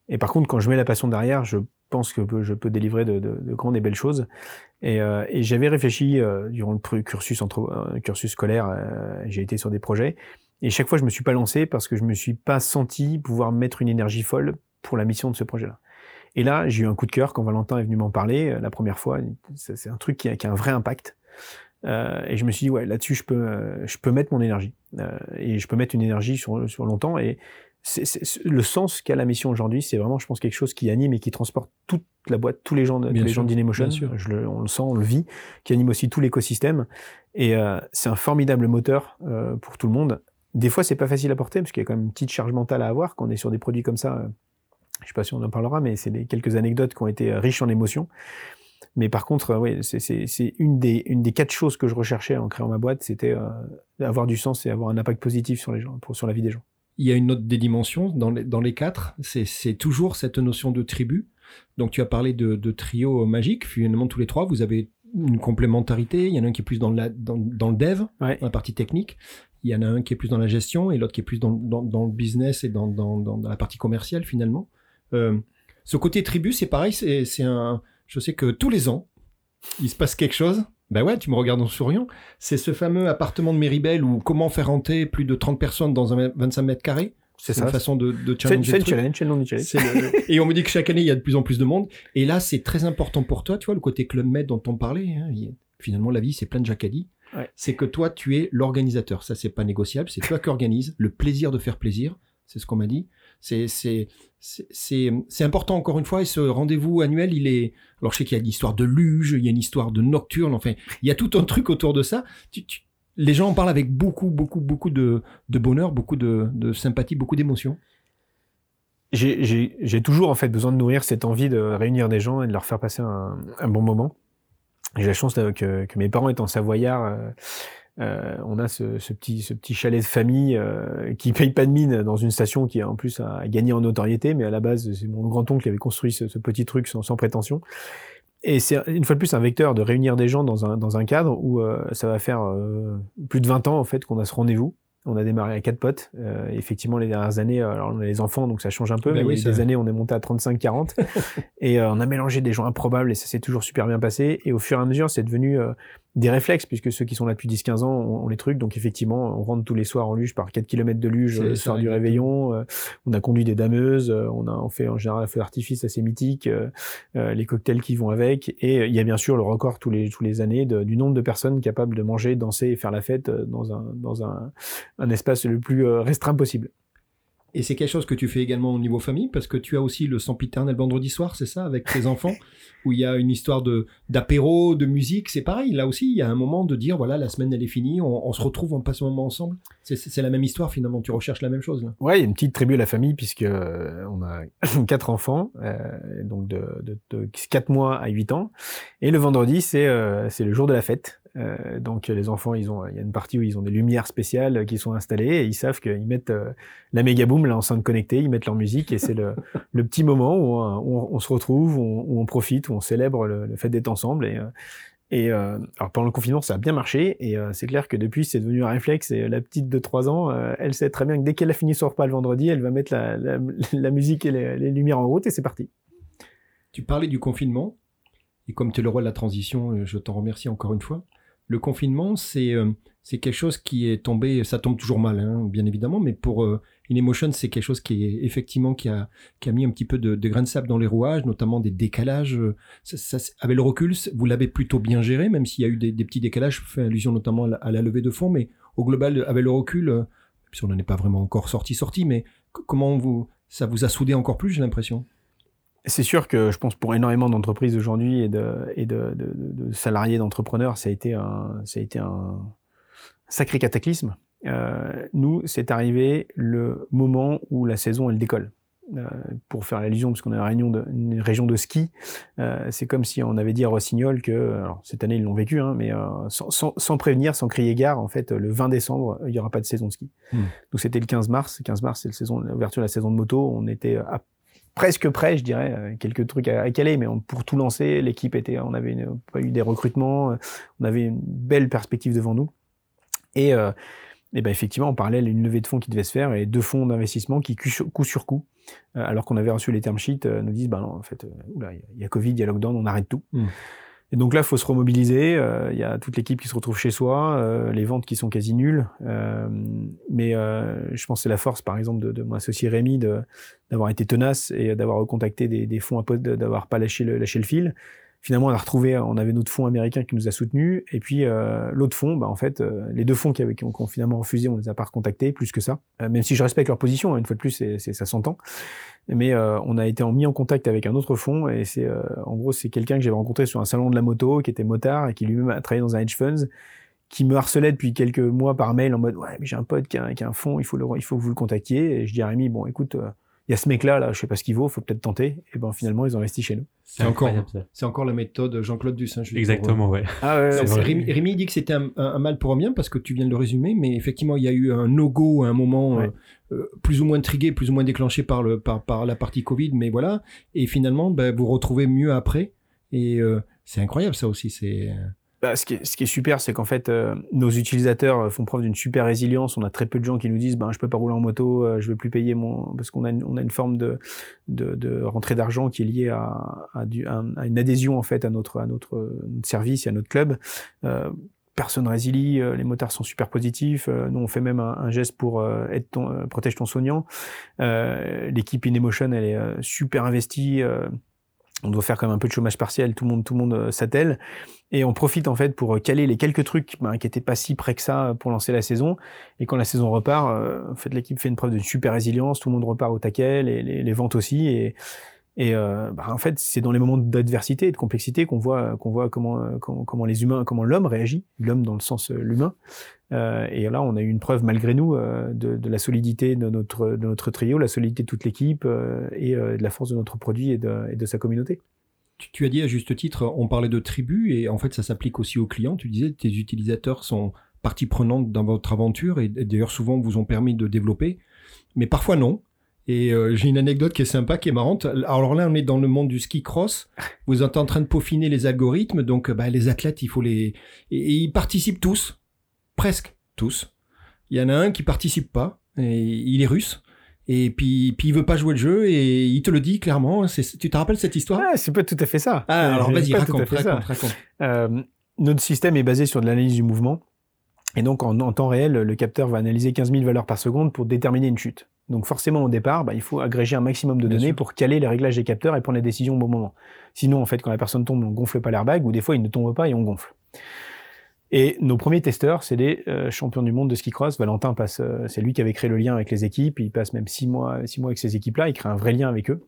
Speaker 2: Et par contre, quand je mets la passion derrière, je pense que je peux délivrer de, de, de grandes et belles choses. Et, euh, et j'avais réfléchi euh, durant le cursus, entre, cursus scolaire, j'ai été sur des projets. Et chaque fois, je me suis pas lancé parce que je me suis pas senti pouvoir mettre une énergie folle pour la mission de ce projet-là. Et là, j'ai eu un coup de cœur quand Valentin est venu m'en parler euh, la première fois. C'est un truc qui a, qui a, un vrai impact. Euh, et je me suis dit, ouais, là-dessus, je peux, euh, je peux mettre mon énergie. Euh, et je peux mettre une énergie sur, sur longtemps. Et c'est le sens qu'a la mission aujourd'hui, c'est vraiment, je pense, quelque chose qui anime et qui transporte toute la boîte, tous les gens, tous les gens d'Inemotion. on le sent, on le vit, qui anime aussi tout l'écosystème. Et euh, c'est un formidable moteur pour tout le monde. Des fois, c'est pas facile à porter parce qu'il y a quand même une petite charge mentale à avoir quand on est sur des produits comme ça. Euh, je sais pas si on en parlera, mais c'est quelques anecdotes qui ont été euh, riches en émotions. Mais par contre, euh, oui, c'est une des, quatre choses que je recherchais en créant ma boîte, c'était avoir du sens et avoir un impact positif sur les gens, sur la vie des gens.
Speaker 4: il y a une autre des dimensions dans les, dans les quatre. C'est toujours cette notion de tribu. Donc tu as parlé de, de trio magique. Finalement, tous les trois, vous avez une complémentarité. Il y en a un qui est plus dans, la, dans, dans le dev, dans la partie technique. Il y en a un qui est plus dans la gestion et l'autre qui est plus dans, dans, dans, le business et dans, dans, dans la partie commerciale finalement. Euh, ce côté tribu, c'est pareil. C'est un. Je sais que tous les ans, il se passe quelque chose. Ben ouais, tu me regardes en souriant. C'est ce fameux appartement de Méribel où comment faire rentrer plus de 30 personnes dans un 25 mètres carrés. C'est ça. une façon de, de challenger.
Speaker 2: C'est le challenge, c'est le nom du challenge.
Speaker 4: Et on me dit que chaque année, il y a de plus en plus de monde. Et là, c'est très important pour toi, tu vois, le côté Club Med dont on parlait. Hein. Finalement, la vie, c'est plein de jacadis. Ouais. C'est que toi, tu es l'organisateur. Ça, c'est pas négociable. C'est toi qui organise. Le plaisir de faire plaisir. C'est ce qu'on m'a dit. C'est, c'est important encore une fois. Et ce rendez-vous annuel, il est. Alors, je sais qu'il y a une histoire de luge, il y a une histoire de nocturne. Enfin, il y a tout un truc autour de ça. Tu, tu, les gens en parlent avec beaucoup, beaucoup, beaucoup de, bonheur, beaucoup de, sympathie, beaucoup d'émotion.
Speaker 2: J'ai toujours en fait besoin de nourrir cette envie de réunir des gens et de leur faire passer un, bon moment. J'ai la chance que, mes parents étant savoyards, euh, euh, on a ce, petit, chalet de famille euh, qui paye pas de mine dans une station qui en plus a gagné en notoriété, mais à la base c'est mon grand-oncle qui avait construit ce, petit truc sans prétention. Et c'est une fois de plus un vecteur de réunir des gens dans un, dans un cadre où euh, ça va faire euh, plus de 20 ans en fait qu'on a ce rendez-vous. On a démarré à quatre potes. Euh, effectivement, les dernières années, alors on a les enfants, donc ça change un peu. Ben mais oui, des années, on est monté à 35-40. et on a mélangé des gens improbables et ça s'est toujours super bien passé. Et au fur et à mesure, c'est devenu des réflexes, puisque ceux qui sont là depuis 10-15 ans ont, les trucs. Donc effectivement, on rentre tous les soirs en luge par 4 km de luge le soir du réveillon. Euh, on a conduit des dameuses, euh, on a on fait en général un feu d'artifice assez mythique, euh, les cocktails qui vont avec. Et il y a bien sûr le record tous les tous les années de, du nombre de personnes capables de manger, danser et faire la fête dans un dans un, un espace le plus restreint possible.
Speaker 4: Et c'est quelque chose que tu fais également au niveau famille, parce que tu as aussi le sempiternel vendredi soir, c'est ça, avec tes enfants, où il y a une histoire de d'apéro, de musique, c'est pareil. Là aussi, il y a un moment de dire, voilà, la semaine elle est finie, on, se retrouve, on passe un moment ensemble. C'est la même histoire finalement, tu recherches la même chose. Là.
Speaker 2: Ouais, il y a une petite tribu à la famille, puisque euh, on a quatre enfants, euh, donc de, de, de 4 mois à 8 ans. Et le vendredi, c'est euh, c'est le jour de la fête. Euh, donc les enfants, ils ont, il y a une partie où ils ont des lumières spéciales qui sont installées et ils savent qu'ils mettent euh, la méga boom, l'enceinte connectée, ils mettent leur musique et c'est le, le, petit moment où, on, on se retrouve, où on, où on, profite, où on célèbre le, le fait d'être ensemble et, euh, et euh, alors pendant le confinement, ça a bien marché et c'est clair que depuis c'est devenu un réflexe. Et la petite de 3 ans, elle sait très bien que dès qu'elle a fini son repas le vendredi, elle va mettre la, la, la musique et les, les, lumières en route et c'est parti.
Speaker 4: Tu parlais du confinement et comme tu es le roi de la transition, je t'en remercie encore une fois le confinement, c'est euh, c'est quelque chose qui est tombé, ça tombe toujours mal, hein, bien évidemment, mais pour euh, InEmotion, c'est quelque chose qui est effectivement qui a qui a mis un petit peu de, de grain de sable dans les rouages, notamment des décalages. Ça, ça, avec le recul, vous l'avez plutôt bien géré, même s'il y a eu des, petits décalages. Je fais allusion notamment à la, levée de fonds, mais au global, avec le recul, euh, on n'en est pas vraiment encore sorti sorti, mais comment vous ça vous a soudé encore plus, j'ai l'impression?
Speaker 2: C'est sûr que je pense pour énormément d'entreprises aujourd'hui et de, et de, de, de salariés, d'entrepreneurs, ça a été un, ça a été un sacré cataclysme. Euh, nous, c'est arrivé le moment où la saison elle décolle. Euh, pour faire l'allusion, parce qu'on a une, de, une région de ski, euh, c'est comme si on avait dit à Rossignol que, alors cette année ils l'ont vécu, hein, mais sans, sans, sans, prévenir, sans crier gare, en fait, le 20 décembre, il n'y aura pas de saison de ski. Hmm. Donc c'était le 15 mars, 15 mars c'est l'ouverture de la saison de moto, on était à presque prêt, je dirais, euh, quelques trucs à, caler, mais pour tout lancer, l'équipe était, on avait pas eu des recrutements, euh, on avait une belle perspective devant nous. Et, euh, ben effectivement, en parallèle, une levée de fonds qui devait se faire et deux fonds d'investissement qui, coup sur coup, alors qu'on avait reçu les term sheets, nous disent, ben non, en fait, il y a Covid, il y a lockdown, on arrête tout. Mmh. Et donc là, il faut se remobiliser. Euh, il y a toute l'équipe qui se retrouve chez soi, euh, les ventes qui sont quasi nulles. Euh, mais je pense que c'est la force, par exemple, de, de mon associé Rémi d'avoir été tenace et d'avoir recontacté des, des fonds d'avoir pas lâché le, lâché le fil. Finalement, on a retrouvé, on avait notre fonds américain qui nous a soutenus, et puis l'autre fonds, bah, en fait, les deux fonds qui, avaient, qui, ont, finalement refusé, on les a pas recontactés, plus que ça. même si je respecte leur position, hein, une fois de plus, c'est, ça s'entend mais euh, on a été en, mis en contact avec un autre fonds et c'est euh, en gros c'est quelqu'un que j'avais rencontré sur un salon de la moto qui était motard et qui lui-même a travaillé dans un hedge funds qui me harcelait depuis quelques mois par mail en mode ouais mais j'ai un pote qui a, qui a un fonds il faut le, il faut que vous le contactiez. Et je dis à Rémi bon écoute euh, il y a ce mec-là, là, je sais pas ce qu'il vaut, faut peut-être tenter. Et ben finalement, ils ont investi chez nous.
Speaker 4: C'est encore, c'est encore la méthode Jean-Claude Duss.
Speaker 3: Exactement, ouais.
Speaker 4: Ah ouais, Rémi, Rémi, dit que c'était un, mal pour un bien parce que tu viens de le résumer, mais effectivement, il y a eu un no-go à un moment euh, euh, plus ou moins trigué, plus ou moins déclenché par le par, par la partie Covid, mais voilà. Et finalement, ben, vous retrouvez mieux après. Et euh, c'est incroyable ça aussi. C'est
Speaker 2: bah, ce, qui est, super, c'est qu'en fait, euh, nos utilisateurs font preuve d'une super résilience. On a très peu de gens qui nous disent, ben, je peux pas rouler en moto, euh, je veux plus payer mon, parce qu'on a, une, forme de, rentrée d'argent qui est liée à, une adhésion en fait à notre, notre, service et à notre club. Euh, personne résilie, les motards sont super positifs. nous, on fait même un, geste pour être ton, protège ton soignant. L'équipe InEmotion, elle est super investie on doit faire quand même un peu de chômage partiel, tout le monde, tout le monde euh, s'attelle. Et on profite en fait pour euh, caler les quelques trucs ben, qui étaient pas si près que ça pour lancer la saison. Et quand la saison repart, euh, en fait, l'équipe fait une preuve de super résilience, tout le monde repart au taquet, les, les, ventes aussi. Et, et ben, en fait, c'est dans les moments d'adversité et de complexité qu'on voit, voit comment, les humains, comment l'homme réagit, l'homme dans le sens l'humain, euh, et là, on a eu une preuve malgré nous euh, de, la solidité de notre, trio, la solidité de toute l'équipe euh, et de la force de notre produit et de, sa communauté.
Speaker 4: Tu, tu, as dit à juste titre, on parlait de tribu et en fait, ça s'applique aussi aux clients. Tu disais, tes utilisateurs sont partie prenante dans votre aventure et d'ailleurs souvent vous ont permis de développer, mais parfois non. Et j'ai une anecdote qui est sympa, qui est marrante. Alors là, on est dans le monde du ski cross. Vous êtes en train de peaufiner les algorithmes, donc bah, les athlètes, il faut les et ils participent tous presque tous. Il y en a un qui participe pas, et il est russe. Et puis, puis il veut pas jouer le jeu et il te le dit clairement. Tu te rappelles cette histoire?
Speaker 2: Ah, C'est pas tout à fait ça.
Speaker 4: Ah, alors vas-y, raconte, raconte, raconte.
Speaker 2: Euh, notre système est basé sur de l'analyse du mouvement. Et donc, en, temps réel, le capteur va analyser 15 000 valeurs par seconde pour déterminer une chute. Donc, forcément, au départ, bah, il faut agréger un maximum de données pour caler les réglages des capteurs et prendre les décisions au bon moment. Sinon, en fait, quand la personne tombe, on gonfle pas l'airbag, ou des fois, il ne tombe pas et on gonfle. Et nos premiers testeurs, c'est des euh, champions du monde de ski cross. Valentin passe, euh, c'est lui qui avait créé le lien avec les équipes. Il passe même six mois, six mois avec ces équipes-là. Il crée un vrai lien avec eux.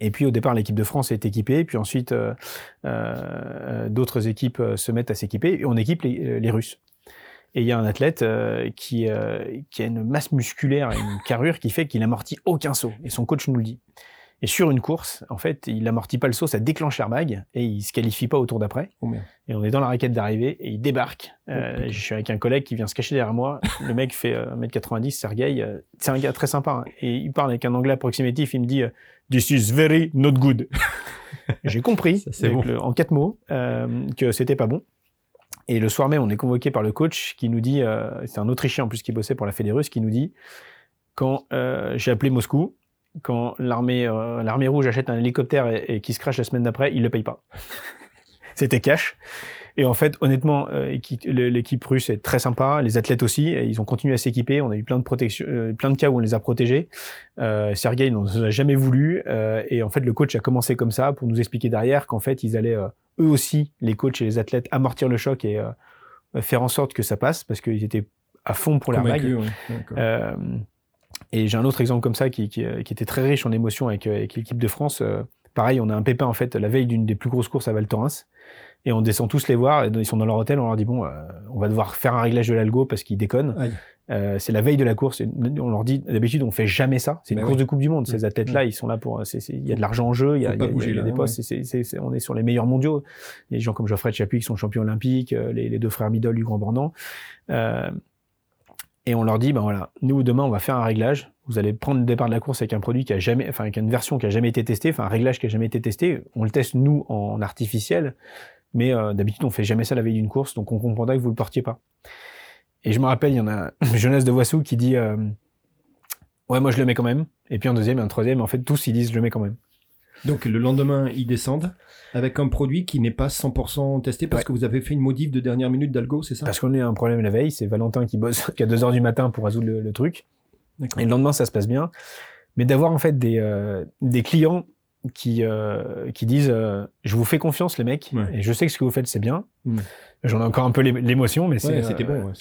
Speaker 2: Et puis au départ, l'équipe de France est équipée. Puis ensuite, euh, d'autres équipes se mettent à s'équiper. Et on équipe les, les Russes. Et il y a un athlète qui, qui a une masse musculaire et une carrure qui fait qu'il amortit aucun saut. Et son coach nous le dit. Et sur une course, en fait, il amortit pas le saut, ça déclenche l'airbag et il se qualifie pas au tour d'après. Oh, et on est dans la raquette d'arrivée et il débarque. Oh, euh, je suis avec un collègue qui vient se cacher derrière moi. Le mec fait 1m90, euh, Sergei. Euh, c'est un gars très sympa. Hein. Et il parle avec un anglais approximatif. Il me dit This is very not good. J'ai compris, en quatre mots, que c'était pas bon. Et le soir même, on est convoqué par le coach qui nous dit, c'est un Autrichien en plus qui bossait pour la Fédé russe, qui nous dit, quand j'ai appelé Moscou, quand l'armée euh, l'armée rouge achète un hélicoptère et, qui se crache la semaine d'après, il le paye pas. C'était cash. Et en fait, honnêtement, euh, l'équipe russe est très sympa, les athlètes aussi, et ils ont continué à s'équiper. On a eu plein de protection, euh, plein de cas où on les a protégés. Euh, Sergei n'en a jamais voulu, euh, et en fait, le coach a commencé comme ça pour nous expliquer derrière qu'en fait, ils allaient eux aussi, les coachs et les athlètes, amortir le choc et faire en sorte que ça passe, parce qu'ils étaient à fond pour la vague. Et j'ai un autre exemple comme ça qui, qui, qui, était très riche en émotions avec, avec l'équipe de France. Euh, pareil, on a un pépin en fait la veille d'une des plus grosses courses à Val Thorens. Et on descend tous les voir, et ils sont dans leur hôtel, on leur dit bon, euh, on va devoir faire un réglage de l'algo parce qu'ils déconnent. Euh, c'est la veille de la course, et on leur dit d'habitude on fait jamais ça. C'est une bah course de Coupe du Monde. Ces mmh. athlètes-là, mmh. ils sont là pour. Il y a de l'argent en jeu, il y a, y a, y a des postes. on est sur les meilleurs mondiaux. Il y a des gens comme Geoffrey Chapuis qui sont champions olympiques, les, les deux frères Midol du Grand Bornand. Euh, et on leur dit, ben voilà, nous demain on va faire un réglage. Vous allez prendre le départ de la course avec un produit qui a jamais, enfin avec une version qui a jamais été testée, enfin un réglage qui a jamais été testé. On le teste nous en artificiel, mais euh, d'habitude on fait jamais ça la veille d'une course, donc on comprendra que vous le portiez pas. Et je me rappelle, il y en a jeunesse de Voissou qui dit, euh, ouais moi je le mets quand même. Et puis un deuxième et un troisième, en fait tous ils disent je le mets quand même.
Speaker 4: Donc le lendemain, ils descendent avec un produit qui n'est pas 100% testé parce que vous avez fait une modif de dernière minute d'algo, c'est ça?
Speaker 2: Parce qu'on a eu un problème la veille, c'est Valentin qui bosse qu'à 2 heures du matin pour résoudre le, truc. Et le lendemain, ça se passe bien. Mais d'avoir en fait des, euh, des clients qui, euh, qui disent euh, Je vous fais confiance, les mecs, et je sais que ce que vous faites, c'est bien. Hmm. J'en ai encore un peu l'émotion, mais c'est.
Speaker 4: c'était bon.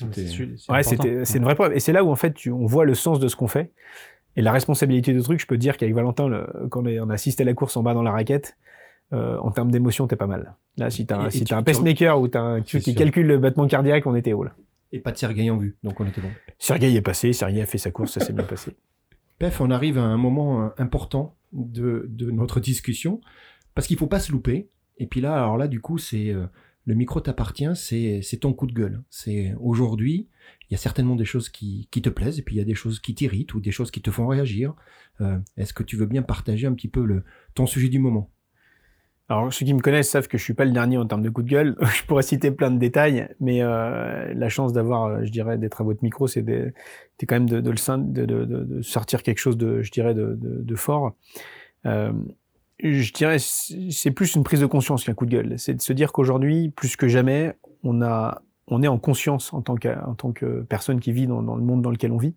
Speaker 2: Ouais, c'est une vraie preuve. Et c'est là où en fait, on voit le sens de ce qu'on fait. Et la responsabilité de truc, je peux dire qu'avec Valentin, le, quand on a assisté à la course en bas dans la raquette, euh, en termes d'émotion, t'es pas mal. Là, si t'as un, si as un pacemaker ou t'as un qui calcule le battement cardiaque, on était haut là.
Speaker 4: Et pas de Sergei en vue, donc on était bon.
Speaker 2: Sergei est passé, Sergei a fait sa course, ça s'est bien passé.
Speaker 4: Pef, on arrive à un moment important de, notre discussion parce qu'il faut pas se louper. Et puis là, alors là, du coup, c'est le micro t'appartient, c'est ton coup de gueule. C'est aujourd'hui, il y a certainement des choses qui, te plaisent et puis il y a des choses qui t'irritent ou des choses qui te font réagir. Euh, Est-ce que tu veux bien partager un petit peu ton sujet du moment?
Speaker 2: Alors, ceux qui me connaissent savent que je suis pas le dernier en termes de coup de gueule. je pourrais citer plein de détails, mais euh, la chance d'avoir, euh, je dirais, d'être à votre micro, c'est quand même de, de, de, de, de, sortir quelque chose de, je dirais, de, de, fort. Euh, je dirais, c'est plus une prise de conscience qu'un coup de gueule. C'est de se dire qu'aujourd'hui, plus que jamais, on a, on est en conscience en tant que, en tant que personne qui vit dans, dans le monde dans lequel on vit.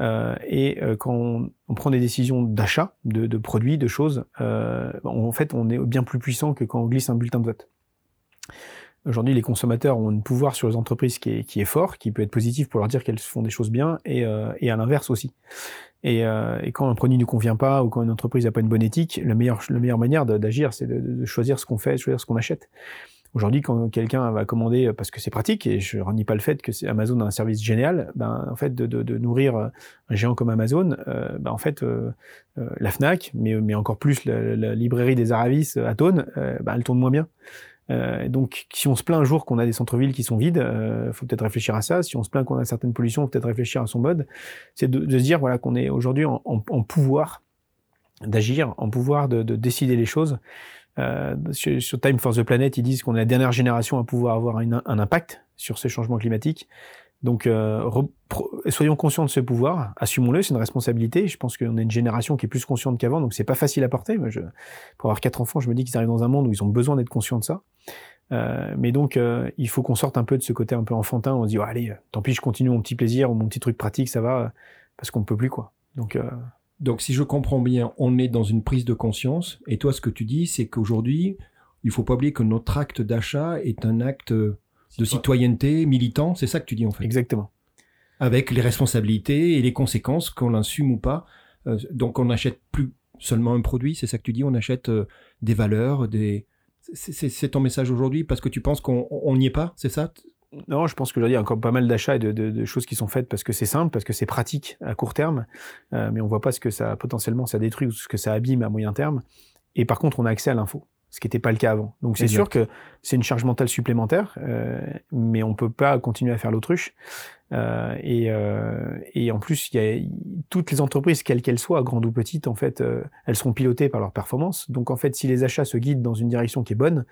Speaker 2: Euh, et euh, quand on, prend des décisions d'achat de, de, produits, de choses, euh, en fait, on est bien plus puissant que quand on glisse un bulletin de vote. Aujourd'hui, les consommateurs ont un pouvoir sur les entreprises qui est, qui est fort, qui peut être positif pour leur dire qu'elles font des choses bien, et, euh, et à l'inverse aussi. Et, euh, et, quand un produit ne convient pas ou quand une entreprise n'a pas une bonne éthique, la meilleure, la meilleure manière d'agir, c'est de, de, choisir ce qu'on fait, de choisir ce qu'on achète. Aujourd'hui, quand quelqu'un va commander parce que c'est pratique, et je renie pas le fait que Amazon a un service génial, ben en fait de, de, de nourrir un géant comme Amazon, euh, ben en fait euh, euh, la Fnac, mais, mais encore plus la, la librairie des Aravis à Tone, euh, ben, elle tourne moins bien. Euh, donc, si on se plaint un jour qu'on a des centres-villes qui sont vides, euh, faut peut-être réfléchir à ça. Si on se plaint qu'on a certaines pollutions, faut peut-être réfléchir à son mode. C'est de, de, se dire voilà qu'on est aujourd'hui en, en, en, pouvoir d'agir, en pouvoir de, de, décider les choses. Euh, sur, sur, Time for the Planet, ils disent qu'on est la dernière génération à pouvoir avoir un impact sur ces changements climatiques. Donc, euh, soyons conscients de ce pouvoir, assumons-le, c'est une responsabilité. Je pense qu'on est une génération qui est plus consciente qu'avant, donc c'est pas facile à porter. Moi, je, pour avoir quatre enfants, je me dis qu'ils arrivent dans un monde où ils ont besoin d'être conscients de ça. Euh, mais donc, euh, il faut qu'on sorte un peu de ce côté un peu enfantin. On se dit, oh, allez, tant pis, je continue mon petit plaisir ou mon petit truc pratique, ça va, parce qu'on ne peut plus, quoi. Donc, euh...
Speaker 4: donc, si je comprends bien, on est dans une prise de conscience. Et toi, ce que tu dis, c'est qu'aujourd'hui, il faut pas oublier que notre acte d'achat est un acte de citoyenneté militant, c'est ça que tu dis en fait.
Speaker 2: Exactement.
Speaker 4: Avec les responsabilités et les conséquences qu'on l'assume ou pas. Euh, donc on n'achète plus seulement un produit, c'est ça que tu dis, on achète euh, des valeurs, des... C'est ton message aujourd'hui parce que tu penses qu'on n'y est pas, c'est ça?
Speaker 2: Non, je pense que il y a encore pas mal d'achats et de, de, de, choses qui sont faites parce que c'est simple, parce que c'est pratique à court terme, euh, mais on voit pas ce que ça potentiellement ça détruit ou ce que ça abîme à moyen terme. Et par contre, on a accès à l'info ce qui n'était pas le cas avant. Donc c'est sûr que c'est une charge mentale supplémentaire, euh, mais on peut pas continuer à faire l'autruche. Euh, et, euh, et, en plus, il y a toutes les entreprises, quelles qu'elles soient, grandes ou petites, en fait, euh, elles seront pilotées par leur performance. Donc en fait, si les achats se guident dans une direction qui est bonne,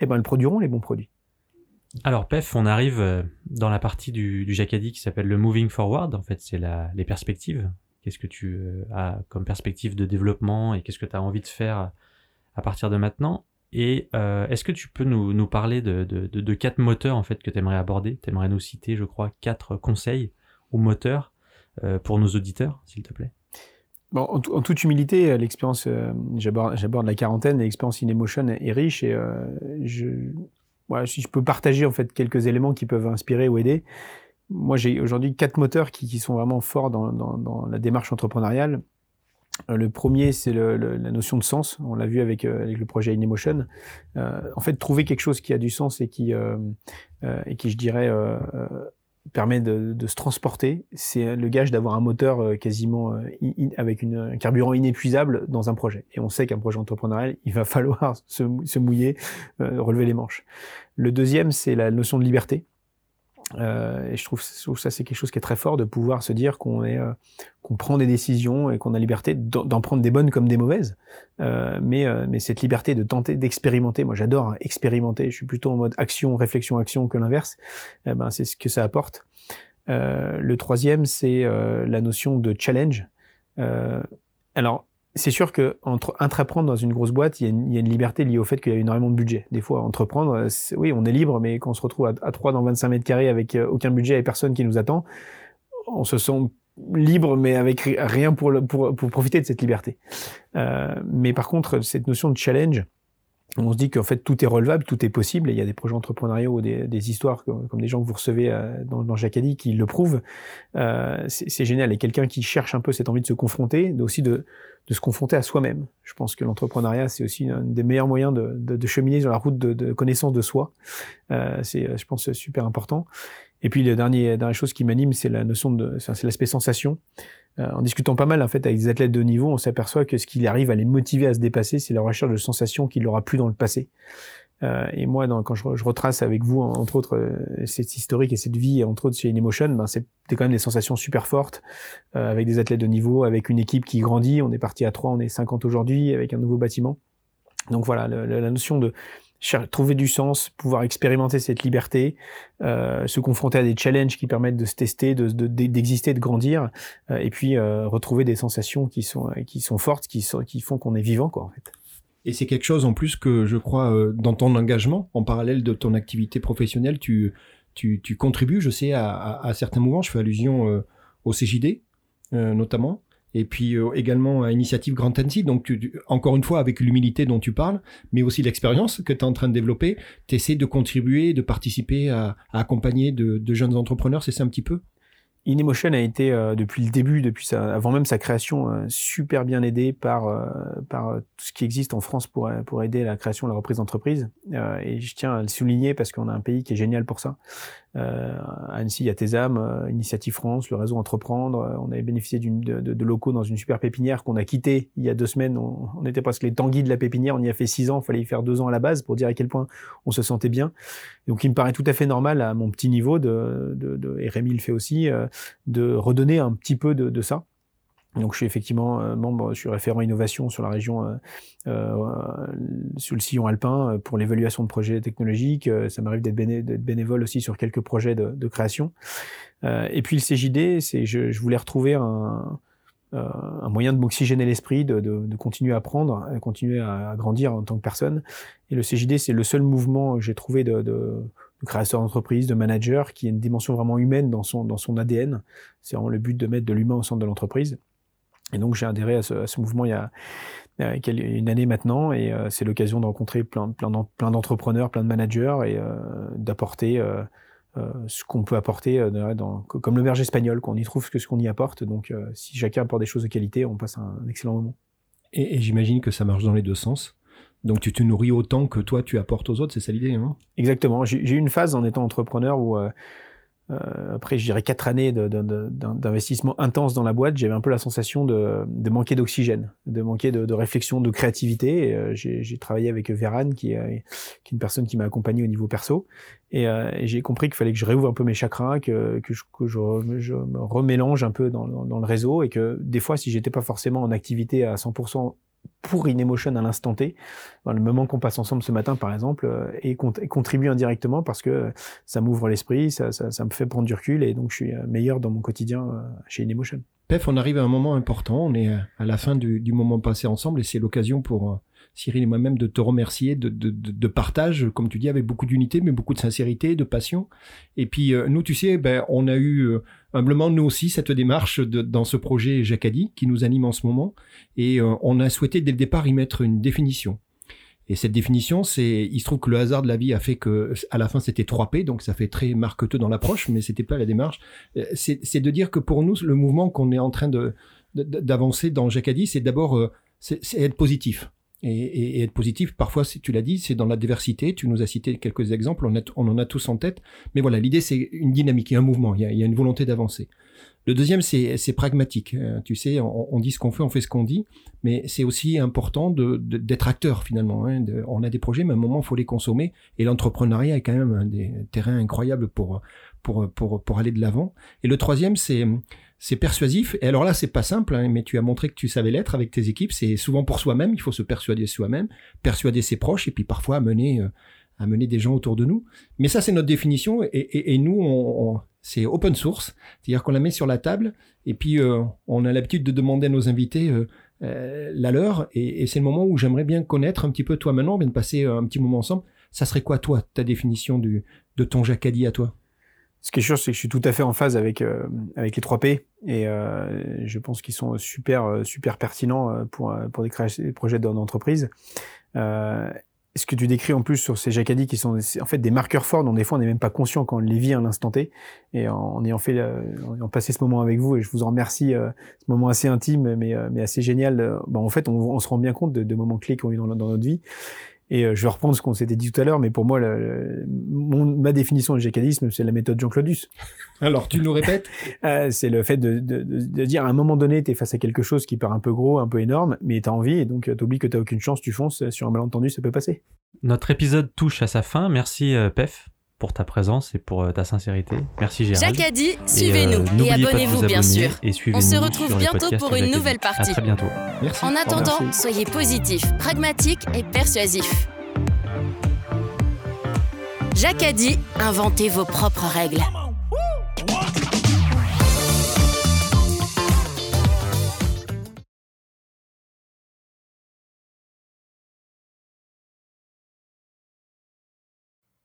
Speaker 2: eh ben elles produiront les bons produits.
Speaker 3: Alors Pef, on arrive euh, dans la partie du, du Jacadi qui s'appelle le moving forward. En fait, c'est les perspectives. Qu'est-ce que tu euh, as comme perspective de développement et qu'est-ce que tu as envie de faire à partir de maintenant? Et euh, est-ce que tu peux nous, parler de, quatre moteurs en fait que tu aimerais aborder? Tu aimerais nous citer, je crois, quatre conseils ou moteurs pour nos auditeurs, s'il te plaît?
Speaker 2: Bon, en, toute humilité, l'expérience, j'aborde la quarantaine, l'expérience in emotion est riche et je, ouais, si je peux partager en fait quelques éléments qui peuvent inspirer ou aider. Moi, j'ai aujourd'hui quatre moteurs qui, qui, sont vraiment forts dans, dans, dans la démarche entrepreneuriale. Euh, le premier, c'est le, la notion de sens. On l'a vu avec, euh, avec, le projet InEmotion. Euh, en fait, trouver quelque chose qui a du sens et qui, euh, euh et qui je dirais, permet de, de, se transporter, c'est le gage d'avoir un moteur quasiment in, avec une, un carburant inépuisable dans un projet. Et on sait qu'un projet entrepreneurial, il va falloir se, se mouiller, relever les manches. Le deuxième, c'est la notion de liberté. Euh, et je trouve, je trouve ça c'est quelque chose qui est très fort de pouvoir se dire qu'on est euh, qu'on prend des décisions et qu'on a liberté d'en prendre des bonnes comme des mauvaises. Euh, mais euh, mais cette liberté de tenter d'expérimenter moi j'adore expérimenter. Je suis plutôt en mode action réflexion action que l'inverse. Eh ben c'est ce que ça apporte. Euh, le troisième c'est la notion de challenge. Alors c'est sûr que entre entreprendre dans une grosse boîte, il y, a une, il y, a une, liberté liée au fait qu'il y a énormément de budget. Des fois, entreprendre, oui, on est libre, mais quand on se retrouve à, 3 dans 25 mètres carrés avec euh, aucun budget et personne qui nous attend, on se sent libre, mais avec rien pour, le, pour, pour profiter de cette liberté. Euh, mais par contre, cette notion de challenge, on se dit qu'en fait tout est relevable, tout est possible, il y a des projets entrepreneuriaux ou des, des histoires comme, des gens que vous recevez euh, dans, dans Jacadi qui le prouvent. Euh, c'est génial, et quelqu'un qui cherche un peu cette envie de se confronter, aussi de, de se confronter à soi-même. Je pense que l'entrepreneuriat, c'est aussi un des meilleurs moyens de, de, de cheminer sur la route de, de connaissance de soi. Euh, c'est, je pense, super important. Et puis, la dernière, dernière chose qui m'anime, c'est la notion de, c'est l'aspect sensation. En discutant pas mal en fait avec des athlètes de niveau, on s'aperçoit que ce qui arrive à les motiver à se dépasser, c'est la recherche de sensations qu'il n'aura plus dans le passé. Euh, et moi, quand je, je, retrace avec vous, entre autres, euh, cette historique et cette vie, entre autres chez InEmotion, ben, c'était quand même des sensations super fortes, euh, avec des athlètes de niveau, avec une équipe qui grandit. On est parti à 3, on est 50 aujourd'hui, avec un nouveau bâtiment. Donc voilà, la notion de trouver du sens, pouvoir expérimenter cette liberté, euh, se confronter à des challenges qui permettent de se tester, d'exister, de, de, grandir, euh, et puis euh, retrouver des sensations qui sont qui sont fortes, qui sont qui font qu'on est vivant quoi en fait.
Speaker 4: Et c'est quelque chose en plus que je crois dans ton engagement, en parallèle de ton activité professionnelle, tu, tu, tu contribues, je sais, à, à, certains mouvements. Je fais allusion au CJD, notamment, et puis également à Initiative Grand Annecy. Donc, encore une fois, avec l'humilité dont tu parles, mais aussi l'expérience que tu es en train de développer, tu essaies de contribuer, de participer à, accompagner de, jeunes entrepreneurs, c'est ça un petit peu?
Speaker 2: InEmotion a été euh, depuis le début, depuis avant même sa création, euh, super bien aidé par euh, par tout ce qui existe en France pour pour aider la création, la reprise d'entreprise. et je tiens à le souligner parce qu'on a un pays qui est génial pour ça. Euh, Annecy, il euh, Initiative France, le réseau Entreprendre. Euh, on avait bénéficié de, de, locaux dans une super pépinière qu'on a quitté il y a deux semaines. On, on, était presque les tanguis de la pépinière. On y a fait six ans. Il fallait y faire deux ans à la base pour dire à quel point on se sentait bien. Donc, il me paraît tout à fait normal à mon petit niveau de, de, de et Rémi le fait aussi, de redonner un petit peu de, de ça. Donc je suis effectivement euh, membre, je suis référent innovation sur la région, euh, euh, sur le sillon alpin euh, pour l'évaluation de projets technologiques. Ça m'arrive d'être béné bénévole aussi sur quelques projets de, de création. et puis le CJD, c'est je, je, voulais retrouver un, un moyen de m'oxygéner l'esprit, de, de, de, continuer à apprendre, de continuer à, grandir en tant que personne. Et le CJD, c'est le seul mouvement que j'ai trouvé de, de de créateur d'entreprise, de manager, qui a une dimension vraiment humaine dans son, dans son ADN. C'est vraiment le but de mettre de l'humain au centre de l'entreprise. Et donc j'ai adhéré à ce, à ce, mouvement il y a, il y a une année maintenant, et euh, c'est l'occasion de rencontrer plein, plein, plein d'entrepreneurs, plein de managers, et euh, d'apporter euh, euh ce qu'on peut apporter euh, dans, comme le berger espagnol, qu'on y trouve que ce qu'on y apporte. Donc si chacun apporte des choses de qualité, on passe un, excellent moment.
Speaker 4: Et, et j'imagine que ça marche dans les deux sens. Donc tu te nourris autant que toi tu apportes aux autres, c'est ça l'idée hein
Speaker 2: Exactement. J'ai eu une phase en étant entrepreneur où euh, après, je dirais quatre années d'investissement intense dans la boîte, j'avais un peu la sensation de, de manquer d'oxygène, de manquer de, de, réflexion, de créativité. Euh, j'ai travaillé avec Véran, qui qui est une personne qui m'a accompagné au niveau perso, et, euh, et j'ai compris qu'il fallait que je réouvre un peu mes chakras, que, que, je, que je, je, me remélange un peu dans, dans, dans, le réseau, et que des fois, si j'étais pas forcément en activité à 100% pour InEmotion à l'instant T, le moment qu'on passe ensemble ce matin par exemple, euh, et, contribue indirectement parce que ça m'ouvre l'esprit, ça, me fait prendre du recul et donc je suis euh, meilleur dans mon quotidien euh, chez InEmotion.
Speaker 4: Pef, on arrive à un moment important, on est à la fin du, moment passé ensemble et c'est l'occasion pour Cyril et moi-même de te remercier de, partage, comme tu dis, avec beaucoup d'unité, mais beaucoup de sincérité, de passion. Et puis nous, tu sais, ben, on a eu humblement nous aussi cette démarche dans ce projet Jacadi qui nous anime en ce moment et euh, on a souhaité dès le départ y mettre une définition. Et cette définition, c'est, il se trouve que le hasard de la vie a fait que, à la fin, c'était 3P, donc ça fait très marqueteux dans l'approche, mais c'était pas la démarche. Euh, c'est de dire que pour nous, le mouvement qu'on est en train d'avancer dans Jacadi, c'est d'abord, euh, c'est être positif. Et, et, et, être positif, parfois, tu l'as dit, c'est dans la diversité. Tu nous as cité quelques exemples, on, a, on en a tous en tête. Mais voilà, l'idée, c'est une dynamique, il y a un mouvement, il y a, il y a une volonté d'avancer. Le deuxième, c'est pragmatique. Euh, tu sais, on, on, dit ce qu'on fait, on fait ce qu'on dit, mais c'est aussi important d'être de, d'être acteur finalement. Hein, de, on a des projets, mais à un moment, il faut les consommer. Et l'entrepreneuriat est quand même un des terrains incroyables pour, pour, pour, pour aller de l'avant. Et le troisième, c'est c'est persuasif. Et alors là, c'est pas simple, hein, mais tu as montré que tu savais l'être avec tes équipes. C'est souvent pour soi-même. Il faut se persuader soi-même, persuader ses proches, et puis parfois amener, euh, amener des gens autour de nous. Mais ça, c'est notre définition. Et, et, et nous, on, on, c'est open source, c'est-à-dire qu'on la met sur la table, et puis euh, on a l'habitude de demander à nos invités euh, euh, la leur. Et, et c'est le moment où j'aimerais bien connaître un petit peu toi maintenant. Vient de passer un petit moment ensemble. Ça serait quoi, toi, ta définition du, de ton Jacadi à toi?
Speaker 2: Ce qui est sûr, c'est que je suis tout à fait en phase avec euh, avec les 3 P et euh, je pense qu'ils sont super euh, super pertinents euh, pour pour des, des projets d'entreprise. Euh, ce que tu décris en plus sur ces jacadis qui sont en fait des marqueurs forts dont des fois on n'est même pas conscient quand on les vit à l'instant T et en, ayant fait en ayant passé ce moment avec vous et je vous en remercie ce moment assez intime mais mais assez génial bon, en fait on, on, se rend bien compte de, de moments clés qu'on vit dans, dans notre vie Et euh, je vais reprendre ce qu'on s'était dit tout à l'heure, mais pour moi, le, le- mon- ma définition du jacadisme, c'est la méthode Jean Claudius.
Speaker 4: Alors, tu nous répètes?
Speaker 2: Euh, c'est le fait de, de, de, de dire à un moment donné, tu es face à quelque chose qui paraît un peu gros, un peu énorme, mais tu as envie, et donc tu oublies que tu aucune chance, tu fonces, sur un malentendu, ça peut passer.
Speaker 3: Notre épisode touche à sa fin. Merci euh, Pef pour ta présence et pour euh, ta sincérité. Merci Gérald.
Speaker 1: Jacadi,
Speaker 3: Et,
Speaker 1: suivez-nous
Speaker 3: euh,
Speaker 1: et, abonnez-vous
Speaker 3: vous
Speaker 1: bien sûr.
Speaker 3: Et suivez-nous
Speaker 1: On se retrouve bientôt pour une nouvelle partie.
Speaker 3: À très bientôt.
Speaker 4: Merci.
Speaker 1: En attendant,
Speaker 2: Merci.
Speaker 1: soyez positifs, pragmatiques et persuasifs. Jacadi, inventez vos propres règles.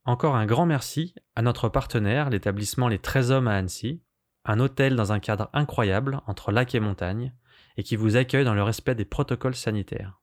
Speaker 3: Encore un grand merci à notre partenaire, l'établissement Les 13 Hommes à Annecy, un hôtel dans un cadre incroyable entre lac et montagne, et qui vous accueille dans le respect des protocoles sanitaires.